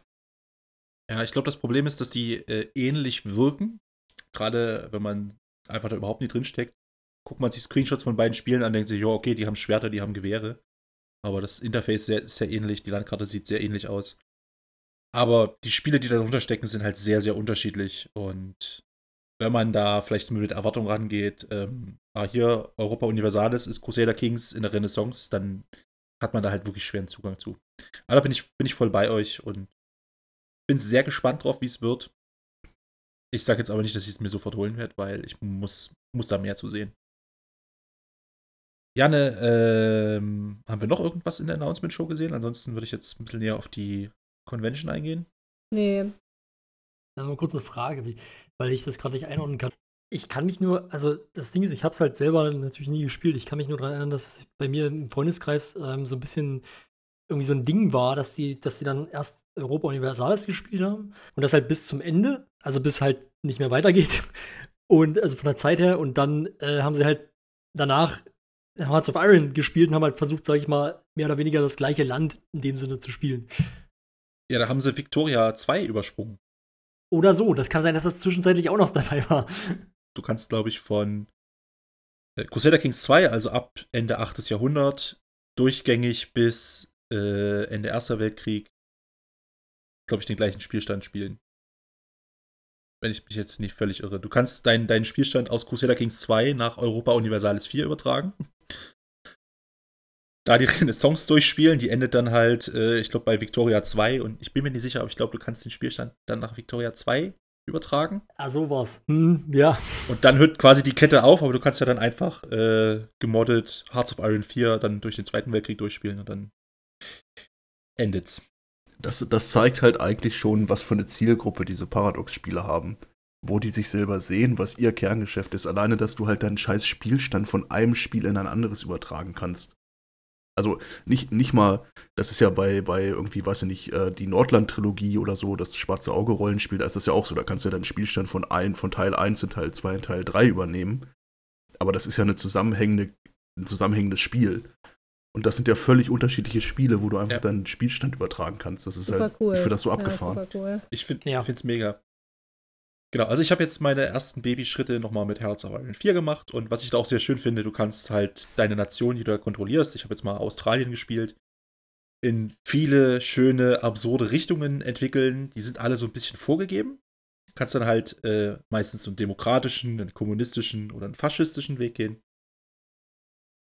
Ja, ich glaube, das Problem ist, dass die äh, ähnlich wirken. Gerade wenn man einfach da überhaupt nicht drinsteckt. Guckt man sich Screenshots von beiden Spielen an, denkt sich, ja, okay, die haben Schwerter, die haben Gewehre. Aber das Interface sehr, ist sehr ähnlich, die Landkarte sieht sehr ähnlich aus. Aber die Spiele, die darunter stecken, sind halt sehr, sehr unterschiedlich. Und wenn man da vielleicht mit Erwartung rangeht, ähm, ah, hier Europa Universalis ist Crusader Kings in der Renaissance, dann hat man da halt wirklich schweren Zugang zu. Aber da bin ich, bin ich voll bei euch und bin sehr gespannt drauf, wie es wird. Ich sage jetzt aber nicht, dass ich es mir sofort holen werde, weil ich muss, muss da mehr zu sehen. Janne, ähm, haben wir noch irgendwas in der Announcement-Show gesehen? Ansonsten würde ich jetzt ein bisschen näher auf die Convention eingehen. Nee. Dann mal kurz eine Frage, wie, weil ich das gerade nicht einordnen kann. Ich kann mich nur, also das Ding ist, ich habe es halt selber natürlich nie gespielt. Ich kann mich nur daran erinnern, dass es bei mir im Freundeskreis ähm, so ein bisschen irgendwie so ein Ding war, dass die, dass die dann erst Europa Universalis gespielt haben und das halt bis zum Ende, also bis halt nicht mehr weitergeht. Und also von der Zeit her und dann äh, haben sie halt danach Hearts of Iron gespielt und haben halt versucht, sag ich mal, mehr oder weniger das gleiche Land in dem Sinne zu spielen. Ja, da haben sie Victoria 2 übersprungen. Oder so. Das kann sein, dass das zwischenzeitlich auch noch dabei war. Du kannst, glaube ich, von äh, Crusader Kings 2, also ab Ende 8. Jahrhundert, durchgängig bis äh, Ende Erster Weltkrieg, glaube ich, den gleichen Spielstand spielen. Wenn ich mich jetzt nicht völlig irre. Du kannst deinen deinen Spielstand aus Crusader Kings 2 nach Europa Universalis 4 übertragen. Da die Renaissance durchspielen, die endet dann halt, äh, ich glaube, bei Victoria 2 und ich bin mir nicht sicher, aber ich glaube, du kannst den Spielstand dann nach Victoria 2 übertragen. Ah, so war's. Hm, ja. Und dann hört quasi die Kette auf, aber du kannst ja dann einfach äh, gemoddet Hearts of Iron 4 dann durch den Zweiten Weltkrieg durchspielen und dann endet's. Das, das zeigt halt eigentlich schon, was für eine Zielgruppe diese Paradox-Spiele haben. Wo die sich selber sehen, was ihr Kerngeschäft ist. Alleine, dass du halt deinen scheiß Spielstand von einem Spiel in ein anderes übertragen kannst. Also nicht, nicht mal, das ist ja bei, bei irgendwie, weiß ich nicht, äh, die Nordland-Trilogie oder so, das schwarze Auge-Rollenspiel, da ist das ja auch so, da kannst du ja deinen Spielstand von, ein, von Teil 1 in Teil 2 in Teil 3 übernehmen. Aber das ist ja eine zusammenhängende, ein zusammenhängendes Spiel. Und das sind ja völlig unterschiedliche Spiele, wo du einfach Ja. deinen Spielstand übertragen kannst. Das ist Super halt, cool. ich finde das so Ja, abgefahren. super cool. Ich finde Ja. es mega. Genau, also ich habe jetzt meine ersten Babyschritte nochmal mit Hearts of Iron 4 gemacht und was ich da auch sehr schön finde, du kannst halt deine Nation, die du da kontrollierst, ich habe jetzt mal Australien gespielt, in viele schöne, absurde Richtungen entwickeln. Die sind alle so ein bisschen vorgegeben. Du kannst dann halt äh, meistens einen demokratischen, einen kommunistischen oder einen faschistischen Weg gehen.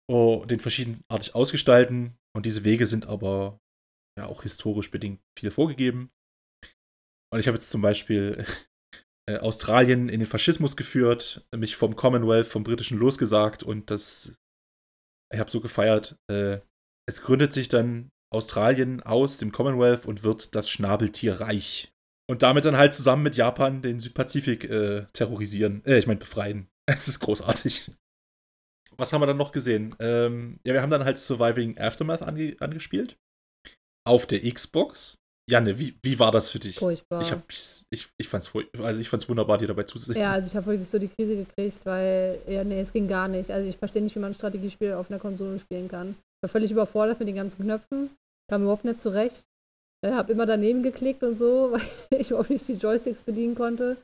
Oh, den verschiedenartig ausgestalten und diese Wege sind aber ja auch historisch bedingt viel vorgegeben. Und ich habe jetzt zum Beispiel äh, Australien in den Faschismus geführt, mich vom Commonwealth, vom Britischen losgesagt und das, ich habe so gefeiert. Äh, es gründet sich dann Australien aus dem Commonwealth und wird das Schnabeltierreich. Und damit dann halt zusammen mit Japan den Südpazifik äh, terrorisieren. Äh, ich meine, befreien. Es ist großartig. Was haben wir dann noch gesehen? Ähm, ja, wir haben dann halt Surviving Aftermath ange angespielt. Auf der Xbox. Janne, wie, wie war das für dich? Furchtbar. Ich, hab, ich, ich, also ich fand's wunderbar, dir dabei zuzusehen. Ja, also ich habe wirklich so die Krise gekriegt, weil, ja, nee, es ging gar nicht. Also ich verstehe nicht, wie man ein Strategiespiel auf einer Konsole spielen kann. Ich war völlig überfordert mit den ganzen Knöpfen, kam überhaupt nicht zurecht. Ich habe immer daneben geklickt und so, weil ich überhaupt nicht die Joysticks bedienen konnte.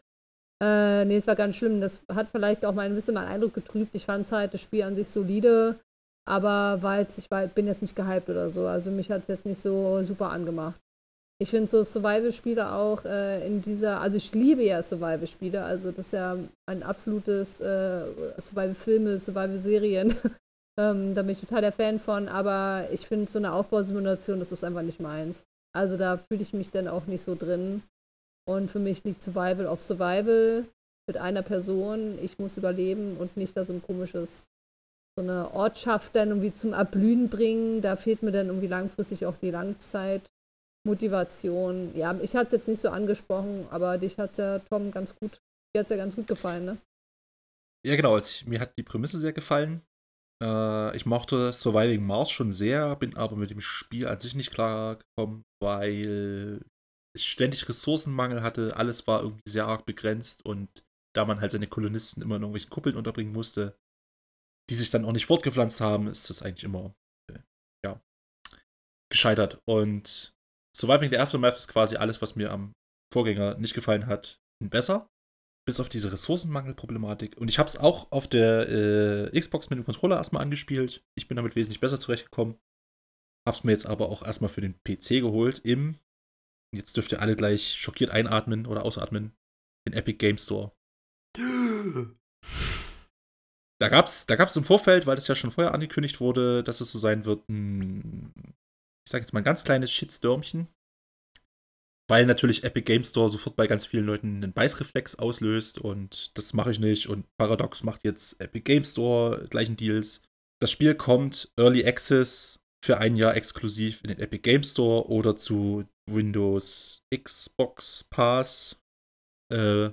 Äh, nee, es war ganz schlimm. Das hat vielleicht auch mal ein bisschen meinen Eindruck getrübt. Ich fand es halt das Spiel an sich solide, aber weil ich war, bin jetzt nicht gehypt oder so. Also mich hat es jetzt nicht so super angemacht. Ich finde so Survival-Spiele auch äh, in dieser, also ich liebe ja Survival-Spiele, also das ist ja ein absolutes äh, Survival-Filme, Survival-Serien. ähm, da bin ich total der Fan von, aber ich finde so eine Aufbausimulation, das ist einfach nicht meins. Also da fühle ich mich dann auch nicht so drin. Und für mich liegt Survival auf Survival mit einer Person. Ich muss überleben und nicht da so ein komisches, so eine Ortschaft dann irgendwie zum Erblühen bringen. Da fehlt mir dann irgendwie langfristig auch die Langzeit. Motivation. Ja, ich hatte es jetzt nicht so angesprochen, aber dich hat es ja, Tom, ganz gut, dir hat es ja ganz gut gefallen, ne? Ja, genau. Also ich, mir hat die Prämisse sehr gefallen. Äh, ich mochte Surviving Mars schon sehr, bin aber mit dem Spiel an sich nicht klar gekommen, weil ich ständig Ressourcenmangel hatte. Alles war irgendwie sehr arg begrenzt und da man halt seine Kolonisten immer in irgendwelchen Kuppeln unterbringen musste, die sich dann auch nicht fortgepflanzt haben, ist das eigentlich immer, äh, ja, gescheitert. Und Surviving the Aftermath ist quasi alles, was mir am Vorgänger nicht gefallen hat, besser. Bis auf diese Ressourcenmangelproblematik. Und ich habe es auch auf der äh, Xbox mit dem Controller erstmal angespielt. Ich bin damit wesentlich besser zurechtgekommen. Hab's mir jetzt aber auch erstmal für den PC geholt im, jetzt dürft ihr alle gleich schockiert einatmen oder ausatmen, den Epic Game Store. Da gab's, da gab's im Vorfeld, weil das ja schon vorher angekündigt wurde, dass es so sein wird, ein ich sage jetzt mal ein ganz kleines Shitstürmchen, weil natürlich Epic Game Store sofort bei ganz vielen Leuten einen Beißreflex auslöst und das mache ich nicht und Paradox macht jetzt Epic Game Store gleichen Deals. Das Spiel kommt Early Access für ein Jahr exklusiv in den Epic Game Store oder zu Windows Xbox Pass. Äh,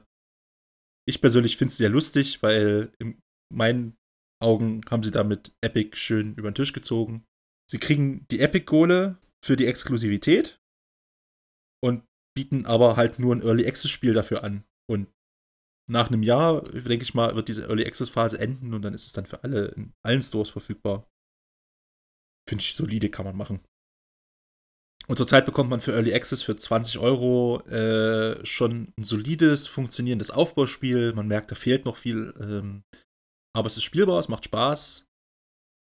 ich persönlich finde es sehr lustig, weil in meinen Augen haben sie damit Epic schön über den Tisch gezogen. Sie kriegen die Epic-Kohle für die Exklusivität und bieten aber halt nur ein Early Access-Spiel dafür an. Und nach einem Jahr, denke ich mal, wird diese Early Access-Phase enden und dann ist es dann für alle in allen Stores verfügbar. Finde ich solide, kann man machen. Und zurzeit bekommt man für Early Access für 20 Euro äh, schon ein solides, funktionierendes Aufbauspiel. Man merkt, da fehlt noch viel. Ähm, aber es ist spielbar, es macht Spaß.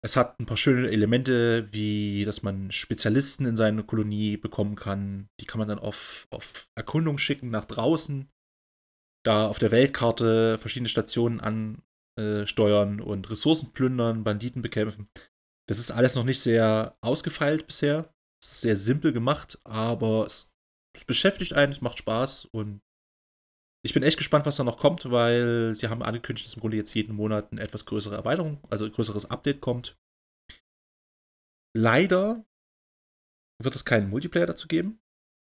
Es hat ein paar schöne Elemente, wie dass man Spezialisten in seine Kolonie bekommen kann. Die kann man dann auf, auf Erkundung schicken nach draußen. Da auf der Weltkarte verschiedene Stationen ansteuern und Ressourcen plündern, Banditen bekämpfen. Das ist alles noch nicht sehr ausgefeilt bisher. Es ist sehr simpel gemacht, aber es, es beschäftigt einen, es macht Spaß und ich bin echt gespannt, was da noch kommt, weil sie haben angekündigt, dass im Grunde jetzt jeden Monat eine etwas größere Erweiterung, also ein größeres Update kommt. Leider wird es keinen Multiplayer dazu geben.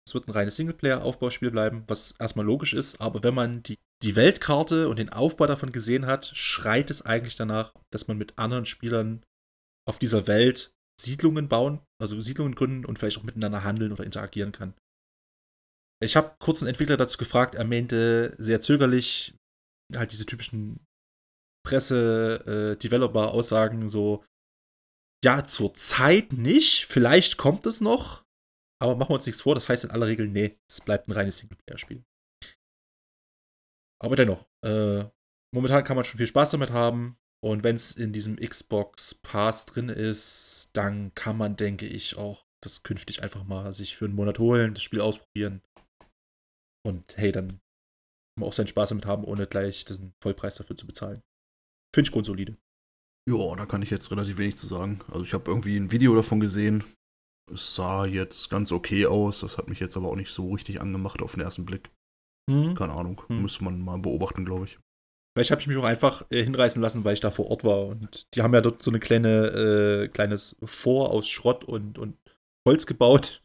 Es wird ein reines Singleplayer-Aufbauspiel bleiben, was erstmal logisch ist, aber wenn man die, die Weltkarte und den Aufbau davon gesehen hat, schreit es eigentlich danach, dass man mit anderen Spielern auf dieser Welt Siedlungen bauen, also Siedlungen gründen und vielleicht auch miteinander handeln oder interagieren kann. Ich habe kurz einen Entwickler dazu gefragt, er meinte sehr zögerlich, halt diese typischen Presse-Developer-Aussagen so, ja, zur Zeit nicht, vielleicht kommt es noch, aber machen wir uns nichts vor, das heißt in aller Regel, nee, es bleibt ein reines Singleplayer-Spiel. Aber dennoch, äh, momentan kann man schon viel Spaß damit haben und wenn es in diesem Xbox Pass drin ist, dann kann man, denke ich, auch das künftig einfach mal sich für einen Monat holen, das Spiel ausprobieren und hey, dann kann man auch seinen Spaß damit haben, ohne gleich den Vollpreis dafür zu bezahlen. Finde ich grundsolide. Ja, da kann ich jetzt relativ wenig zu sagen. Also ich habe irgendwie ein Video davon gesehen. Es sah jetzt ganz okay aus. Das hat mich jetzt aber auch nicht so richtig angemacht auf den ersten Blick. Hm. Keine Ahnung. Hm. Müsste man mal beobachten, glaube ich. Vielleicht habe ich mich auch einfach äh, hinreißen lassen, weil ich da vor Ort war. Und die haben ja dort so eine kleine, äh, kleines Vor aus Schrott und, und Holz gebaut,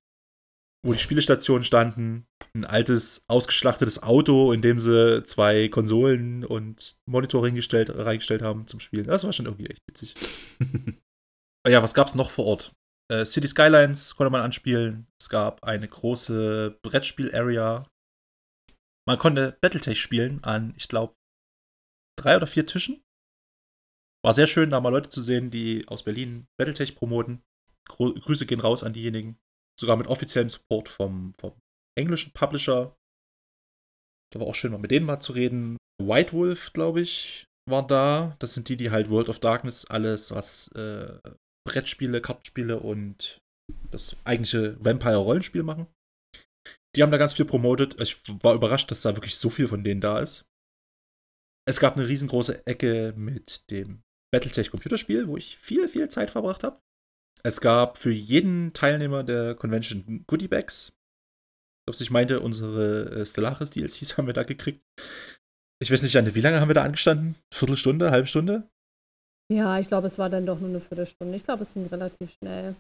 wo die Spielestationen standen. Ein altes, ausgeschlachtetes Auto, in dem sie zwei Konsolen und Monitore hingestellt, reingestellt haben zum Spielen. Das war schon irgendwie echt witzig. ja, was gab's noch vor Ort? Äh, City Skylines konnte man anspielen. Es gab eine große Brettspiel-Area. Man konnte Battletech spielen an, ich glaube, drei oder vier Tischen. War sehr schön, da mal Leute zu sehen, die aus Berlin Battletech promoten. Grüße gehen raus an diejenigen. Sogar mit offiziellem Support vom, vom englischen Publisher. Da war auch schön, mal mit denen mal zu reden. White Wolf, glaube ich, war da. Das sind die, die halt World of Darkness, alles, was äh, Brettspiele, Kartenspiele und das eigentliche Vampire-Rollenspiel machen. Die haben da ganz viel promotet. Ich war überrascht, dass da wirklich so viel von denen da ist. Es gab eine riesengroße Ecke mit dem Battletech Computerspiel, wo ich viel, viel Zeit verbracht habe. Es gab für jeden Teilnehmer der Convention Goodie Was ich meinte, unsere äh, Stellaris DLCs haben wir da gekriegt. Ich weiß nicht, wie lange haben wir da angestanden? Viertelstunde, halbe Stunde? Ja, ich glaube, es war dann doch nur eine Viertelstunde. Ich glaube, es ging relativ schnell.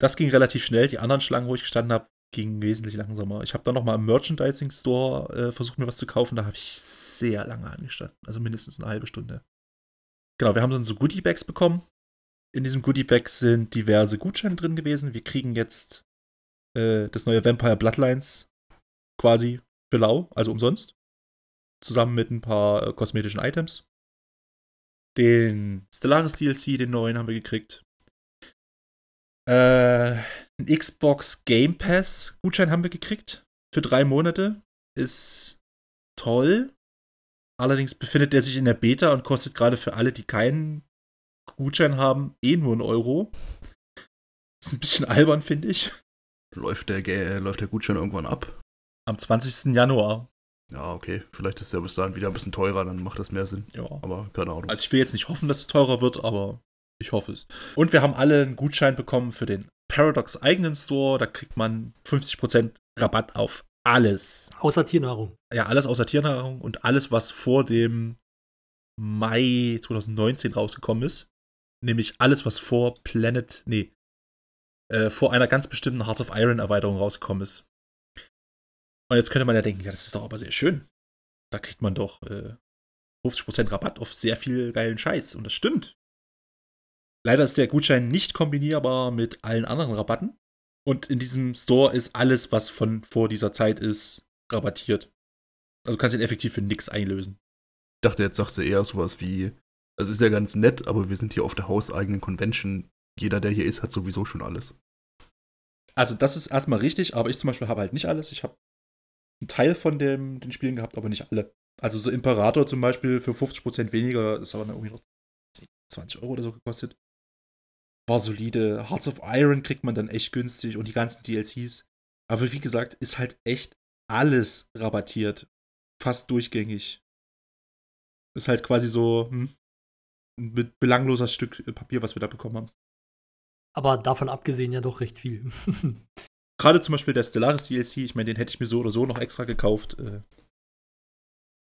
Das ging relativ schnell. Die anderen Schlangen, wo ich gestanden habe, gingen wesentlich langsamer. Ich habe dann noch mal im Merchandising Store äh, versucht, mir was zu kaufen. Da habe ich sehr lange angestanden. Also mindestens eine halbe Stunde. Genau, wir haben dann so Goodie Bags bekommen. In diesem Goodie Bag sind diverse Gutscheine drin gewesen. Wir kriegen jetzt äh, das neue Vampire Bloodlines quasi für lau, also umsonst. Zusammen mit ein paar äh, kosmetischen Items. Den Stellaris DLC, den neuen, haben wir gekriegt. Äh, ein Xbox Game Pass Gutschein haben wir gekriegt. Für drei Monate. Ist toll. Allerdings befindet er sich in der Beta und kostet gerade für alle, die keinen Gutschein haben, eh nur einen Euro. Ist ein bisschen albern, finde ich. Läuft der, äh, läuft der Gutschein irgendwann ab? Am 20. Januar. Ja, okay. Vielleicht ist der bis dahin wieder ein bisschen teurer, dann macht das mehr Sinn. Ja. Aber keine Ahnung. Also ich will jetzt nicht hoffen, dass es teurer wird, aber ich hoffe es. Und wir haben alle einen Gutschein bekommen für den Paradox eigenen Store. Da kriegt man 50% Rabatt auf alles. Außer Tiernahrung. Ja, alles außer Tiernahrung und alles, was vor dem Mai 2019 rausgekommen ist. Nämlich alles, was vor Planet, nee, äh, vor einer ganz bestimmten Hearts of Iron Erweiterung rausgekommen ist. Und jetzt könnte man ja denken, ja, das ist doch aber sehr schön. Da kriegt man doch äh, 50% Rabatt auf sehr viel geilen Scheiß. Und das stimmt. Leider ist der Gutschein nicht kombinierbar mit allen anderen Rabatten. Und in diesem Store ist alles, was von vor dieser Zeit ist, rabattiert. Also du kannst ihn effektiv für nix einlösen. Ich dachte, jetzt sagst du eher sowas wie, also ist ja ganz nett, aber wir sind hier auf der hauseigenen Convention. Jeder, der hier ist, hat sowieso schon alles. Also das ist erstmal richtig, aber ich zum Beispiel habe halt nicht alles. Ich habe einen Teil von dem, den Spielen gehabt, aber nicht alle. Also so Imperator zum Beispiel für 50% weniger, hat dann irgendwie noch 20 Euro oder so gekostet. War solide. Hearts of Iron kriegt man dann echt günstig und die ganzen DLCs. Aber wie gesagt, ist halt echt alles rabattiert. Fast durchgängig. Ist halt quasi so hm, ein belangloser Stück Papier, was wir da bekommen haben. Aber davon abgesehen ja doch recht viel. Gerade zum Beispiel der Stellaris DLC, ich meine, den hätte ich mir so oder so noch extra gekauft. Äh.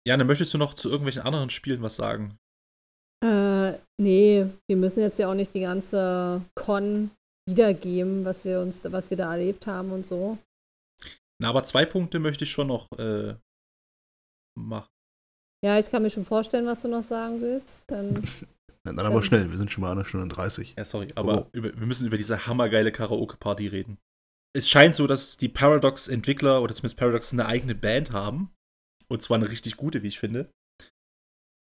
Ja, dann möchtest du noch zu irgendwelchen anderen Spielen was sagen? Äh, nee, wir müssen jetzt ja auch nicht die ganze Con wiedergeben, was wir uns, was wir da erlebt haben und so. Na, aber zwei Punkte möchte ich schon noch äh, machen. Ja, ich kann mir schon vorstellen, was du noch sagen willst. Dann, dann aber schnell, wir sind schon mal eine Stunde 30. Ja, sorry, aber oh. über, wir müssen über diese hammergeile Karaoke-Party reden. Es scheint so, dass die Paradox-Entwickler oder zumindest Paradox eine eigene Band haben. Und zwar eine richtig gute, wie ich finde.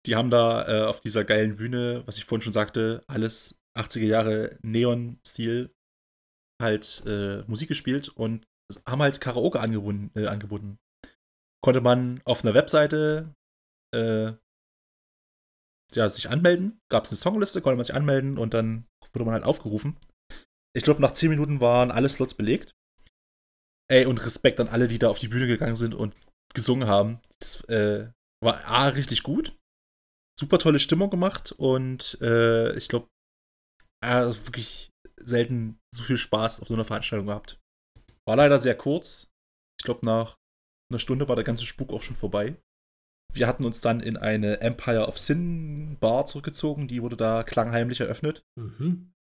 Die haben da äh, auf dieser geilen Bühne, was ich vorhin schon sagte, alles 80er Jahre Neon-Stil halt äh, Musik gespielt und haben halt Karaoke angebunden, äh, angeboten. Konnte man auf einer Webseite äh, ja, sich anmelden, gab es eine Songliste, konnte man sich anmelden und dann wurde man halt aufgerufen. Ich glaube, nach 10 Minuten waren alle Slots belegt. Ey, und Respekt an alle, die da auf die Bühne gegangen sind und gesungen haben. Das äh, war A, richtig gut. Super tolle Stimmung gemacht und äh, ich glaube, also wirklich selten so viel Spaß auf so einer Veranstaltung gehabt. War leider sehr kurz. Ich glaube, nach einer Stunde war der ganze Spuk auch schon vorbei. Wir hatten uns dann in eine Empire of Sin Bar zurückgezogen, die wurde da klangheimlich eröffnet. Mhm.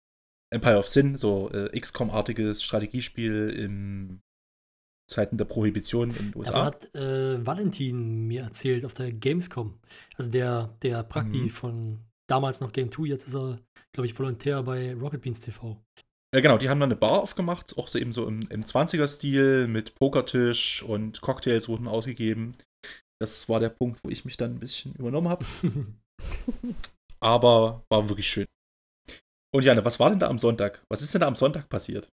Empire of Sin, so äh, XCOM-artiges Strategiespiel in Zeiten der Prohibition in den USA. Aber hat äh, Valentin mir erzählt auf der Gamescom. Also der, der Prakti Mhm. von damals noch Game 2, jetzt ist er, glaube ich, Volontär bei Rocket Beans TV. Ja, genau, die haben dann eine Bar aufgemacht, auch so eben so im, im 20er-Stil mit Pokertisch und Cocktails wurden ausgegeben. Das war der Punkt, wo ich mich dann ein bisschen übernommen habe. Aber war wirklich schön. Und Janne, was war denn da am Sonntag? Was ist denn da am Sonntag passiert?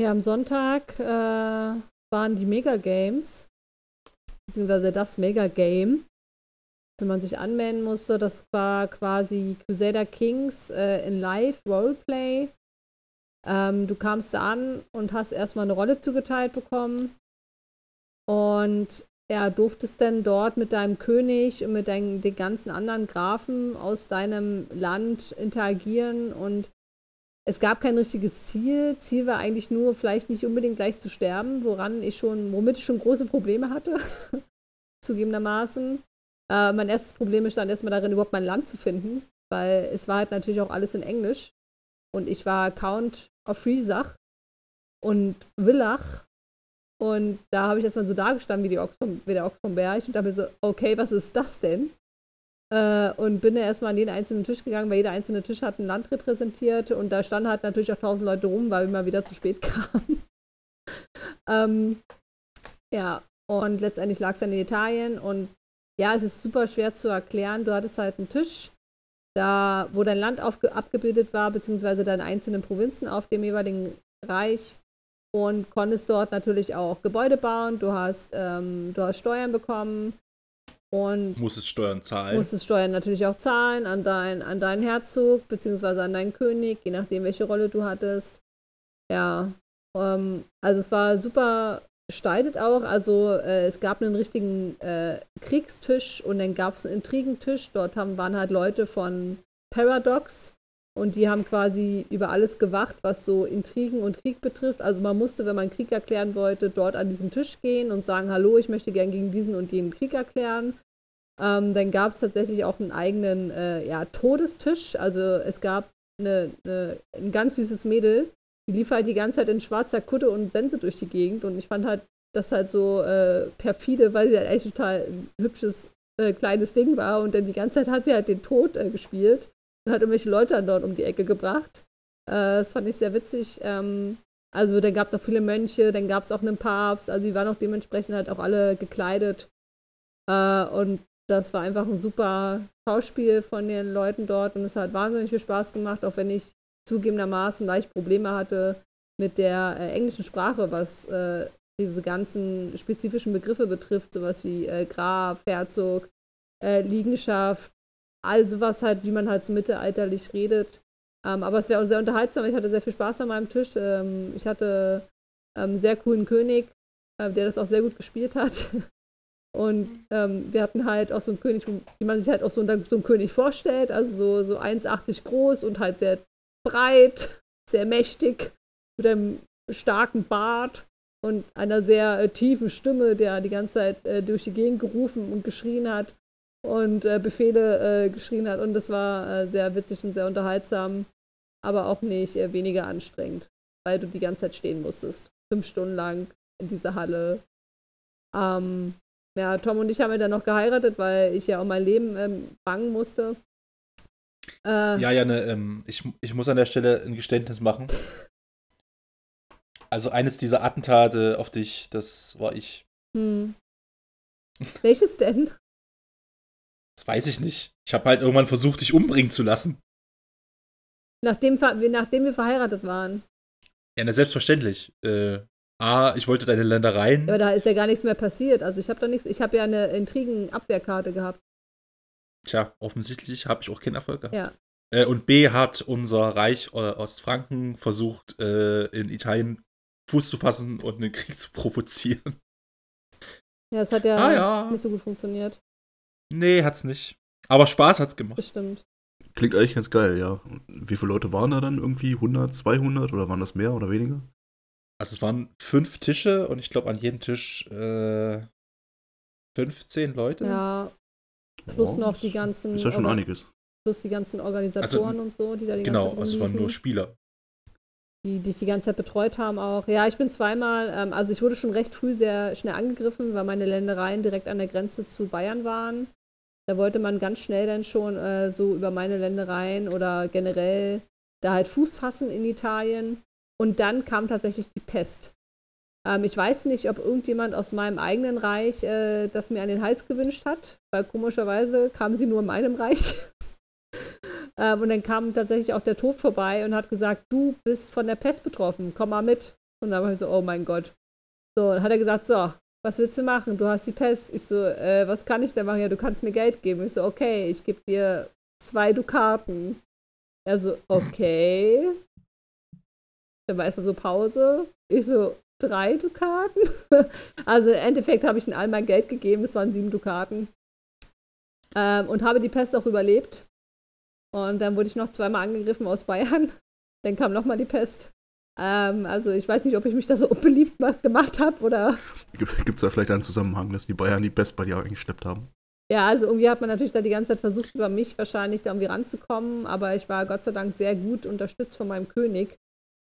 Ja, am Sonntag äh, waren die Mega Games, beziehungsweise das Mega Game, wenn man sich anmelden musste. Das war quasi Crusader Kings äh, in Live Roleplay. Ähm, du kamst da an und hast erstmal eine Rolle zugeteilt bekommen. Und ja, durftest dann dort mit deinem König und mit deinen, den ganzen anderen Grafen aus deinem Land interagieren und es gab kein richtiges Ziel. Ziel war eigentlich nur, vielleicht nicht unbedingt gleich zu sterben, woran ich schon, womit ich schon große Probleme hatte, zugegebenermaßen. Äh, mein erstes Problem bestand erstmal darin, überhaupt mein Land zu finden, weil es war halt natürlich auch alles in Englisch. Und ich war Count of Friesach und Villach. Und da habe ich erstmal so dagestanden wie, die Ochs vom, wie der Ochs vom Berg und dachte mir so, okay, was ist das denn? Äh, und bin da erstmal an jeden einzelnen Tisch gegangen, weil jeder einzelne Tisch hat ein Land repräsentiert und da standen halt natürlich auch tausend Leute rum, weil wir mal wieder zu spät kamen. ähm, ja, und letztendlich lag es dann in Italien und ja, es ist super schwer zu erklären. Du hattest halt einen Tisch, da, wo dein Land aufge abgebildet war, beziehungsweise deine einzelnen Provinzen auf dem jeweiligen Reich und konntest dort natürlich auch Gebäude bauen. Du hast, ähm, du hast Steuern bekommen und Musstest Steuern zahlen. musstest Steuern natürlich auch zahlen an, dein, an deinen Herzog, beziehungsweise an deinen König, je nachdem, welche Rolle du hattest. Ja, ähm, also es war super gestaltet auch. Also äh, es gab einen richtigen äh, Kriegstisch und dann gab es einen Intrigentisch. Dort haben, waren halt Leute von Paradox und die haben quasi über alles gewacht, was so Intrigen und Krieg betrifft. Also man musste, wenn man Krieg erklären wollte, dort an diesen Tisch gehen und sagen, hallo, ich möchte gern gegen diesen und jenen Krieg erklären. Ähm, dann gab es tatsächlich auch einen eigenen äh, ja, Todestisch. Also es gab eine, eine, ein ganz süßes Mädel, die lief halt die ganze Zeit in schwarzer Kutte und Sense durch die Gegend. Und ich fand halt das halt so äh, perfide, weil sie halt echt total ein hübsches äh, kleines Ding war. Und dann die ganze Zeit hat sie halt den Tod äh, gespielt und hat irgendwelche Leute dort um die Ecke gebracht. Äh, das fand ich sehr witzig. Ähm, also dann gab es auch viele Mönche, dann gab es auch einen Papst. Also die waren auch dementsprechend halt auch alle gekleidet. Äh, und das war einfach ein super Schauspiel von den Leuten dort und es hat wahnsinnig viel Spaß gemacht, auch wenn ich zugegebenermaßen leicht Probleme hatte mit der äh, englischen Sprache, was äh, diese ganzen spezifischen Begriffe betrifft, sowas wie äh, Graf, Herzog, äh, Liegenschaft, all sowas halt, wie man halt so mittelalterlich redet. Ähm, aber es wäre auch sehr unterhaltsam. Ich hatte sehr viel Spaß an meinem Tisch. Ähm, ich hatte ähm, einen sehr coolen König, äh, der das auch sehr gut gespielt hat. Und ähm, wir hatten halt auch so einen König, wie man sich halt auch so, einen, so einen König vorstellt, also so, so 1,80 groß und halt sehr breit, sehr mächtig, mit einem starken Bart und einer sehr äh, tiefen Stimme, der die ganze Zeit äh, durch die Gegend gerufen und geschrien hat und äh, Befehle äh, geschrien hat. Und das war äh, sehr witzig und sehr unterhaltsam, aber auch nicht äh, weniger anstrengend, weil du die ganze Zeit stehen musstest. Fünf Stunden lang in dieser Halle. Ähm, ja, Tom und ich haben ja dann noch geheiratet, weil ich ja um mein Leben ähm, bangen musste. Äh, Ja, Janne, ähm, ich, ich muss an der Stelle ein Geständnis machen. Also eines dieser Attentate auf dich, das war ich. Hm. Welches denn? Das weiß ich nicht. Ich habe halt irgendwann versucht, dich umbringen zu lassen. Nachdem, nachdem wir verheiratet waren. Ja, na, selbstverständlich. Äh, A, ich wollte deine Ländereien. Aber da ist ja gar nichts mehr passiert. Also ich habe da nichts. Ich habe ja eine Intrigenabwehrkarte gehabt. Tja, offensichtlich habe ich auch keinen Erfolg gehabt. Ja. Äh, und B hat unser Reich äh, Ostfranken versucht, äh, in Italien Fuß zu fassen und einen Krieg zu provozieren. Ja, es hat ja, Ah ja. nicht so gut funktioniert. Nee, hat's nicht. Aber Spaß hat's gemacht. Das stimmt. Klingt eigentlich ganz geil, ja. Wie viele Leute waren da dann irgendwie? 100, 200 oder waren das mehr oder weniger? Also es waren fünf Tische und ich glaube an jedem Tisch äh, 15 Leute. Ja. Plus Ja, noch die das ganzen. Ist ja schon einiges. Plus die ganzen Organisatoren und so, die da die ganze Genau, Zeit also es waren nur Spieler. Die dich die ganze Zeit betreut haben auch. Ja, ich bin zweimal, ähm, also ich wurde schon recht früh sehr schnell angegriffen, weil meine Ländereien direkt an der Grenze zu Bayern waren. Da wollte man ganz schnell dann schon äh, so über meine Ländereien oder generell da halt Fuß fassen in Italien. Und dann kam tatsächlich die Pest. Ähm, ich weiß nicht, ob irgendjemand aus meinem eigenen Reich äh, das mir an den Hals gewünscht hat, weil komischerweise kam sie nur in meinem Reich. Ähm, und dann kam tatsächlich auch der Tod vorbei und hat gesagt, du bist von der Pest betroffen, komm mal mit. Und dann war ich so, oh mein Gott. So, dann hat er gesagt, so, was willst du machen? Du hast die Pest. Ich so, äh, was kann ich denn machen? Ja, du kannst mir Geld geben. Ich so, okay, ich gebe dir zwei Dukaten. Er so, okay. Dann war erstmal so Pause. Ich so, drei Dukaten? also im Endeffekt habe ich ihnen all mein Geld gegeben, es waren sieben Dukaten. Ähm, und habe die Pest auch überlebt. Und dann wurde ich noch zweimal angegriffen aus Bayern. Dann kam nochmal die Pest. Ähm, also ich weiß nicht, ob ich mich da so unbeliebt ma- gemacht habe oder. Gibt es da vielleicht einen Zusammenhang, dass die Bayern die Best bei dir eingeschleppt haben? Ja, also irgendwie hat man natürlich da die ganze Zeit versucht, über mich wahrscheinlich da irgendwie ranzukommen. Aber ich war Gott sei Dank sehr gut unterstützt von meinem König,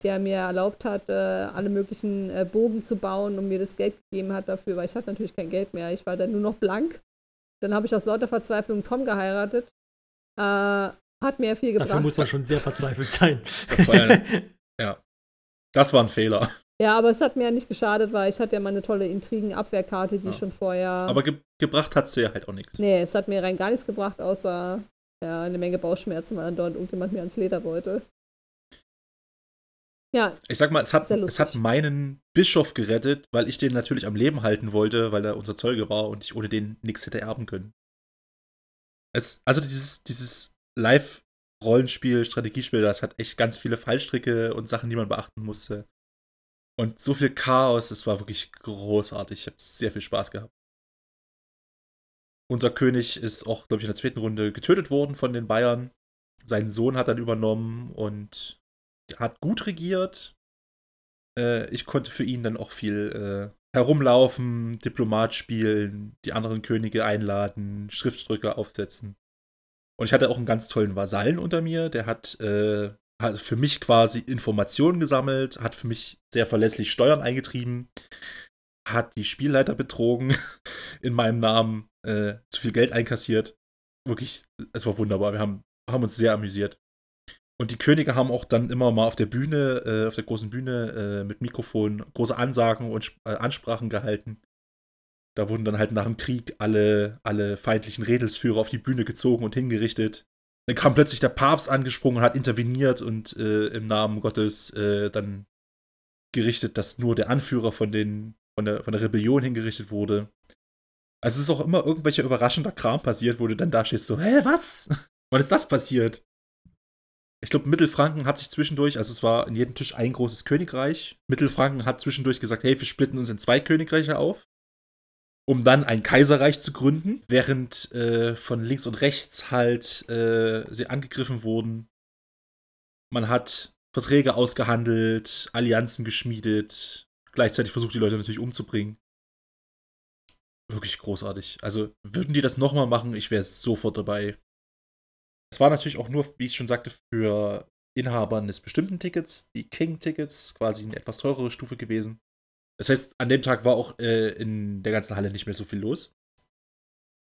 der mir erlaubt hat, äh, alle möglichen äh, Bogen zu bauen und mir das Geld gegeben hat dafür, weil ich hatte natürlich kein Geld mehr. Ich war dann nur noch blank. Dann habe ich aus lauter Verzweiflung Tom geheiratet. Äh, hat mir viel Dafür gebracht. muss man schon sehr verzweifelt sein. Das war ja, ja. Das war ein Fehler. Ja, aber es hat mir ja nicht geschadet, weil ich hatte ja meine tolle Intrigen-Abwehrkarte, die Ja. schon vorher. Aber ge gebracht hat sie ja halt auch nichts. nee, es hat mir rein gar nichts gebracht, außer ja, eine Menge Bauchschmerzen, weil dann dort irgendjemand mir ans Leder wollte. Ja, Ich sag mal, es hat, es hat meinen Bischof gerettet, weil ich den natürlich am Leben halten wollte, weil er unser Zeuge war und ich ohne den nichts hätte erben können. Es, also dieses, dieses Live-Rollenspiel, Strategiespiel, das hat echt ganz viele Fallstricke und Sachen, die man beachten musste. Und so viel Chaos, es war wirklich großartig. Ich habe sehr viel Spaß gehabt. Unser König ist auch, glaube ich, in der zweiten Runde getötet worden von den Bayern. Sein Sohn hat dann übernommen und hat gut regiert. Äh, ich konnte für ihn dann auch viel äh, herumlaufen, Diplomat spielen, die anderen Könige einladen, Schriftdrücke aufsetzen. Und ich hatte auch einen ganz tollen Vasallen unter mir, der hat, äh, hat für mich quasi Informationen gesammelt, hat für mich sehr verlässlich Steuern eingetrieben, hat die Spielleiter betrogen in meinem Namen, äh, zu viel Geld einkassiert. Wirklich, es war wunderbar. Wir haben, haben uns sehr amüsiert. Und die Könige haben auch dann immer mal auf der Bühne, äh, auf der großen Bühne äh, mit Mikrofon große Ansagen und äh, Ansprachen gehalten. Da wurden dann halt nach dem Krieg alle, alle feindlichen Redelsführer auf die Bühne gezogen und hingerichtet. Dann kam plötzlich der Papst angesprungen und hat interveniert und äh, im Namen Gottes äh, dann gerichtet, dass nur der Anführer von, den, von, der, von der Rebellion hingerichtet wurde. Also es ist auch immer irgendwelcher überraschender Kram passiert, wo du dann da stehst so, hä, was? Wann ist das passiert? Ich glaube, Mittelfranken hat sich zwischendurch, also es war in jedem Tisch ein großes Königreich. Mittelfranken hat zwischendurch gesagt, hey, wir splitten uns in zwei Königreiche auf, um dann ein Kaiserreich zu gründen, während äh, von links und rechts halt äh, sie angegriffen wurden. Man hat Verträge ausgehandelt, Allianzen geschmiedet, gleichzeitig versucht die Leute natürlich umzubringen. Wirklich großartig. Also würden die das nochmal machen, ich wäre sofort dabei. Es war natürlich auch nur, wie ich schon sagte, für Inhaber eines bestimmten Tickets, die King-Tickets, quasi eine etwas teurere Stufe gewesen. Das heißt, an dem Tag war auch äh, in der ganzen Halle nicht mehr so viel los.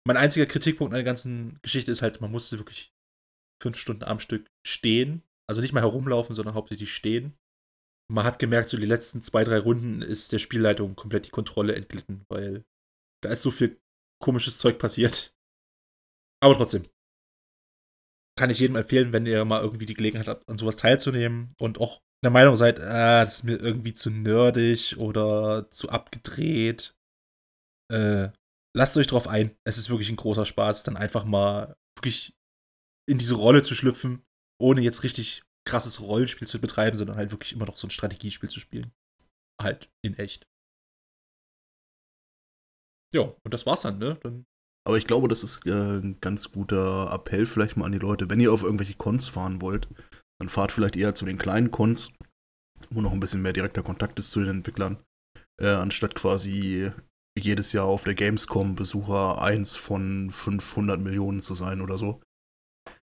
Mein einziger Kritikpunkt an der ganzen Geschichte ist halt, man musste wirklich fünf Stunden am Stück stehen. Also nicht mal herumlaufen, sondern hauptsächlich stehen. Man hat gemerkt, so die letzten zwei, drei Runden ist der Spielleitung komplett die Kontrolle entglitten, weil da ist so viel komisches Zeug passiert. Aber trotzdem, kann ich jedem empfehlen, wenn ihr mal irgendwie die Gelegenheit habt, an sowas teilzunehmen und auch der Meinung seid, ah, das ist mir irgendwie zu nerdig oder zu abgedreht. Äh, lasst euch drauf ein. Es ist wirklich ein großer Spaß, dann einfach mal wirklich in diese Rolle zu schlüpfen, ohne jetzt richtig krasses Rollenspiel zu betreiben, sondern halt wirklich immer noch so ein Strategiespiel zu spielen. Halt in echt. Ja, und das war's dann, ne? Dann Aber ich glaube, das ist äh, ein ganz guter Appell vielleicht mal an die Leute. Wenn ihr auf irgendwelche Cons fahren wollt, dann fahrt vielleicht eher zu den kleinen Cons, wo noch ein bisschen mehr direkter Kontakt ist zu den Entwicklern, äh, anstatt quasi jedes Jahr auf der Gamescom Besucher 1 von 500 Millionen zu sein oder so.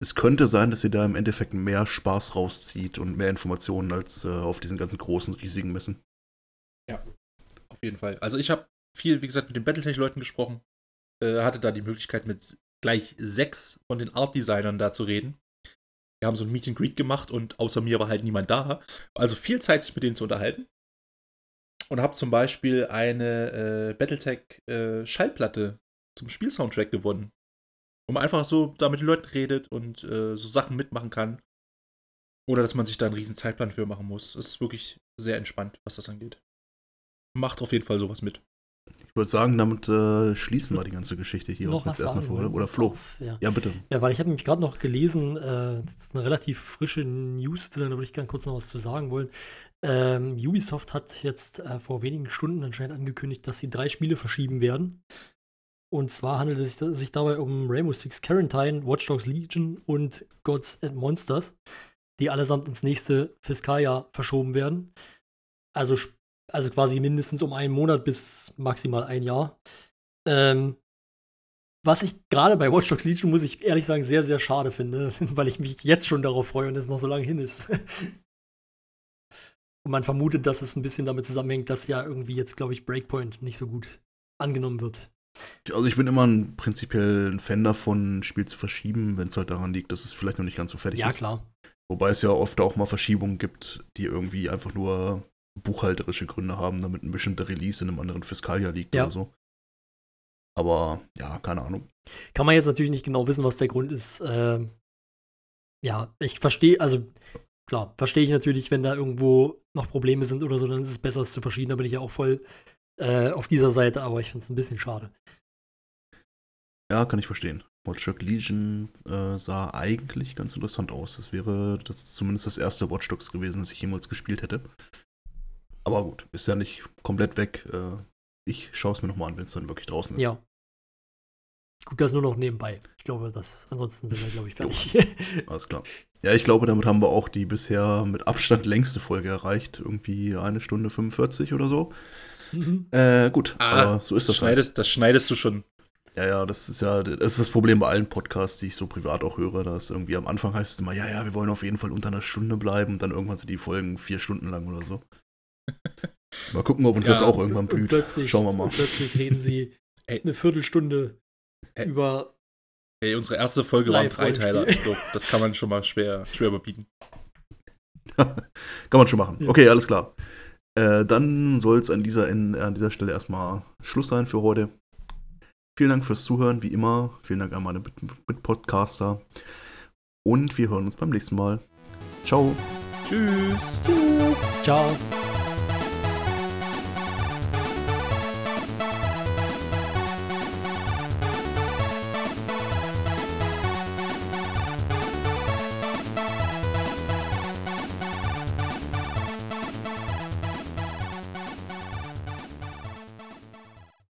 Es könnte sein, dass ihr da im Endeffekt mehr Spaß rauszieht und mehr Informationen als äh, auf diesen ganzen großen, riesigen Messen. Ja, auf jeden Fall. Also ich habe viel, wie gesagt, mit den Battletech-Leuten gesprochen. Äh, hatte da die Möglichkeit, mit gleich sechs von den Art-Designern da zu reden. Wir haben so ein Meet and Greet gemacht und außer mir war halt niemand da. Also viel Zeit, sich mit denen zu unterhalten. Und habe zum Beispiel eine äh, Battletech-Schallplatte äh, zum Spielsoundtrack gewonnen. Wo man einfach so da mit den Leuten redet und äh, so Sachen mitmachen kann. Oder dass man sich da einen riesen Zeitplan für machen muss. Es ist wirklich sehr entspannt, was das angeht. Macht auf jeden Fall sowas mit. Ich würde sagen, damit äh, schließen wir die ganze Geschichte hier Noch auch jetzt erstmal wollen? oder Flo. Ja. Ja, bitte. Ja, weil ich habe nämlich gerade noch gelesen, äh, das ist eine relativ frische News, da würde ich gerne kurz noch was zu sagen wollen. Ähm, Ubisoft hat jetzt äh, vor wenigen Stunden anscheinend angekündigt, dass sie drei Spiele verschieben werden. Und zwar handelt es sich, sich dabei um Rainbow Six Quarantine, Watch Dogs Legion und Gods and Monsters, die allesamt ins nächste Fiskaljahr verschoben werden. Also, also quasi mindestens um einen Monat bis maximal ein Jahr. Ähm, was ich gerade bei Watch Dogs Legion, muss ich ehrlich sagen, sehr, sehr schade finde, weil ich mich jetzt schon darauf freue und es noch so lange hin ist. und man vermutet, dass es ein bisschen damit zusammenhängt, dass ja irgendwie jetzt, glaube ich, Breakpoint nicht so gut angenommen wird. Also ich bin immer ein prinzipiell ein Fan davon, ein Spiel zu verschieben, wenn es halt daran liegt, dass es vielleicht noch nicht ganz so fertig ja, ist. klar. Wobei es ja oft auch mal Verschiebungen gibt, die irgendwie einfach nur buchhalterische Gründe haben, damit ein bestimmter Release in einem anderen Fiskaljahr liegt Ja. oder so. Aber ja, keine Ahnung. Kann man jetzt natürlich nicht genau wissen, was der Grund ist. Ähm, ja, ich verstehe, also klar, verstehe ich natürlich, wenn da irgendwo noch Probleme sind oder so, dann ist es besser, es zu verschieben. Da bin ich ja auch voll äh, auf dieser Seite, aber ich finde es ein bisschen schade. Ja, kann ich verstehen. Watch Dogs Legion äh, sah eigentlich ganz interessant aus. Das wäre das zumindest das erste Watch Dogs gewesen, das ich jemals gespielt hätte. Aber gut, ist ja nicht komplett weg. Äh, ich schaue es mir nochmal an, wenn es dann wirklich draußen ist. Ja. Gut, das nur noch nebenbei. Ich glaube, das, ansonsten sind wir, glaube ich, fertig. Alles klar. Ja, ich glaube, damit haben wir auch die bisher mit Abstand längste Folge erreicht. Irgendwie eine Stunde 45 oder so. Mhm. Äh, gut, Ah, aber so ist das halt. schneidest, Das schneidest du schon. Ja, ja, das ist ja das ist das Problem bei allen Podcasts, die ich so privat auch höre. Da ist irgendwie am Anfang heißt es immer, ja, ja, wir wollen auf jeden Fall unter einer Stunde bleiben. Und dann irgendwann sind die Folgen vier Stunden lang oder so. Mal gucken, ob uns Ja, das auch irgendwann blüht. plötzlich, Schauen wir mal. Plötzlich reden sie Ey. eine Viertelstunde Ey. über. Ey, unsere erste Folge war ein Live-Rollenspiel. Dreiteiler. Ich glaube, das kann man schon mal schwer, schwer überbieten. Kann man schon machen. Ja. Okay, alles klar. Äh, dann soll es an dieser, an dieser Stelle erstmal Schluss sein für heute. Vielen Dank fürs Zuhören, wie immer. Vielen Dank an meine Mit- Mitpodcaster. Und wir hören uns beim nächsten Mal. Ciao. Tschüss. Tschüss. Ciao.